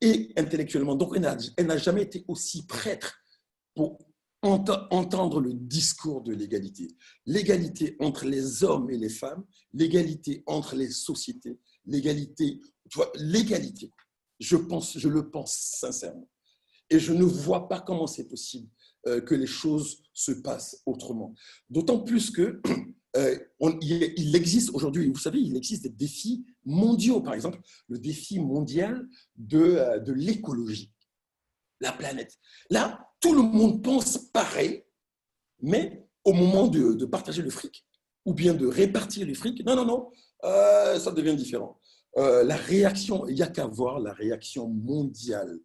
et intellectuellement. Donc, elle n'a jamais été aussi prête pour entendre le discours de l'égalité. L'égalité entre les hommes et les femmes, l'égalité entre les sociétés, l'égalité, tu vois, l'égalité. Je, pense, je le pense sincèrement. Et je ne vois pas comment c'est possible euh, que les choses se passent autrement. D'autant plus que [clears throat] euh, il existe aujourd'hui, vous savez, il existe des défis mondiaux. Par exemple, le défi mondial de, euh, de l'écologie la planète. Là, tout le monde pense pareil, mais au moment de, partager le fric, ou bien de répartir le fric, non, non, non, euh, ça devient différent. Euh, la réaction, il n'y a qu'à voir la réaction mondiale,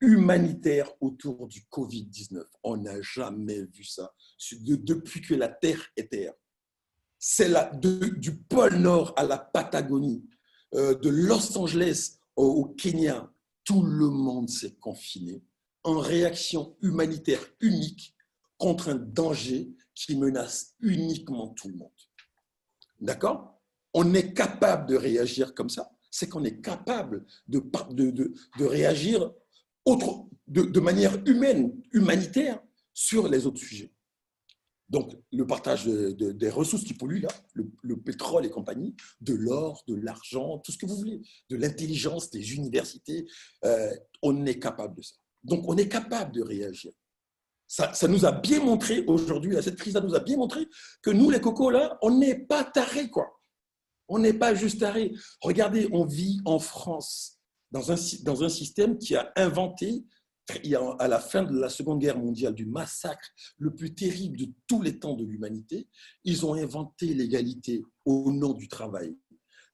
humanitaire autour du Covid-19. On n'a jamais vu ça depuis que la Terre est Terre. C'est du pôle Nord à la Patagonie, euh, de Los Angeles au Kenya, tout le monde s'est confiné en réaction humanitaire unique contre un danger qui menace uniquement tout le monde. D'accord? On est capable de réagir comme ça, c'est qu'on est capable de, de, de, réagir autre, de, manière humaine, humanitaire, sur les autres sujets. Donc, le partage des ressources qui polluent, là, le, pétrole et compagnie, de l'or, de l'argent, tout ce que vous voulez, de l'intelligence des universités, euh, on est capable de ça. Donc, on est capable de réagir. Ça, nous a bien montré aujourd'hui, cette crise nous a bien montré que nous, les cocos, là, on n'est pas tarés, quoi. On n'est pas juste tarés. Regardez, on vit en France dans un, dans un système qui a inventé, à la fin de la Seconde Guerre mondiale, du massacre le plus terrible de tous les temps de l'humanité, ils ont inventé l'égalité au nom du travail,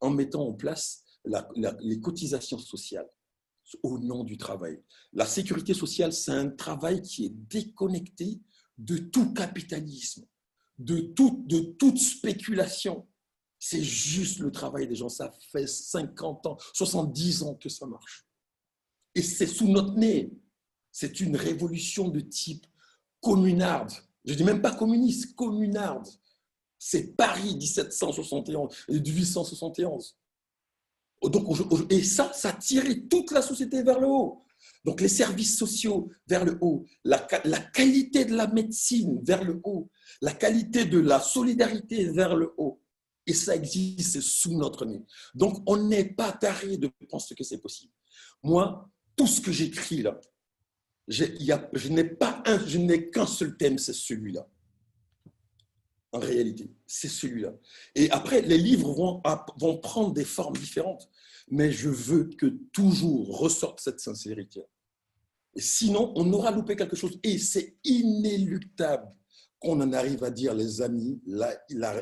en mettant en place les cotisations sociales au nom du travail. La sécurité sociale, c'est un travail qui est déconnecté de tout capitalisme, de, de toute spéculation. C'est juste le travail des gens. Ça fait 50 ans, 70 ans que ça marche. Et c'est sous notre nez. C'est une révolution de type communarde. Je ne dis même pas communiste, communarde. C'est Paris 1771 et 1871. Donc, et ça, ça tirait toute la société vers le haut. Donc les services sociaux vers le haut, la, la, qualité de la médecine vers le haut, la qualité de la solidarité vers le haut. Et ça existe sous notre nez. Donc on n'est pas taré de penser que c'est possible. Moi, tout ce que j'écris là, je n'ai pas un, je n'ai qu'un seul thème, c'est celui-là. En réalité. C'est celui-là. Et après, les livres vont, prendre des formes différentes. Mais je veux que toujours ressorte cette sincérité. Sinon, on aura loupé quelque chose. Et c'est inéluctable qu'on en arrive à dire, les amis, là,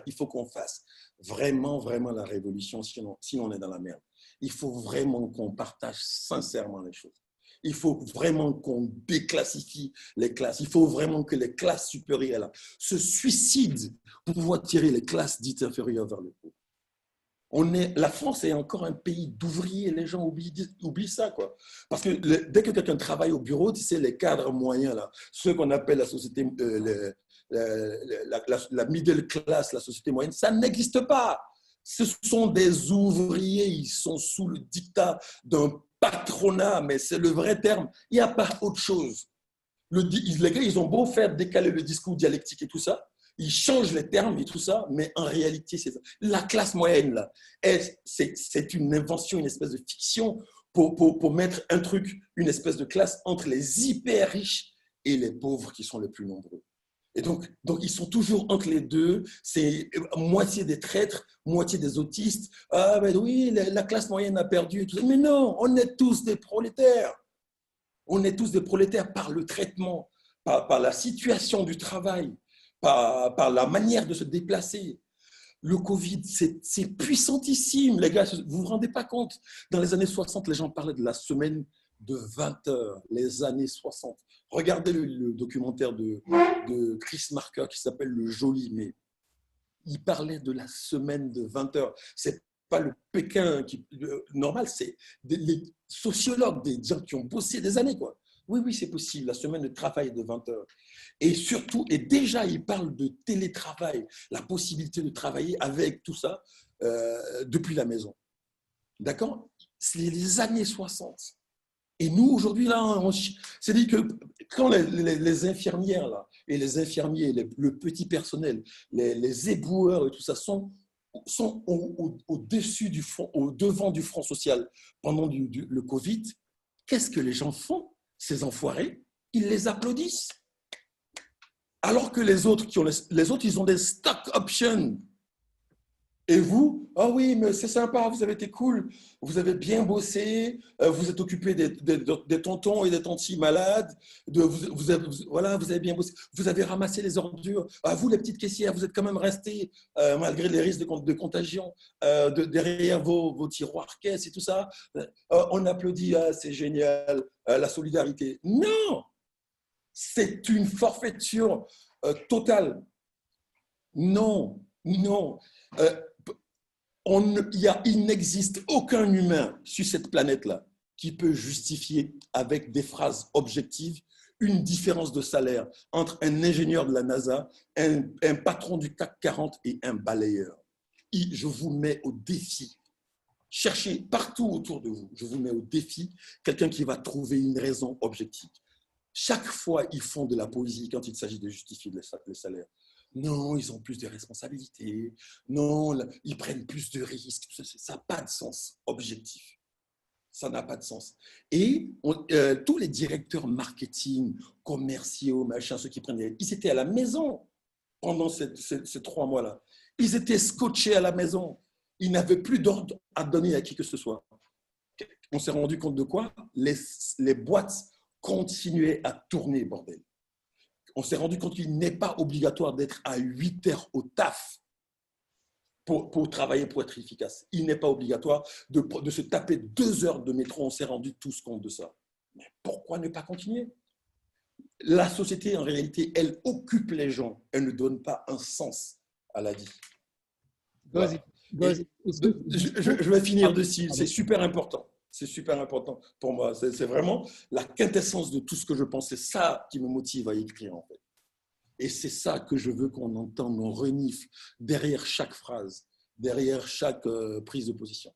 il faut qu'on fasse vraiment, vraiment la révolution, sinon, sinon on est dans la merde. Il faut vraiment qu'on partage sincèrement les choses. Il faut vraiment qu'on déclassifie les classes. Il faut vraiment que les classes supérieures se suicident pour pouvoir tirer les classes dites inférieures vers le haut. On est, la France est encore un pays d'ouvriers. Les gens oublient, ça. Quoi. Parce que dès que quelqu'un travaille au bureau, tu sais, les cadres moyens, là, ceux qu'on appelle la société, euh, la, la, middle class, la société moyenne, ça n'existe pas. Ce sont des ouvriers, ils sont sous le dictat d'un patronat, mais c'est le vrai terme. Il n'y a pas autre chose. Le, les gars, ils ont beau faire décaler le discours dialectique et tout ça, ils changent les termes et tout ça, mais en réalité, c'est ça. La classe moyenne, là, c'est une invention, une espèce de fiction pour, mettre un truc, une espèce de classe entre les hyper riches et les pauvres qui sont les plus nombreux. Et donc, donc, ils sont toujours entre les deux. C'est moitié des traîtres, moitié des autistes. Ah, ben oui, la, classe moyenne a perdu. Mais non, on est tous des prolétaires. On est tous des prolétaires par le traitement, par, la situation du travail, par, par, la manière de se déplacer. Le Covid, c'est puissantissime, les gars. Vous vous rendez pas compte Dans les années 60, les gens parlaient de la semaine de 20 heures, les années 60. Regardez le, documentaire de, Chris Marker qui s'appelle Le Joli, mais il parlait de la semaine de 20 heures. C'est pas le Pékin qui, normal, c'est les sociologues, des gens qui ont bossé des années. Quoi. Oui, oui, c'est possible, la semaine de travail de 20 heures. Et surtout, et déjà, il parle de télétravail, la possibilité de travailler avec tout ça euh, depuis la maison. D'accord? C'est les années 60. Et nous, aujourd'hui, là, c'est-à-dire que quand les, infirmières et les infirmiers, le petit personnel, les, éboueurs et tout ça sont, sont au-dessus du front, au devant du front social pendant le Covid, qu'est-ce que les gens font Ces enfoirés, ils les applaudissent. Alors que les autres, qui ont les autres, ils ont des stock options et vous, ah oui, mais c'est sympa, vous avez été cool, vous avez bien bossé, euh, vous êtes occupé des, tontons et des tantis malades, de, vous, avez, voilà, vous avez bien bossé, vous avez ramassé les ordures. Ah, vous, les petites caissières, vous êtes quand même restés, euh, malgré les risques de, contagion, euh, derrière vos, tiroirs caisses et tout ça. on applaudit, ah, c'est génial, la solidarité. Non C'est une forfaiture totale. Non, non il n'existe aucun humain sur cette planète-là qui peut justifier avec des phrases objectives une différence de salaire entre un ingénieur de la NASA, un, patron du CAC 40 et un balayeur. je vous mets au défi. Cherchez partout autour de vous. Je vous mets au défi quelqu'un qui va trouver une raison objective. Chaque fois, ils font de la poésie quand il s'agit de justifier le salaire. Non, ils ont plus de responsabilités. Non, ils prennent plus de risques. Ça n'a pas de sens objectif. Ça n'a pas de sens. Et euh, tous les directeurs marketing, commerciaux, machin, ceux qui prennent ils étaient à la maison pendant ces, trois mois-là. Ils étaient scotchés à la maison. Ils n'avaient plus d'ordre à donner à qui que ce soit. On s'est rendu compte de quoi? Les, les boîtes continuaient à tourner, bordel on s'est rendu compte qu'il n'est pas obligatoire d'être à 8 heures au taf pour, pour travailler, pour être efficace. Il n'est pas obligatoire de, de, se taper deux heures de métro. On s'est rendu tous compte de ça. Mais pourquoi ne pas continuer? La société, en réalité, elle occupe les gens. Elle ne donne pas un sens à la vie. Je, je, vais finir dessus. C'est super important. C'est super important pour moi. C'est vraiment la quintessence de tout ce que je pense. C'est ça qui me motive à écrire, en fait. Et c'est ça que je veux qu'on entende, on renifle derrière chaque phrase, derrière chaque euh, prise de position.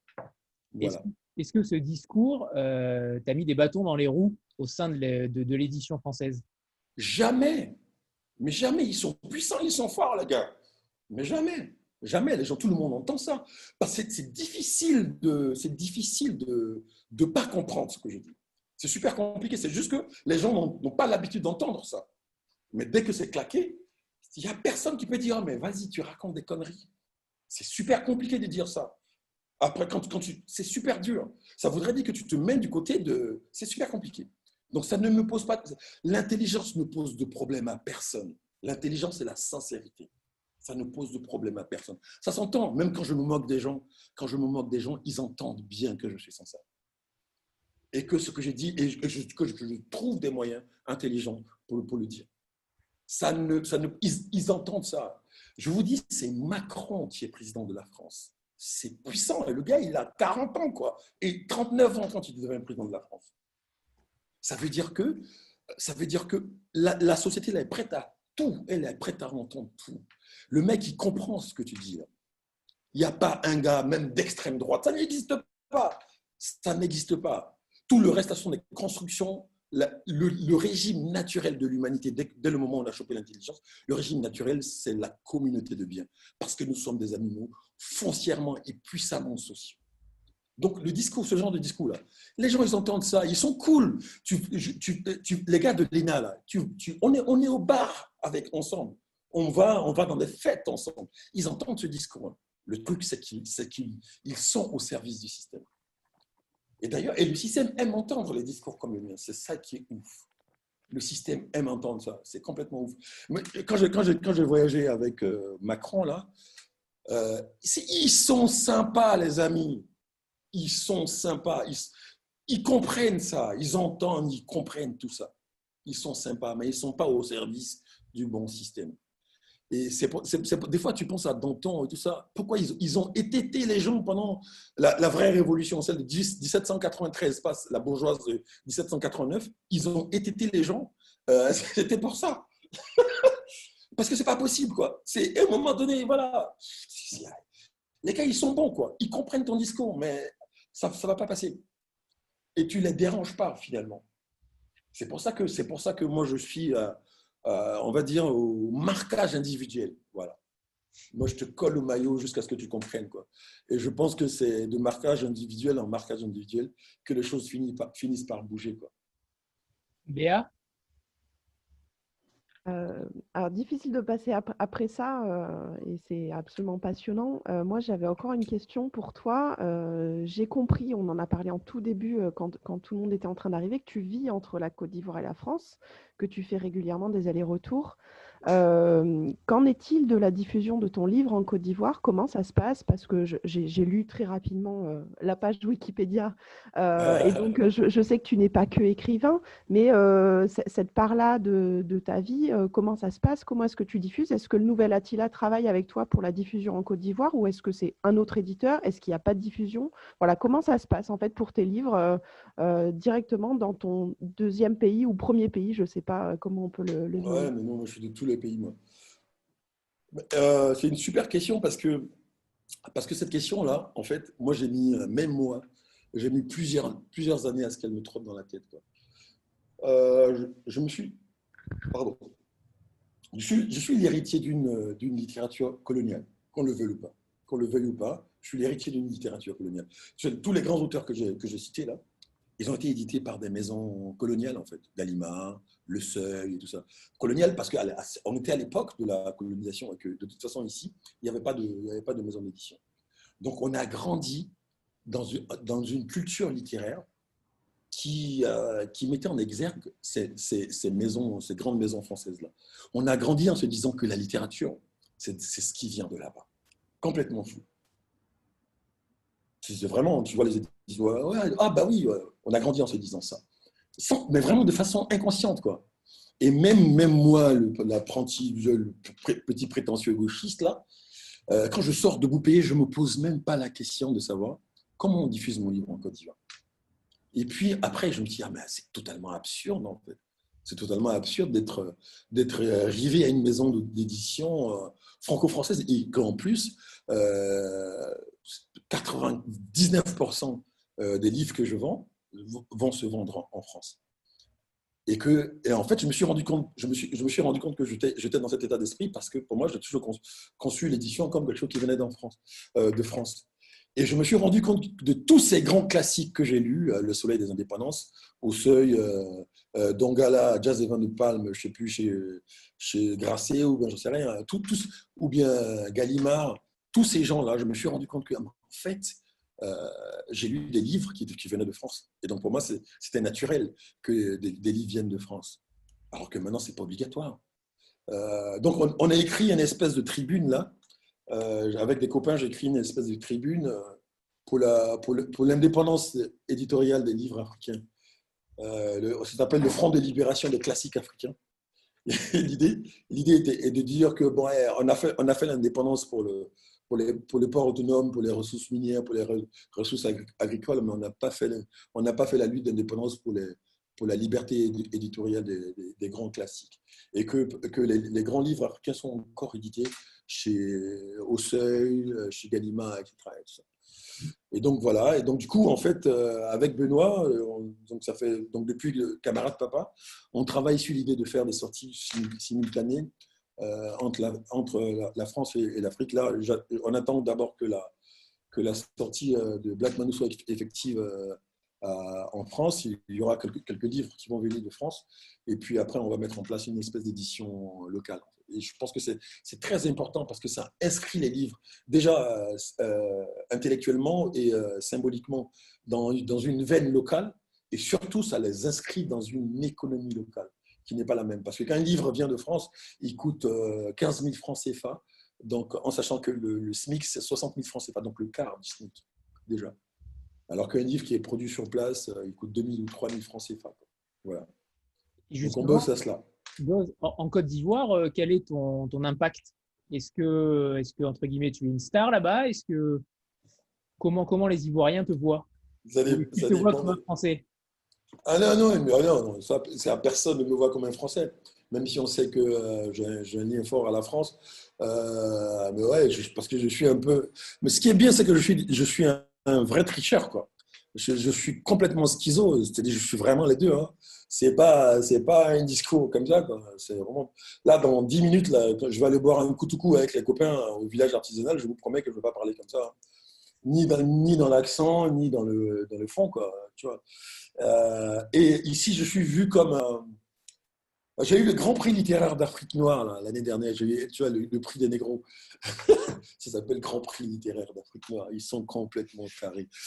Voilà. Est-ce que ce discours euh, t'a mis des bâtons dans les roues au sein de l'édition française? Jamais. Mais jamais. Ils sont puissants, ils sont forts, les gars. Mais jamais. Jamais, les gens, tout le monde entend ça. Parce que c'est difficile de, c'est difficile de ne pas comprendre ce que je dis. C'est super compliqué. C'est juste que les gens n'ont pas l'habitude d'entendre ça. Mais dès que c'est claqué, Il n'y a personne qui peut dire, oh, mais vas-y, tu racontes des conneries. C'est super compliqué de dire ça. Après, quand, quand tu, c'est super dur. Ça voudrait dire que tu te mets du côté de. C'est super compliqué. Donc, ça ne me pose pas. L'intelligence ne pose de problème à personne. L'intelligence, c'est la sincérité. Ça ne pose de problème à personne. Ça s'entend, même quand je me moque des gens. Quand je me moque des gens, ils entendent bien que je suis sincère. Et que ce que j'ai dit, et que je, trouve des moyens intelligents pour, le dire. Ça ne, ça ne, ils, entendent ça. Je vous dis, c'est Macron qui est président de la France. C'est puissant. Et le gars, il a 40 ans, quoi. Et 39 ans quand il devient président de la France. Ça veut dire que, ça veut dire que la, société elle est prête à tout. Elle est prête à entendre tout. Le mec, il comprend ce que tu dis. Il n'y a pas un gars, même d'extrême droite. Ça n'existe pas. Ça n'existe pas. Tout le reste, ce sont des constructions le, régime naturel de l'humanité, dès, le moment où on a chopé l'intelligence, le régime naturel, c'est la communauté de biens, parce que nous sommes des animaux foncièrement et puissamment sociaux. Donc, le discours, ce genre de discours-là, les gens, ils entendent ça, ils sont cool. Tu, les gars de l'ENA, là, on, est, on est au bar avec ensemble. On va, on va dans des fêtes ensemble. Ils entendent ce discours. Le truc, c'est qu'ils sont au service du système. Et d'ailleurs, et le système aime entendre les discours comme le mien. C'est ça qui est ouf. Le système aime entendre ça. C'est complètement ouf. Mais quand j'ai quand quand avec euh, Macron, là, euh, ils sont sympas, les amis. Ils sont sympas. Ils, comprennent ça. Ils entendent, ils comprennent tout ça. Ils sont sympas, mais ils ne sont pas au service du bon système. Et c'est, des fois, tu penses à Danton et tout ça. Pourquoi ils, ont étêté les gens pendant la, vraie révolution, celle de 1793, pas la bourgeoise de 1789 Ils ont étêté les gens. Euh, [laughs] c'était pour ça. [laughs] Parce que c'est pas possible, quoi. C'est à un moment donné, voilà. Les gars, ils sont bons, quoi. Ils comprennent ton discours, mais ça ne va pas passer. Et tu les déranges pas, finalement. C'est pour ça que pour ça que moi je suis. Euh, euh, on va dire, au marquage individuel. Voilà. Moi, je te colle au maillot jusqu'à ce que tu comprennes. Quoi. Et je pense que c'est de marquage individuel en marquage individuel que les choses finissent par, finissent par bouger. Quoi. Béa? Alors, difficile de passer après ça, et c'est absolument passionnant. moi, j'avais encore une question pour toi. J'ai compris, on en a parlé en tout début, quand, quand, tout le monde était en train d'arriver, que tu vis entre la Côte d'Ivoire et la France que tu fais régulièrement des allers-retours. Euh, qu'en est-il de la diffusion de ton livre en Côte d'Ivoire? Comment ça se passe? Parce que j'ai lu très rapidement euh, la page de Wikipédia euh, et donc je, sais que tu n'es pas que écrivain, mais cette part-là de, de, ta vie, comment ça se passe? Comment est-ce que tu diffuses? Est-ce que le Nouvel Attila travaille avec toi pour la diffusion en Côte d'Ivoire ou est-ce que c'est un autre éditeur? Est-ce qu'il n'y a pas de diffusion? Voilà, comment ça se passe en fait pour tes livres directement dans ton deuxième pays ou premier pays? Je ne sais pas comment on peut le, le Ouais, mais non, moi je suis de tous les pays, moi euh, C'est une super question parce que, parce que cette question-là, en fait, moi, j'ai mis, euh, même moi, j'ai mis plusieurs, plusieurs années à ce qu'elle me trotte dans la tête. Euh, je, me suis. Pardon. Je suis, je suis l'héritier d'une littérature coloniale, qu'on le veuille ou pas. Qu'on le veuille ou pas, je suis l'héritier d'une littérature coloniale. Tous les grands auteurs que j'ai cités là, ils ont été édités par des maisons coloniales, en fait. Gallimard, Le Seuil et tout ça. Colonial parce qu'on était à l'époque de la colonisation et que de toute façon, ici, il n'y avait, pas de, avait pas de maison d'édition. Donc, on a grandi dans une, dans une culture littéraire qui, euh, qui mettait en exergue ces, ces, maisons, ces grandes maisons françaises-là. On a grandi en se disant que la littérature, c'est ce qui vient de là-bas. Complètement fou. C'est vraiment, tu vois les éditions, ah bah oui, on a grandi en se disant ça. mais vraiment de façon inconsciente, quoi. Et même, même moi, l'apprenti, le, petit prétentieux gauchiste, là, euh, quand je sors de Boupé, je ne me pose même pas la question de savoir comment on diffuse mon livre en Côte d'Ivoire. Et puis après, je me dis, ah, mais c'est totalement absurde. C'est totalement absurde d'être, d'être arrivé à une maison d'édition euh, franco-française et qu'en plus, euh, 99% euh, des livres que je vends vont se vendre en France. Et que, et en fait, je me suis rendu compte, je me suis, je me suis rendu compte que j'étais dans cet état d'esprit parce que pour moi, j'ai toujours conçu l'édition comme quelque chose qui venait France, euh, de France. Et je me suis rendu compte de tous ces grands classiques que j'ai lus, Le Soleil des Indépendances, Au Seuil, Dongala, Jazz et Vin de Palme, je ne sais plus, chez, Grasset, ou bien j'en sais rien, tout, ou bien Gallimard, tous ces gens-là, je me suis rendu compte que, en fait, euh, j'ai lu des livres qui, venaient de France. Et donc pour moi, c'était naturel que des, livres viennent de France. Alors que maintenant, ce n'est pas obligatoire. Euh, donc on, a écrit une espèce de tribune là. Euh, avec des copains, j'ai écrit une espèce de tribune pour l'indépendance éditoriale des livres africains. ça s'appelle le Front de libération des classiques africains. [laughs] L'idée est de dire que bon, fait, on a fait l'indépendance pour le, pour les, pour les ports autonomes, pour les ressources minières, pour les ressources agricoles, mais on n'a pas, fait, la lutte d'indépendance pour, la liberté éditoriale des, grands classiques. Et que, les, grands livres africains sont encore édités chez Au Seuil, chez Gallimard, etc. Et donc voilà, et donc du coup, en fait, euh, avec Benoît, euh, donc ça fait donc depuis le camarade papa, on travaille sur l'idée de faire des sorties simultanées entre, la, entre la, France et, l'Afrique. Là, on attend d'abord que la, sortie euh, de Black Manu soit effective euh, en France. Il y aura quelques, livres qui vont venir de France. Et puis après, on va mettre en place une espèce d'édition locale. Et je pense que c'est très important parce que ça inscrit les livres déjà intellectuellement et symboliquement dans une veine locale. Et surtout, ça les inscrit dans une économie locale qui n'est pas la même. Parce que quand un livre vient de France, il coûte 15 euh, 000 francs CFA, donc, en sachant que le, SMIC, c'est 60 000 francs CFA, donc le quart du SMIC, déjà. Alors qu'un livre qui est produit sur place, euh, il coûte 2 000 ou 3 000 francs CFA. Voilà. donc, on bosse à cela. En Côte d'Ivoire, euh, quel est ton, ton impact? Est-ce que, est que, entre guillemets, tu es une star là-bas? Est-ce que comment, comment les Ivoiriens te voient? Tu te vois comme un Français ah non, non, non, non ça, personne ne me voit comme un Français, même si on sait que euh, j'ai un lien fort à la France. Euh, mais ouais, parce que je suis un peu. Mais ce qui est bien, c'est que je suis, je suis un, vrai tricheur, quoi. Je, suis complètement schizo, c'est-à-dire je suis vraiment les deux. Hein. C'est pas, c'est pas un discours comme ça. C'est vraiment. Là, dans 10 minutes, je vais aller boire un coup avec les copains au village artisanal. Je vous promets que je ne vais pas parler comme ça, hein. ni dans, ni dans l'accent, ni dans le, dans le fond, quoi. Tu vois. Euh, et ici, je suis vu comme J'ai eu le Grand Prix littéraire d'Afrique noire l'année dernière. J'ai eu tu vois, le, prix des négros. [laughs] Ça s'appelle Grand Prix littéraire d'Afrique noire. Ils sont complètement tarés. [laughs]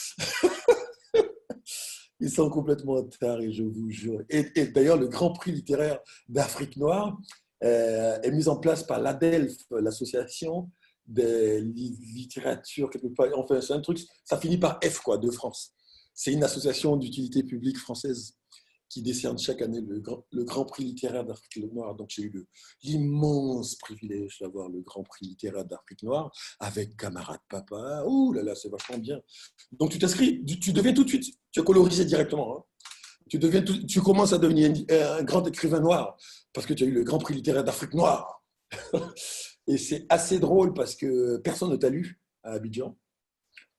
Ils sont complètement tarés, je vous jure. Et, d'ailleurs, le Grand Prix littéraire d'Afrique noire euh, est mis en place par l'ADELF, l'association des littératures. Enfin, c'est un truc, ça finit par F, quoi, de France. C'est une association d'utilité publique française qui décerne chaque année le Grand, Prix littéraire d'Afrique noire. Donc j'ai eu l'immense privilège d'avoir le Grand Prix littéraire d'Afrique noire avec camarade papa. Ouh là là, c'est vachement bien. Donc tu t'inscris, tu, deviens tout de suite, tu es colorisé directement. Hein. Tu, deviens tu commences à devenir un grand écrivain noir parce que tu as eu le Grand Prix littéraire d'Afrique noire. [laughs] Et c'est assez drôle parce que personne ne t'a lu à Abidjan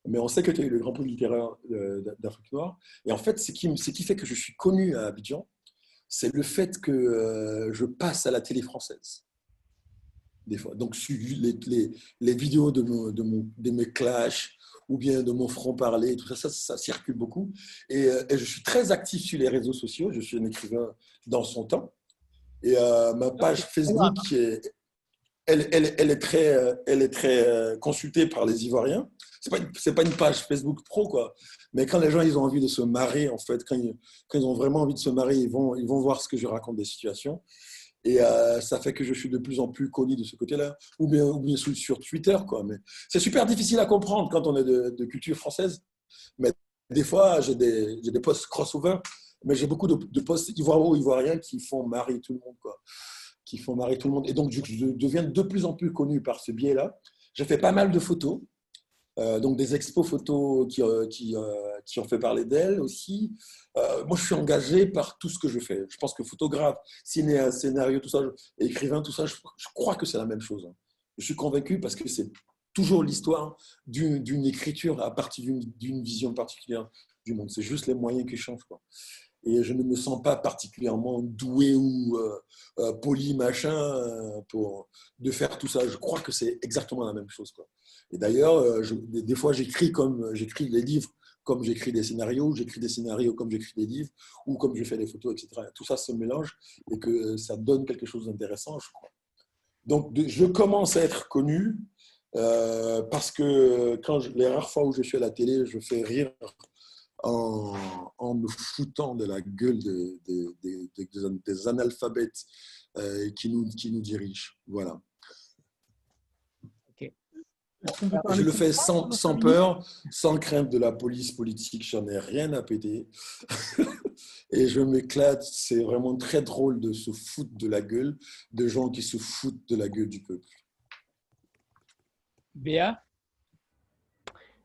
mais on sait que tu as eu le Grand Prix littéraire euh, d'Afrique noire. Et en fait, ce qui, fait que je suis connu à Abidjan, c'est le fait que euh, je passe à la télé française. Des fois. Donc, les, les, les vidéos de, de, mon, de mes clashs ou bien de mon franc-parler, tout ça, ça, circule beaucoup. Euh, et, je suis très actif sur les réseaux sociaux. Je suis un écrivain dans son temps. Et ma page Facebook, elle, est très, est très consultée par les Ivoiriens pas, une, pas une page Facebook pro, quoi. Mais quand les gens, ils ont envie de se marrer, en fait, quand ils, ont vraiment envie de se marrer, ils vont, voir ce que je raconte des situations. Et euh, ça fait que je suis de plus en plus connu de ce côté-là, ou bien, ou sur Twitter, quoi. Mais c'est super difficile à comprendre quand on est de, culture française. Mais des fois, j'ai des, posts crossover, mais j'ai beaucoup de, de posts ivoiro-ivoiriens qui font marrer tout le monde, quoi. Qui font marrer tout le monde. Et donc, je, deviens de plus en plus connu par ce biais-là. J'ai fait pas mal de photos. Euh, donc des expos photos qui, euh, qui, euh, qui ont fait parler d'elle aussi. moi, je suis engagé par tout ce que je fais. Je pense que photographe, ciné, scénario, tout ça, écrivain, tout ça, je, crois que c'est la même chose. Je suis convaincu parce que c'est toujours l'histoire d'une écriture à partir d'une vision particulière du monde. C'est juste les moyens qui changent. Et je ne me sens pas particulièrement doué ou poli machin pour de faire tout ça. Je crois que c'est exactement la même chose. Quoi. Et d'ailleurs, des fois, j'écris comme j'écris des livres comme j'écris des scénarios, j'écris des scénarios comme j'écris des livres, ou comme je fais des photos, etc. Tout ça se mélange et que ça donne quelque chose d'intéressant, je crois. Donc, je commence à être connu euh, parce que quand les rares fois où je suis à la télé, je fais rire en, me foutant de la gueule des analphabètes euh, qui, nous, qui nous dirigent. Voilà. Je le fais sans, sans, peur, sans crainte de la police politique, j'en ai rien à péter. [laughs] Et je m'éclate, c'est vraiment très drôle de se foutre de la gueule de gens qui se foutent de la gueule du peuple. Béa?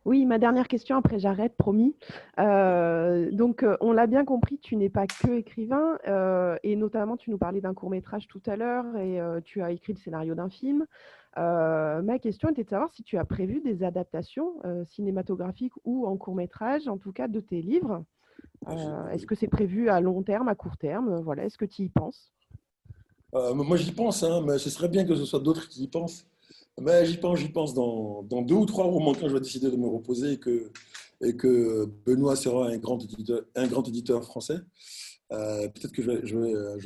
Oui, ma dernière question, après j'arrête, promis. Euh, donc, euh, on l'a bien compris, tu n'es pas que écrivain, euh, et notamment tu nous parlais d'un court métrage tout à l'heure, et tu as écrit le scénario d'un film. ma question était de savoir si tu as prévu des adaptations cinématographiques ou en court métrage, en tout cas de tes livres. Est-ce que c'est prévu à long terme, à court terme? Voilà, est-ce que tu y penses? Moi, j'y pense, hein, mais ce serait bien que ce soit d'autres qui y pensent. Mais j'y pense, j'y pense dans, deux ou trois romans quand je vais décider de me reposer et que, Benoît sera un grand éditeur, un grand éditeur français. Euh, peut-être que je vais, je,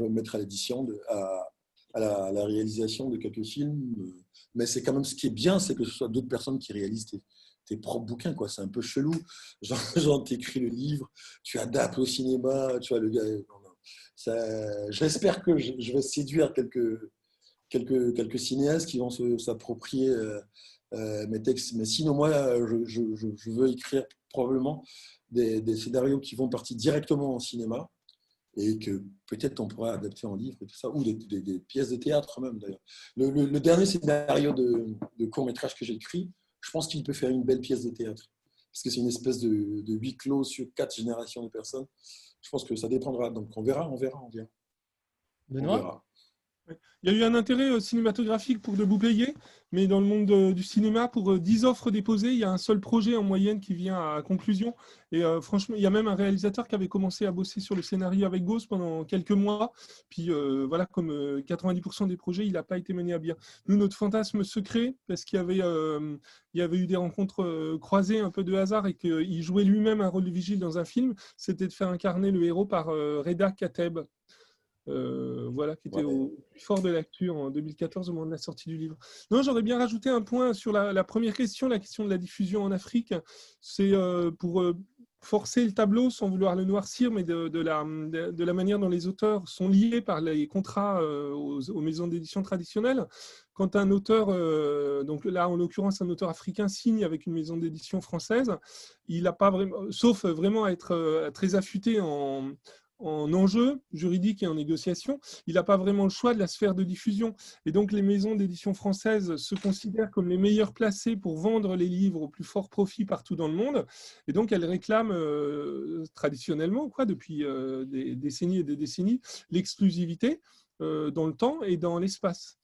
vais, me mettre à l'édition, à, la, réalisation de quelques films. Mais c'est quand même ce qui est bien, c'est que ce soit d'autres personnes qui réalisent tes, tes propres bouquins. quoi. C'est un peu chelou. [laughs] Genre, genre tu écris le livre, tu adaptes au cinéma, tu vois, le gars. J'espère que je vais séduire quelques quelques, quelques cinéastes qui vont s'approprier euh, euh, mes textes. Mais sinon, moi, je, je, veux écrire probablement des, des, scénarios qui vont partir directement en cinéma et que peut-être on pourra adapter en livre et tout ça, ou des, des, pièces de théâtre même d'ailleurs. Le, le, dernier scénario de, de court-métrage que j'ai écrit, je pense qu'il peut faire une belle pièce de théâtre. Parce que c'est une espèce de, de huis clos sur quatre générations de personnes. Je pense que ça dépendra. Donc on verra, on verra, on verra. Benoît? Il y a eu un intérêt euh, cinématographique pour Debout Payé, mais dans le monde du cinéma, pour 10 euh, offres déposées, il y a un seul projet en moyenne qui vient à conclusion. Et euh, franchement, il y a même un réalisateur qui avait commencé à bosser sur le scénario avec Gauss pendant quelques mois. Puis voilà, comme 90% des projets, il n'a pas été mené à bien. Nous, notre fantasme secret, parce qu'il y avait, y avait eu des rencontres croisées, un peu de hasard, et qu'il jouait lui-même un rôle de vigile dans un film, c'était de faire incarner le héros par Reda Kateb, euh, voilà, qui était au plus fort de l'actu en 2014 au moment de la sortie du livre. Non, j'aurais bien rajouté un point sur la, première question, la question de la diffusion en Afrique. C'est euh, pour euh, forcer le tableau sans vouloir le noircir, mais de, la, de, la, manière dont les auteurs sont liés par les contrats aux, maisons d'édition traditionnelles. Quand un auteur, donc là en l'occurrence un auteur africain signe avec une maison d'édition française, il n'a pas vraiment, sauf vraiment à être très affûté en, en enjeu juridique et en négociation, il n'a pas vraiment le choix de la sphère de diffusion. Et donc les maisons d'édition françaises se considèrent comme les meilleures placées pour vendre les livres au plus fort profit partout dans le monde. Et donc elles réclament euh, traditionnellement, quoi, depuis euh, des décennies et des décennies, l'exclusivité euh, dans le temps et dans l'espace.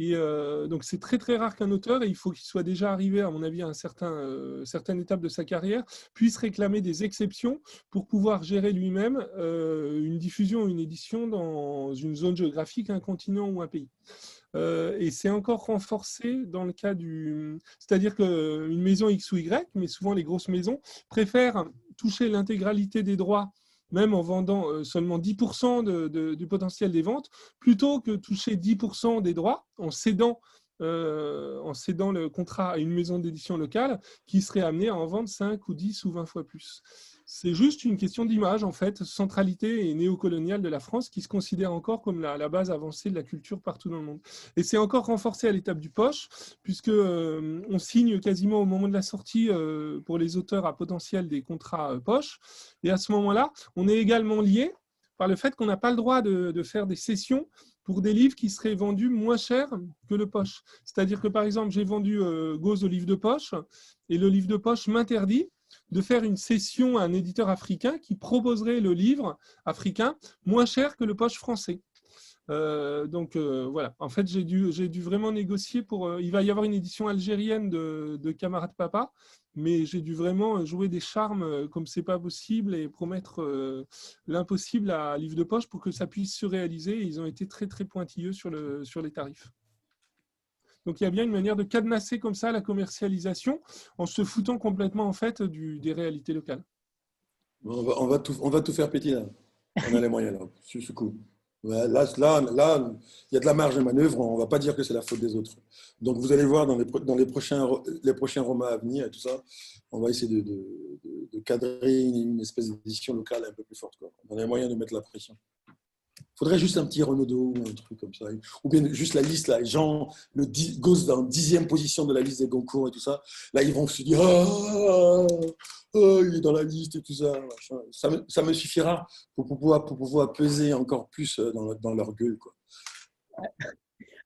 Et euh, donc, c'est très, très rare qu'un auteur, et il faut qu'il soit déjà arrivé, à mon avis, à un certain, euh, certaine étape de sa carrière, puisse réclamer des exceptions pour pouvoir gérer lui-même euh, une diffusion une édition dans une zone géographique, un continent ou un pays. et c'est encore renforcé dans le cas du... C'est-à-dire qu'une maison X ou Y, mais souvent les grosses maisons, préfèrent toucher l'intégralité des droits même en vendant euh, seulement 10% du potentiel des ventes, plutôt que toucher 10% des droits en cédant, euh, en cédant le contrat à une maison d'édition locale qui serait amenée à en vendre 5 ou 10 ou 20 fois plus. C'est juste une question d'image, en fait, centralité et néocoloniale de la France qui se considère encore comme la, base avancée de la culture partout dans le monde. Et c'est encore renforcé à l'étape du poche, puisque euh, on signe quasiment au moment de la sortie euh, pour les auteurs à potentiel des contrats euh, poche. Et à ce moment-là, on est également lié par le fait qu'on n'a pas le droit de, faire des sessions pour des livres qui seraient vendus moins cher que le poche. C'est-à-dire que, par exemple, j'ai vendu euh, Gauze au livre de poche, et le livre de poche m'interdit de faire une session à un éditeur africain qui proposerait le livre africain moins cher que le poche français. donc voilà, en fait, j'ai dû, vraiment négocier pour. il va y avoir une édition algérienne de, de Camarade Papa, mais j'ai dû vraiment jouer des charmes comme c'est pas possible et promettre l'impossible à Livre de Poche pour que ça puisse se réaliser. ils ont été très très pointilleux sur, le, sur les tarifs. Donc il y a bien une manière de cadenasser comme ça la commercialisation en se foutant complètement en fait des réalités locales. On va, tout, on va tout faire péter. On a les moyens là. [laughs] Là, là, là, il y a de la marge de manœuvre. On ne va pas dire que c'est la faute des autres. Donc, vous allez voir dans les, dans les, prochains, les prochains romans à venir et tout ça, on va essayer de, de, de cadrer une, espèce d'édition locale un peu plus forte. Quoi. On a les moyens de mettre la pression faudrait juste un petit Renaudot ou un truc comme ça. Ou bien juste la liste, là, gens, le gosse dans dixième position de la liste des Goncourt et tout ça. Là, ils vont se dire ah, ah, il est dans la liste et tout ça. Ça, me, ça me suffira pour pouvoir, pour pouvoir peser encore plus euh, dans, dans leur gueule. Quoi. [laughs]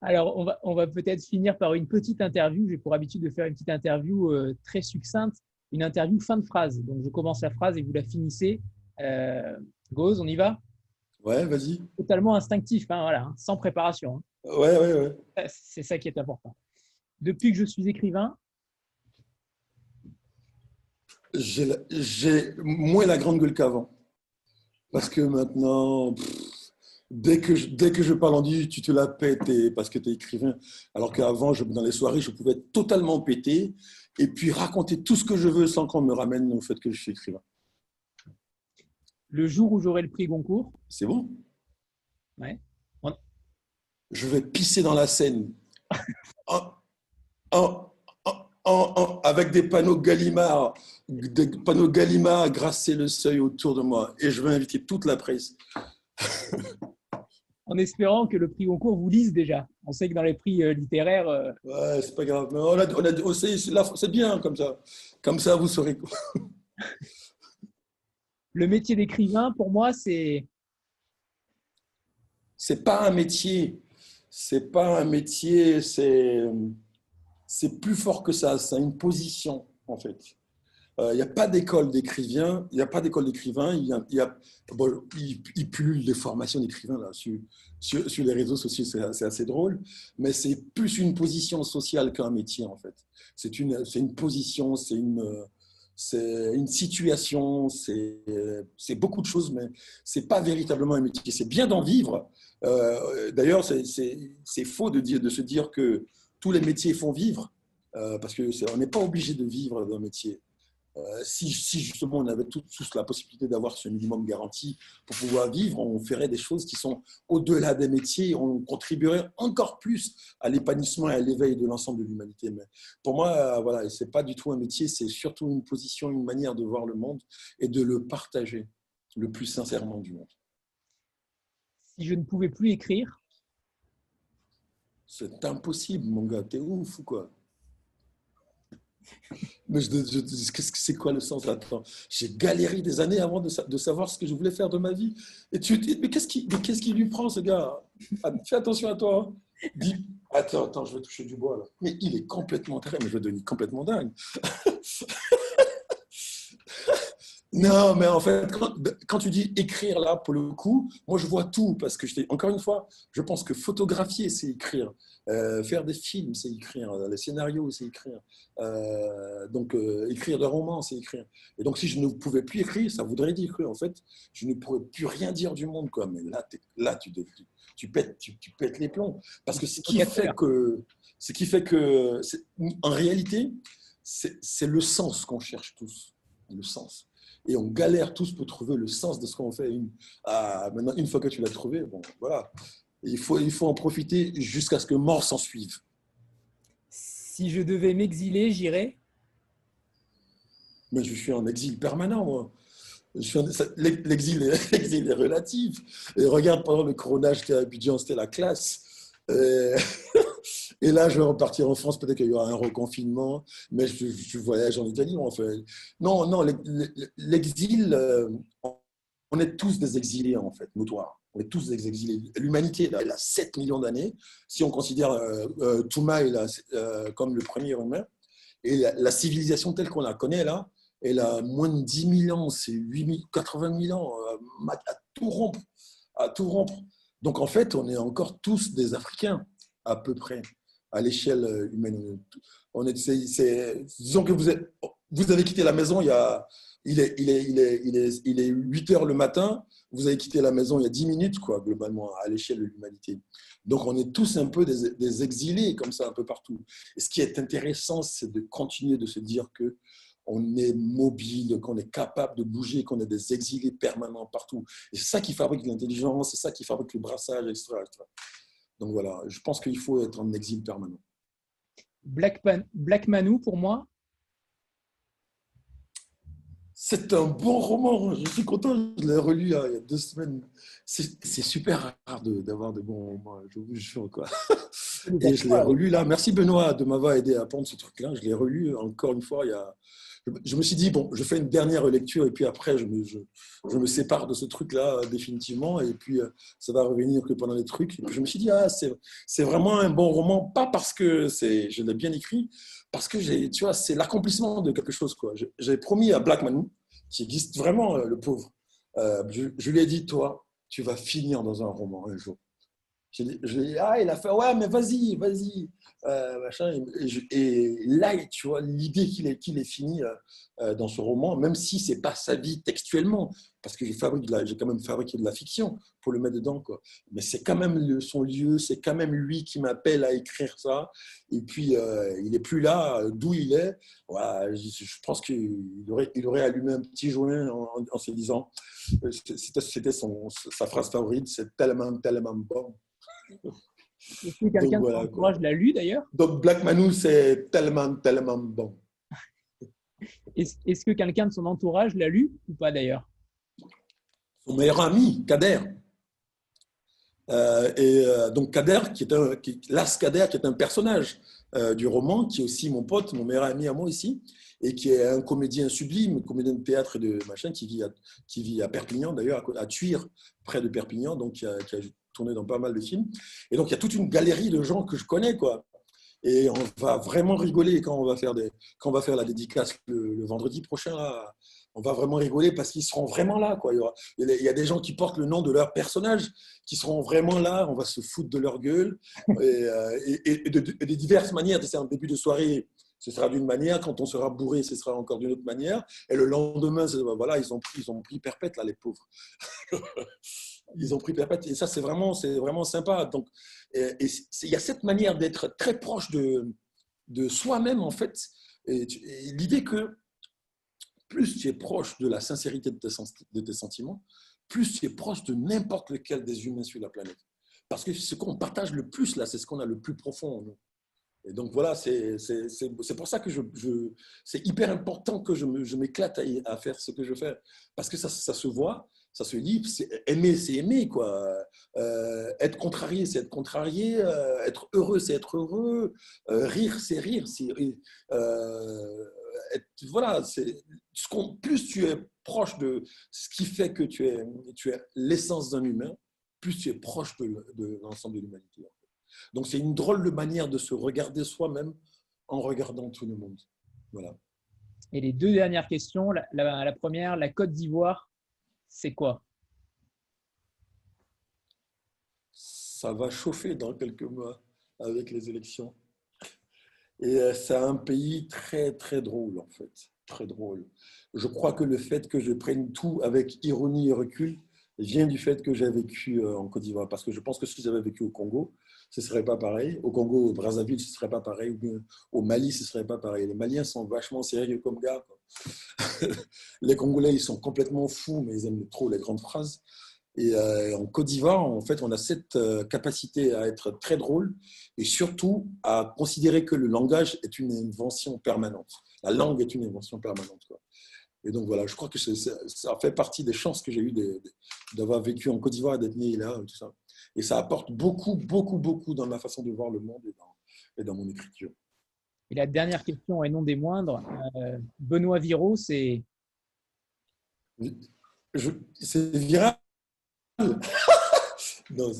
Alors, on va, on va peut-être finir par une petite interview. J'ai pour habitude de faire une petite interview euh, très succincte, une interview fin de phrase. Donc, je commence la phrase et vous la finissez. Euh, Gauze, on y va? Ouais, vas-y. Totalement instinctif, hein, voilà, hein, sans préparation. Hein. Ouais, ouais, ouais. C'est ça qui est important. Depuis que je suis écrivain, j'ai moins la grande gueule qu'avant. Parce que maintenant, dès, que je, dès que je parle en dit, tu te la pètes parce que tu es écrivain. Alors qu'avant, dans les soirées, je pouvais totalement péter et puis raconter tout ce que je veux sans qu'on me ramène au fait que je suis écrivain le jour où j'aurai le prix Goncourt. C'est bon? Ouais. Je vais pisser dans la Seine. avec des panneaux Gallimard, des panneaux Gallimard grasser le seuil autour de moi. Et je vais inviter toute la presse. [laughs] en espérant que le prix Goncourt vous lise déjà. On sait que dans les prix euh, littéraires. Euh, ouais, c'est pas grave. on a, c'est bien comme ça. Comme ça, vous saurez. Le métier d'écrivain, pour moi, c'est. C'est pas un métier. C'est pas un métier. C'est plus fort que ça. C'est une position, en fait. Il euh, n'y a pas d'école d'écrivain. Il n'y a pas d'école d'écrivain. Il y a, il, bon, il, pullule des formations d'écrivain là sur, sur, les réseaux sociaux. C'est assez drôle, mais c'est plus une position sociale qu'un métier en fait. C'est une, une position, c'est une, c'est une situation, c'est beaucoup de choses, mais c'est pas véritablement un métier. C'est bien d'en vivre. Euh, d'ailleurs, c'est faux de, se dire que tous les métiers font vivre, euh, parce qu'on n'est pas obligé de vivre d'un métier. Euh, si, justement on avait tous la possibilité d'avoir ce minimum garanti pour pouvoir vivre, on ferait des choses qui sont au-delà des métiers, on contribuerait encore plus à l'épanouissement et à l'éveil de l'ensemble de l'humanité. Mais pour moi, euh, voilà, c'est pas du tout un métier, c'est surtout une position, une manière de voir le monde et de le partager le plus sincèrement du monde. Si je ne pouvais plus écrire? C'est impossible, mon gars, t'es ouf ou quoi? Mais c'est quoi le sens Attends, j'ai galéré des années avant de, savoir ce que je voulais faire de ma vie. Et tu dis, mais qu'est-ce qui, qu'est-ce qui lui prend, ce gars? Ah, Fais attention à toi. Hein. Dis, attends, attends, je vais toucher du bois là. Mais il est complètement dingue, mais je vais devenir complètement dingue. [laughs] Non, mais en fait, quand, tu dis écrire là, pour le coup, moi je vois tout parce que, je encore une fois, je pense que photographier, c'est écrire. Euh, faire des films, c'est écrire. Les scénarios, c'est écrire. Euh, donc, euh, écrire des romans, c'est écrire. Et donc, si je ne pouvais plus écrire, ça voudrait dire que, en fait, je ne pourrais plus rien dire du monde. Quoi. Mais là, là tu, tu, pètes, tu, pètes les plombs. Parce que ce qui fait que, ce qui fait que, en réalité, c'est le sens qu'on cherche tous. Le sens et on galère tous pour trouver le sens de ce qu'on fait. Une, ah, maintenant, une fois que tu l'as trouvé, bon, voilà. Il faut, il faut en profiter jusqu'à ce que mort s'en suive. Si je devais m'exiler, j'irais Mais je suis en exil permanent, moi. L'exil est, [laughs] est, relatif. Et regarde, pendant le coronage, j'étais à Abidjan, c'était la classe. [laughs] Et là, je vais repartir en France. Peut-être qu'il y aura un reconfinement, mais je, voyage en Italie. Non, non, l'exil, euh, on est tous des exilés, en fait, notoires. On est tous des exilés. L'humanité, elle a 7 millions d'années. Si on considère euh, euh Toumaï euh, comme le premier humain, et la, civilisation telle qu'on la connaît, là, elle a moins de 10 000 ans, c'est 80 000 ans, à tout rompre. À tout rompre. Donc en fait, on est encore tous des Africains, à peu près, à l'échelle humaine. On est, disons que vous, avez quitté la maison il y a, est, il, est, il, est, il, est, il est 8 heures le matin, vous avez quitté la maison il y a 10 minutes, quoi, globalement, à l'échelle de l'humanité. Donc, on est tous un peu des, exilés, comme ça, un peu partout. Et ce qui est intéressant, c'est de continuer de se dire que on est mobile, qu'on est capable de bouger, qu'on est des exilés permanents partout. Et c'est ça qui fabrique l'intelligence, c'est ça qui fabrique le brassage, etc. Donc voilà, je pense qu'il faut être en exil permanent. Black, Black Manu, pour moi, c'est un bon roman. Je suis content. Je l'ai relu il y a deux semaines. C'est super rare d'avoir de, bons romans, je vous jure. Quoi. Et je l'ai relu là. Merci Benoît de m'avoir aidé à prendre ce truc-là. Je l'ai relu encore une fois il y a. Je me suis dit, bon, je fais une dernière lecture et puis après, je me, sépare de ce truc-là euh, définitivement et puis euh, ça va revenir que pendant les trucs. Et puis je me suis dit, ah, c'est vraiment un bon roman, pas parce que je l'ai bien écrit, parce que tu vois, c'est l'accomplissement de quelque chose. J'avais promis à Blackman, qui existe vraiment, euh, le pauvre, je, lui ai dit, toi, tu vas finir dans un roman un jour. Je, lui ai dit, ah, il a fait, ouais, mais vas-y, vas-y. Euh, et, là, tu vois, l'idée qu'il ait, qu'il ait fini euh, euh, dans ce roman, même si c'est pas sa vie textuellement, parce que j'ai, quand même fabriqué de la fiction pour le mettre dedans, quoi. mais c'est quand même le, son lieu, c'est quand même lui qui m'appelle à écrire ça, et puis il est plus là, d'où il est. Je, pense qu'il aurait, il aurait allumé un petit joint en, se disant, c'était, sa phrase favorite, c'est tellement, tellement bon. Est-ce que quelqu'un de son entourage l'a lu d'ailleurs Donc Black Manu, c'est tellement, tellement bon. [laughs] Est-ce que quelqu'un de son entourage l'a lu ou pas d'ailleurs? Son meilleur ami, Kader. Euh, et euh, donc Kader, qui est un, qui, Kader, qui est un personnage euh, du roman, qui est aussi mon pote, mon meilleur ami à moi ici, et qui est un comédien sublime, comédien de théâtre et de machin, qui vit à, qui vit à Perpignan d'ailleurs, à, Tuire, près de Perpignan, donc qui a, qui a tourné dans pas mal de films. Et donc, il y a toute une galerie de gens que je connais, quoi. Et on va vraiment rigoler quand on va faire, des, quand on va faire la dédicace le, vendredi prochain. On va vraiment rigoler parce qu'ils seront vraiment là. Quoi. Il, y a des gens qui portent le nom de leur personnage qui seront vraiment là. On va se foutre de leur gueule. Et, euh, et, de, diverses manières. C'est un début de soirée, ce sera d'une manière. Quand on sera bourré, ce sera encore d'une autre manière. Et le lendemain, voilà, ils ont ils ont pris perpète, là, les pauvres. [laughs] ils ont pris perpète. Et ça, c'est vraiment, c'est vraiment sympa. Donc, il y a cette manière d'être très proche de, de soi-même, en fait. L'idée que plus tu es proche de la sincérité de tes, de sentiments, plus tu es proche de n'importe lequel des humains sur la planète. Parce que ce qu'on partage le plus, là, c'est ce qu'on a le plus profond en nous. Et donc voilà, c'est pour ça que je, c'est hyper important que je m'éclate à, à, faire ce que je fais. Parce que ça, ça se voit, ça se dit, aimer, c'est aimer, quoi. Euh, être contrarié, c'est être contrarié. Euh, être heureux, c'est être heureux. Euh, rire, c'est rire. voilà, c'est ce plus tu es proche de ce qui fait que tu es, tu es l'essence d'un humain, plus tu es proche de, l'ensemble de l'humanité. Donc c'est une drôle de manière de se regarder soi-même en regardant tout le monde. Voilà. Et les deux dernières questions. la première, la Côte d'Ivoire c'est quoi? Ça va chauffer dans quelques mois avec les élections. Et euh, c'est un pays très, très drôle, en fait. Très drôle. Je crois que le fait que je prenne tout avec ironie et recul vient du fait que j'ai vécu euh, en Côte d'Ivoire. Parce que je pense que si j'avais vécu au Congo, ce ne serait pas pareil. Au Congo, au Brazzaville, ce ne serait pas pareil. Au Mali, ce ne serait pas pareil. Les Maliens sont vachement sérieux comme gars. [laughs] les Congolais, ils sont complètement fous, mais ils aiment trop les grandes phrases. Et euh, en Côte d'Ivoire, en fait, on a cette euh, capacité à être très drôle et surtout à considérer que le langage est une invention permanente. La langue est une invention permanente. Et donc voilà, je crois que ça fait partie des chances que j'ai eues d'avoir vécu en Côte d'Ivoire, d'être né là, tout ça. Et ça apporte beaucoup, beaucoup, beaucoup dans ma façon de voir le monde et dans, et dans mon écriture. Et la dernière question, et non des moindres, euh, Benoît Viro, c'est. C'est viral. [laughs] non,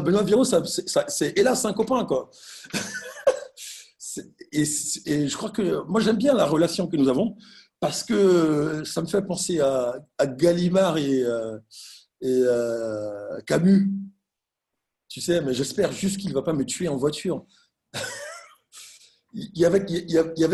Benoît Viro, c'est hélas un copain, quoi. [laughs] et, et, je crois que moi, j'aime bien la relation que nous avons parce que ça me fait penser à, Gallimard et, euh, et euh, Camus Tu sais, mais j'espère juste qu'il ne va pas me tuer en voiture. il, y avait,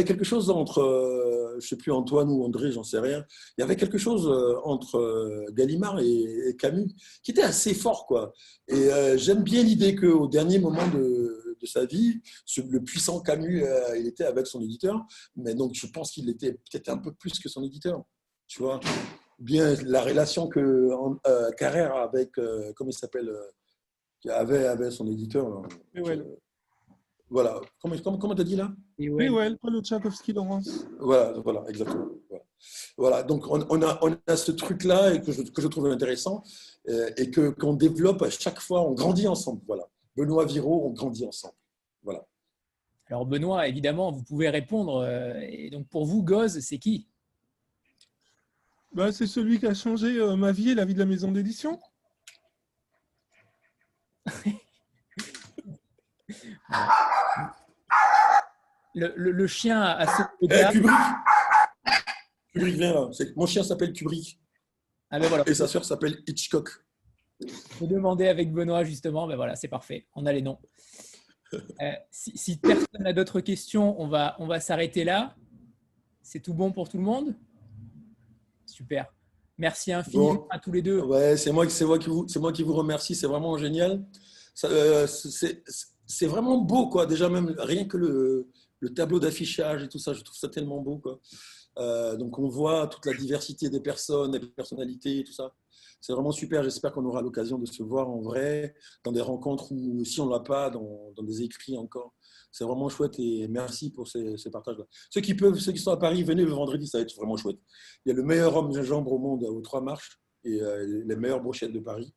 quelque chose entre, euh, je ne sais plus, Antoine ou André, j'en sais rien. Il y avait quelque chose euh, entre euh, Gallimard et, Camus qui était assez fort. Quoi. Et j'aime bien l'idée qu'au dernier moment de, sa vie, le puissant Camus, il était avec son éditeur. Mais donc, je pense qu'il était peut-être un peu plus que son éditeur. Tu vois Bien la relation que Carrère avec, comment il s'appelle avait, avait son éditeur. Voilà. Comment tu comment, as dit là? Oui, ouais, Paul Tchaikovsky, Laurence. Voilà, voilà, exactement. Voilà. donc on, on, a, on a ce truc-là et que je, que je trouve intéressant euh, et que qu'on développe à chaque fois, on grandit ensemble. Voilà. Benoît Viro, on grandit ensemble. Voilà. Alors Benoît, évidemment, vous pouvez répondre. Euh, et donc pour vous, Goz, c'est qui? Bah, C'est celui qui a changé euh, ma vie et la vie de la maison d'édition. Le, chien a ce eh, Kubrick. Là. Mon chien s'appelle Kubrick. Ah, ben voilà. Et sa sœur s'appelle Hitchcock. Je demandais avec Benoît, justement. Ben voilà, c'est parfait. On a les noms. Euh, si, personne n'a d'autres questions, on va, on va s'arrêter là. C'est tout bon pour tout le monde? Super. Merci infiniment à tous les deux. Ouais, c'est moi, moi, qui vous, moi qui vous remercie. C'est vraiment génial. Euh, c'est vraiment beau, quoi. Déjà, même rien que le, le tableau d'affichage et tout ça, je trouve ça tellement beau, quoi. Euh, donc, on voit toute la diversité des personnes, des personnalités, tout ça. C'est vraiment super. J'espère qu'on aura l'occasion de se voir en vrai, dans des rencontres ou si on ne l'a pas, dans, des écrits encore. C'est vraiment chouette et merci pour ces, partages-là. Ceux qui peuvent, ceux qui sont à Paris, venez le vendredi, ça va être vraiment chouette. Il y a le meilleur homme gingembre au monde aux trois marches et euh, les meilleures brochettes de Paris.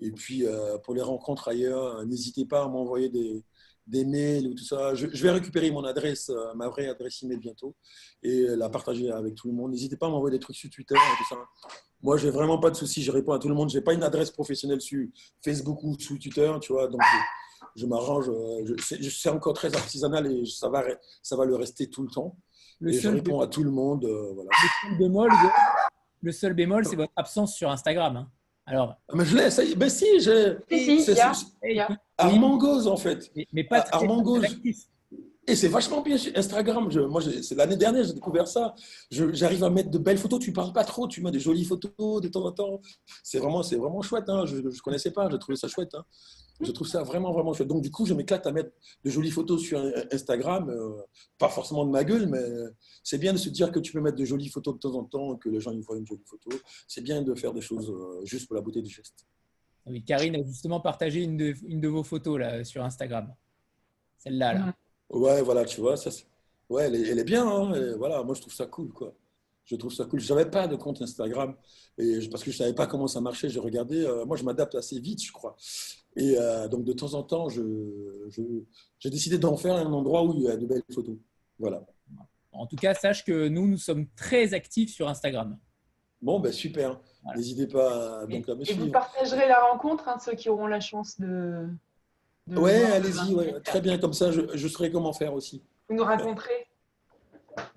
Et puis, euh, pour les rencontres ailleurs, n'hésitez pas à m'envoyer des, des, mails ou tout ça. Je, vais récupérer mon adresse, euh, ma vraie adresse email bientôt et la partager avec tout le monde. N'hésitez pas à m'envoyer des trucs sur Twitter et tout ça. Moi, j'ai vraiment pas de soucis. Je réponds à tout le monde. Je n'ai pas une adresse professionnelle sur Facebook ou sur Twitter, tu vois. Donc, je, m'arrange. Euh, c'est encore très artisanal et ça va, ça va le rester tout le temps. Le et je réponds à tout le monde. voilà. Le seul bémol, le seul bémol c'est votre absence sur Instagram. Hein. Alors, ah, mais je l'ai, ça y est. Ben si, j'ai. Si, si, il y a. Armand Gauze, en fait. Mais, pas ah, Armand Gauze. Et c'est vachement bien sur Instagram. Je, moi, c'est l'année dernière, j'ai découvert ça. J'arrive à mettre de belles photos. Tu parles pas trop, tu mets des jolies photos de temps en temps. C'est vraiment, c'est vraiment chouette. Hein. Je ne connaissais pas, j'ai trouvé ça chouette. Hein. Je trouve ça vraiment, vraiment chouette. Donc, du coup, je m'éclate à mettre de jolies photos sur Instagram. Euh, pas forcément de ma gueule, mais c'est bien de se dire que tu peux mettre de jolies photos de temps en temps, que les gens ils voient une jolie photo. C'est bien de faire des choses euh, juste pour la beauté du geste. Oui, Karine a justement partagé une de, une de vos photos là, sur Instagram. Celle-là. Là. Ouais, voilà, tu vois, ça, ouais, elle est, bien. Hein, voilà, moi, je trouve ça cool, quoi. Je trouve ça cool. Je n'avais pas de compte Instagram et parce que je ne savais pas comment ça marchait. J'ai regardé. Euh, moi, je m'adapte assez vite, je crois. Et euh, donc, de temps en temps, j'ai je, décidé d'en faire un endroit où il y a de belles photos. Voilà. En tout cas, sache que nous, nous sommes très actifs sur Instagram. Bon, ben super. N'hésitez pas donc, à me Et vous partagerez la rencontre, hein, ceux qui auront la chance de, ouais, allez-y, ouais. très bien, comme ça, je, je saurai comment faire aussi. Vous nous raconterez.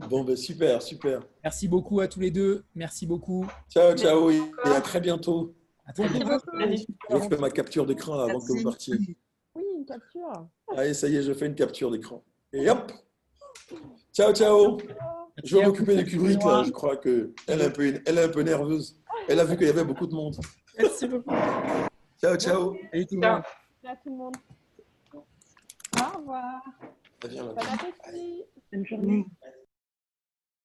Bon, ben super, super. Merci beaucoup à tous les deux. Merci beaucoup. Ciao, ciao, et à très bientôt. À très bientôt. Je fais ma capture d'écran avant que vous partiez. Oui, une capture. Allez, ça y est, je fais une capture d'écran. Et hop Ciao, ciao Je vais m'occuper de Kubrick, là. Je crois qu'elle est, un peu, elle est un peu nerveuse. Elle a vu qu'il y avait beaucoup de monde. Merci beaucoup. Ciao, ciao. Salut tout le monde. Ciao tout le monde. Au revoir. Bon appétit. Bonne journée.